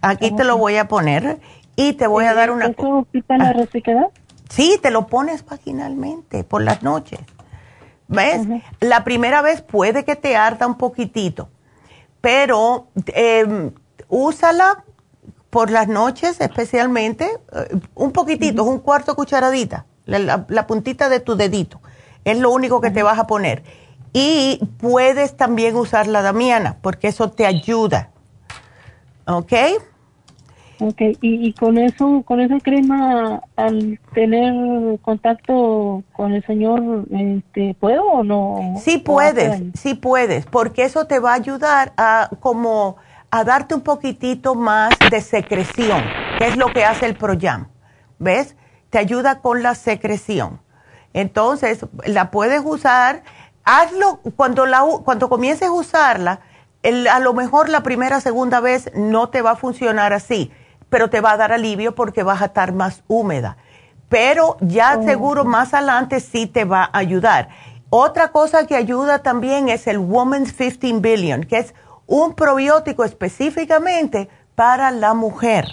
Aquí te lo voy a poner y te voy a dar una. ¿Eso quita la resequedad? Sí, te lo pones vaginalmente por las noches. ¿Ves? La primera vez puede que te arda un poquitito, pero eh, úsala por las noches especialmente, eh, un poquitito, un cuarto cucharadita, la, puntita de tu dedito. Es lo único que te vas a poner. Y puedes también usar la damiana, porque eso te ayuda. ¿Ok? Ok, y, con eso, con esa crema, al tener contacto con el señor, este, ¿puedo o no? Sí puedes, sí puedes, porque eso te va a ayudar a como a darte un poquitito más de secreción, que es lo que hace el Proyam. ¿Ves? Te ayuda con la secreción. Entonces, la puedes usar, hazlo cuando, la, cuando comiences a usarla, a lo mejor la primera, segunda vez no te va a funcionar así, pero te va a dar alivio porque vas a estar más húmeda. Pero ya oh. seguro más adelante sí te va a ayudar. Otra cosa que ayuda también es el Woman's 15 Billion, que es un probiótico específicamente para la mujer,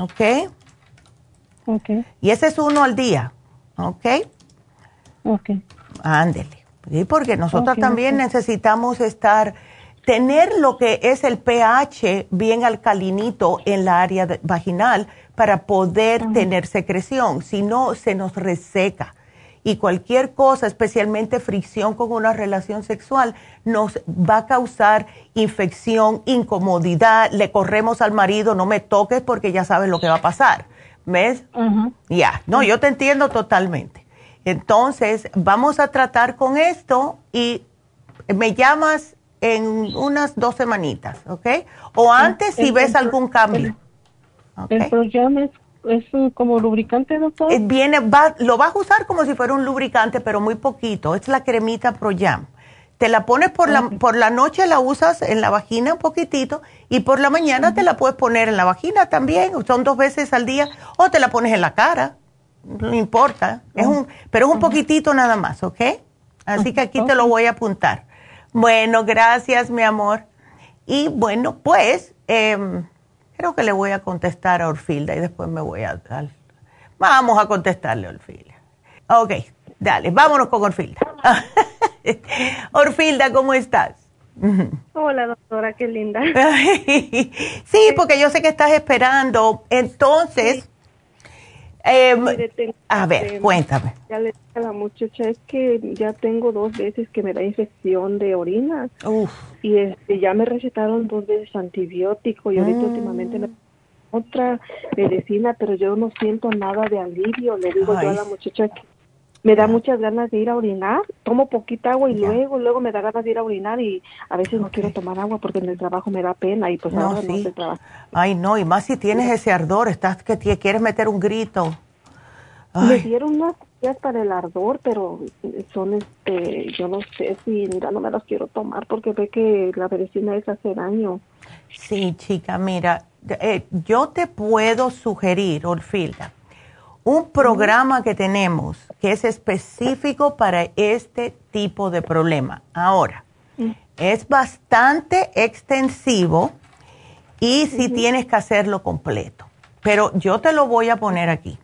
¿ok? Ok. Y ese es uno al día, ¿ok? Ok. Ándele. ¿sí? Porque nosotros también necesitamos estar, tener lo que es el pH bien alcalinito en la área vaginal para poder tener secreción, si no se nos reseca y cualquier cosa, especialmente fricción con una relación sexual, nos va a causar infección, incomodidad, le corremos al marido, no me toques porque ya sabes lo que va a pasar. ¿Ves? Ya, no, yo te entiendo totalmente. Entonces, vamos a tratar con esto y me llamas en unas dos semanitas, ¿ok? O antes si ves algún cambio. El, programa ¿Es como lubricante, doctor? Eh, viene, va, lo vas a usar como si fuera un lubricante, pero muy poquito. Es la cremita Pro Jam. Te la pones por, la, por la noche, la usas en la vagina un poquitito y por la mañana te la puedes poner en la vagina también. Son dos veces al día o te la pones en la cara. No importa. Es un, pero es un poquitito nada más, ¿ok? Así que aquí te lo voy a apuntar. Bueno, gracias, mi amor. Y bueno, pues... Eh, Creo que le voy a contestar a Orfilda y después me voy a... dar. vamos a contestarle a Orfilda. Ok, dale, vámonos con Orfilda. Orfilda, ¿cómo estás? Hola, doctora, qué linda. sí, porque yo sé que estás esperando. Entonces, Em, a ver, cuéntame. Ya le dije a la muchacha, es que ya tengo dos veces que me da infección de orina. Y este, ya me recetaron dos veces antibiótico y ahorita mm. últimamente me otra medicina, pero yo no siento nada de alivio. Le digo yo a la muchacha que me da muchas ganas de ir a orinar, tomo poquita agua y luego, luego me da ganas de ir a orinar y a veces no quiero tomar agua porque en el trabajo me da pena y pues no, ahora no se trabaja. Ay, no, y más si tienes ese ardor, estás que quieres meter un grito. Me dieron unas días para el ardor, pero son, este, yo no sé si ya no me las quiero tomar porque ve que la medicina es hace daño. Sí, chica, mira, eh, yo te puedo sugerir, Orfilda, un programa que tenemos que es específico para este tipo de problema. Ahora, es bastante extensivo y si tienes que hacerlo completo, pero yo te lo voy a poner aquí.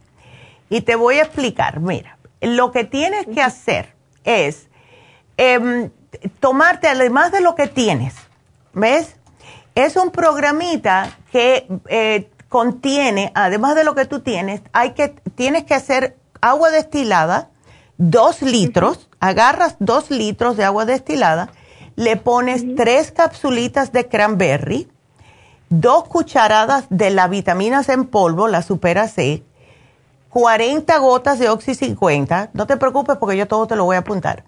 Y te voy a explicar, mira, lo que tienes que hacer es em, tomarte, además de lo que tienes, ¿ves? Es un programita que eh, contiene, además de lo que tú tienes, hay que, tienes que hacer agua destilada, dos litros, agarras dos litros de agua destilada, le pones tres capsulitas de cranberry, dos cucharadas de las vitaminas en polvo, la Supera C, 40 gotas de Oxy 50, no te preocupes porque yo todo te lo voy a apuntar.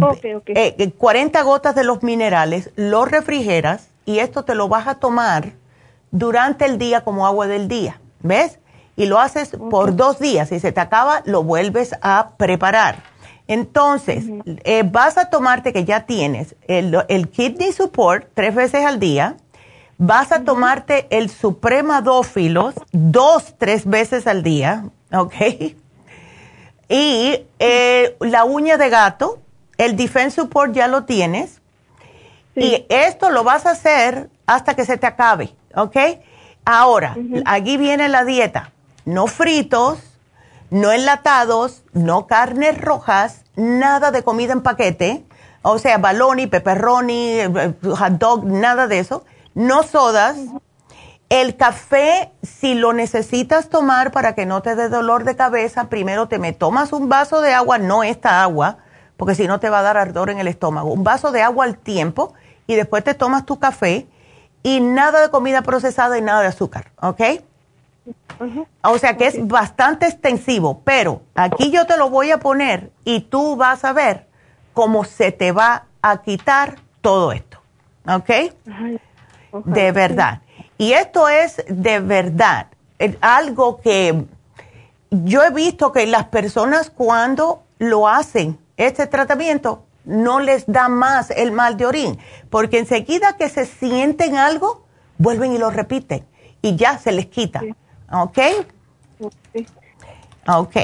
Okay, okay. 40 eh, gotas de los minerales, los refrigeras y esto te lo vas a tomar durante el día como agua del día, ¿ves? Y lo haces por dos días. Si se te acaba, lo vuelves a preparar. Entonces, eh, vas a tomarte que ya tienes el, el, Kidney Support tres veces al día, vas a tomarte el Supremadófilos dos, tres veces al día, ¿ok? Y eh, la uña de gato, el Defense Support ya lo tienes. Y esto lo vas a hacer hasta que se te acabe, ¿ok? Ahora, aquí viene la dieta. No fritos, no enlatados, no carnes rojas, nada de comida en paquete, o sea, baloni, pepperoni, eh, hot dog, nada de eso. No sodas, el café, si lo necesitas tomar para que no te dé dolor de cabeza, primero te me tomas un vaso de agua, no esta agua, porque si no te va a dar ardor en el estómago. Un vaso de agua al tiempo y después te tomas tu café y nada de comida procesada y nada de azúcar, ¿ok? O sea que es bastante extensivo, pero aquí yo te lo voy a poner y tú vas a ver cómo se te va a quitar todo esto, ¿ok? De verdad. Y esto es de verdad algo que yo he visto que las personas cuando lo hacen, este tratamiento, no les da más el mal de orín, porque enseguida que se sienten algo, vuelven y lo repiten y ya se les quita. ¿Ok? Ok.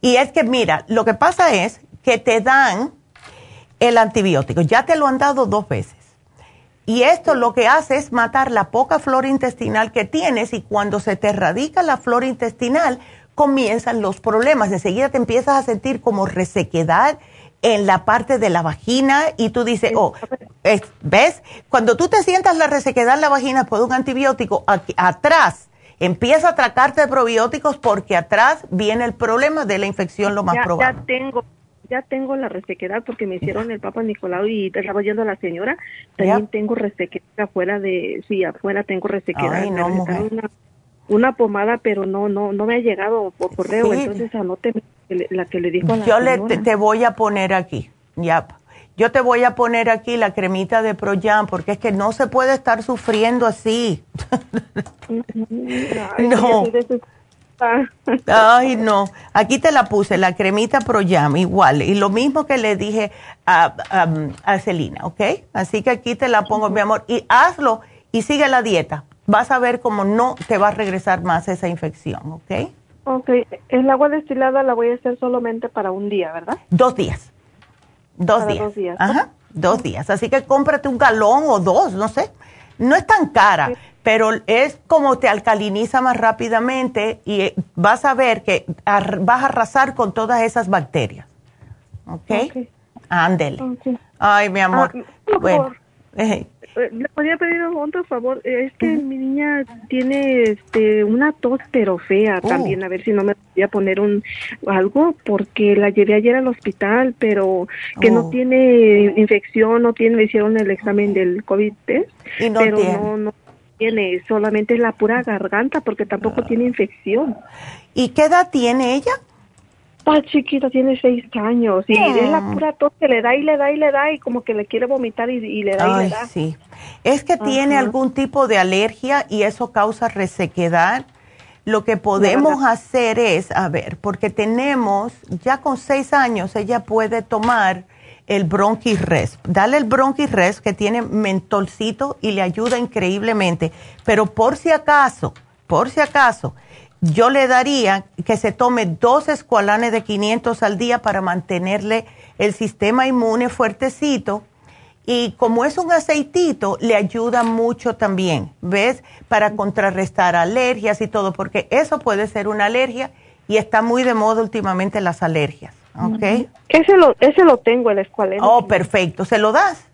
Y es que mira, lo que pasa es que te dan el antibiótico, ya te lo han dado dos veces. Y esto lo que hace es matar la poca flora intestinal que tienes y cuando se te erradica la flora intestinal comienzan los problemas. Enseguida te empiezas a sentir como resequedad en la parte de la vagina y tú dices, oh, ¿ves? Cuando tú te sientas la resequedad en la vagina de un antibiótico, aquí, atrás empieza a tratarte de probióticos porque atrás viene el problema de la infección lo más probable. Ya tengo ya tengo la resequedad porque me hicieron el Papa Nicolau y estaba yendo a la señora. También tengo resequedad afuera de, sí, afuera tengo resequedad. una, pomada, pero no, no, no me ha llegado por correo, entonces anote la que le dijo a la Yo le, te, voy a poner aquí, ya. Yo te voy a poner aquí la cremita de Proyam porque es que no se puede estar sufriendo así. no. Ay, no. Aquí te la puse, la cremita Proyam, igual. Y lo mismo que le dije a, a, Celina, ¿ok? Así que aquí te la pongo, mi amor. Y hazlo y sigue la dieta. Vas a ver cómo no te va a regresar más esa infección, ¿ok? Ok. El agua destilada la voy a hacer solamente para un día, ¿verdad? Dos días. Dos días. Dos días. Ajá. Dos días. Así que cómprate un galón o dos, no sé. No es tan cara pero es como te alcaliniza más rápidamente y eh, vas a ver que vas a arrasar con todas esas bacterias. ¿Ok? okay. Ándele. Ay, mi amor. Ah, bueno. Eh, le podía pedir otro favor. Es que mi niña tiene este, una tos, pero fea oh. también. A ver si no me podía poner un algo, porque la llevé ayer al hospital, pero que no oh. tiene infección, no tiene, me hicieron el examen del COVID test, ¿Y no pero tiene? no, no tiene, solamente la pura garganta porque tampoco ah. tiene infección. ¿Y qué edad tiene ella? Está chiquita, tiene seis años y es la pura tos que le da y le da y le da y como que le quiere vomitar y, le da y le da. sí. Es que tiene algún tipo de alergia y eso causa resequedad. Lo que podemos hacer es, a ver, porque tenemos, ya con seis años, ella puede tomar el Bronchirres. Dale el Bronchirres que tiene mentolcito y le ayuda increíblemente. Pero por si acaso, por si acaso, yo le daría que se tome dos escualanes de 500 al día para mantenerle el sistema inmune fuertecito. Y como es un aceitito, le ayuda mucho también, ¿ves? Para contrarrestar alergias y todo, porque eso puede ser una alergia y está muy de moda últimamente las alergias, ¿ok? Ese lo, ese lo tengo, el escualeno. Oh, perfecto. ¿Se lo das?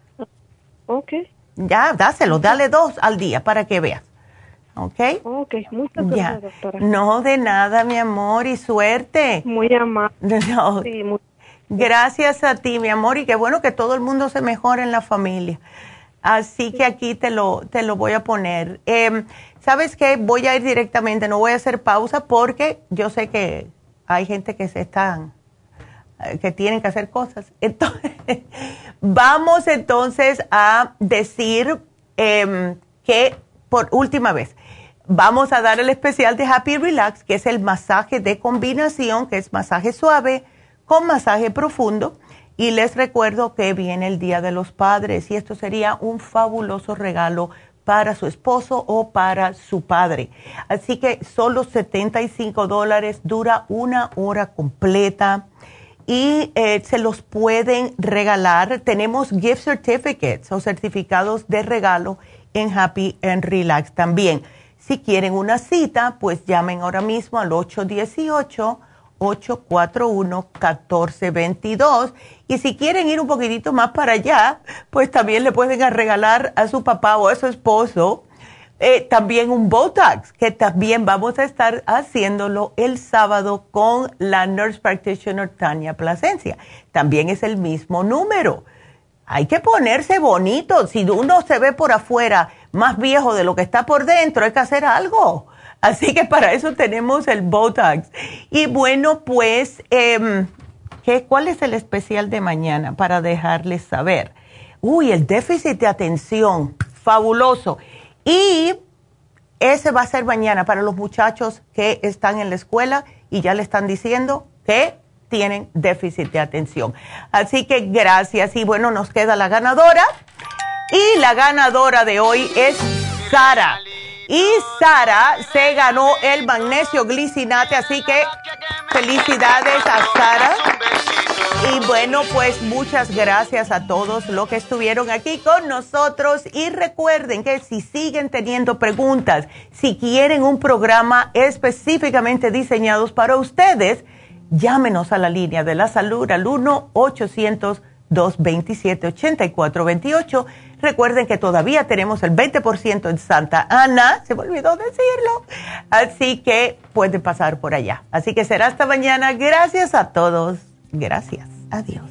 Ok. Ya, dáselo, dale dos al día para que veas. ¿Ok? Ok, muchas gracias, doctora. No, de nada, mi amor, y suerte. Muy amable. Sí, Gracias a ti, mi amor, y qué bueno que todo el mundo se mejore en la familia. Así que aquí te lo, te lo voy a poner. Em, ¿Sabes qué? Voy a ir directamente, no voy a hacer pausa porque yo sé que hay gente que se están, eh, que tienen que hacer cosas. Entonces, vamos entonces a decir em, que por última vez, vamos a dar el especial de Happy Relax, que es el masaje de combinación, que es masaje suave con masaje profundo. Y les recuerdo que viene el Día de los Padres y esto sería un fabuloso regalo para su esposo o para su padre. Así que solo 75 dólares, dura una hora completa y eh, se los pueden regalar. Tenemos gift certificates o certificados de regalo en Happy and Relax también. Si quieren una cita, pues llamen ahora mismo al 818-841-1422. Y si quieren ir un poquitito más para allá, pues también le pueden regalar a su papá o a su esposo eh, también un Botox, que también vamos a estar haciéndolo el sábado con la Nurse Practitioner Tania Plasencia. También es el mismo número hay que ponerse bonito. Si uno se ve por afuera más viejo de lo que está por dentro, hay que hacer algo. Así que para eso tenemos el Botox. Y bueno, pues, eh, ¿qué, ¿cuál es el especial de mañana para dejarles saber? Uy, el déficit de atención, fabuloso. Y ese va a ser mañana para los muchachos que están en la escuela y ya le están diciendo que tienen déficit de atención. Así que gracias y bueno, nos queda la ganadora. Y la ganadora de hoy es Sara. Y Sara se ganó el magnesio glicinate, así que felicidades a Sara. Y bueno, pues muchas gracias a todos los que estuvieron aquí con nosotros. Y recuerden que si siguen teniendo preguntas, si quieren un programa específicamente diseñado para ustedes, Llámenos a la línea de la salud al 1-800-227-8428. Recuerden que todavía tenemos el 20% en Santa Ana, se me olvidó decirlo. Así que pueden pasar por allá. Así que será hasta mañana. Gracias a todos. Gracias. Adiós.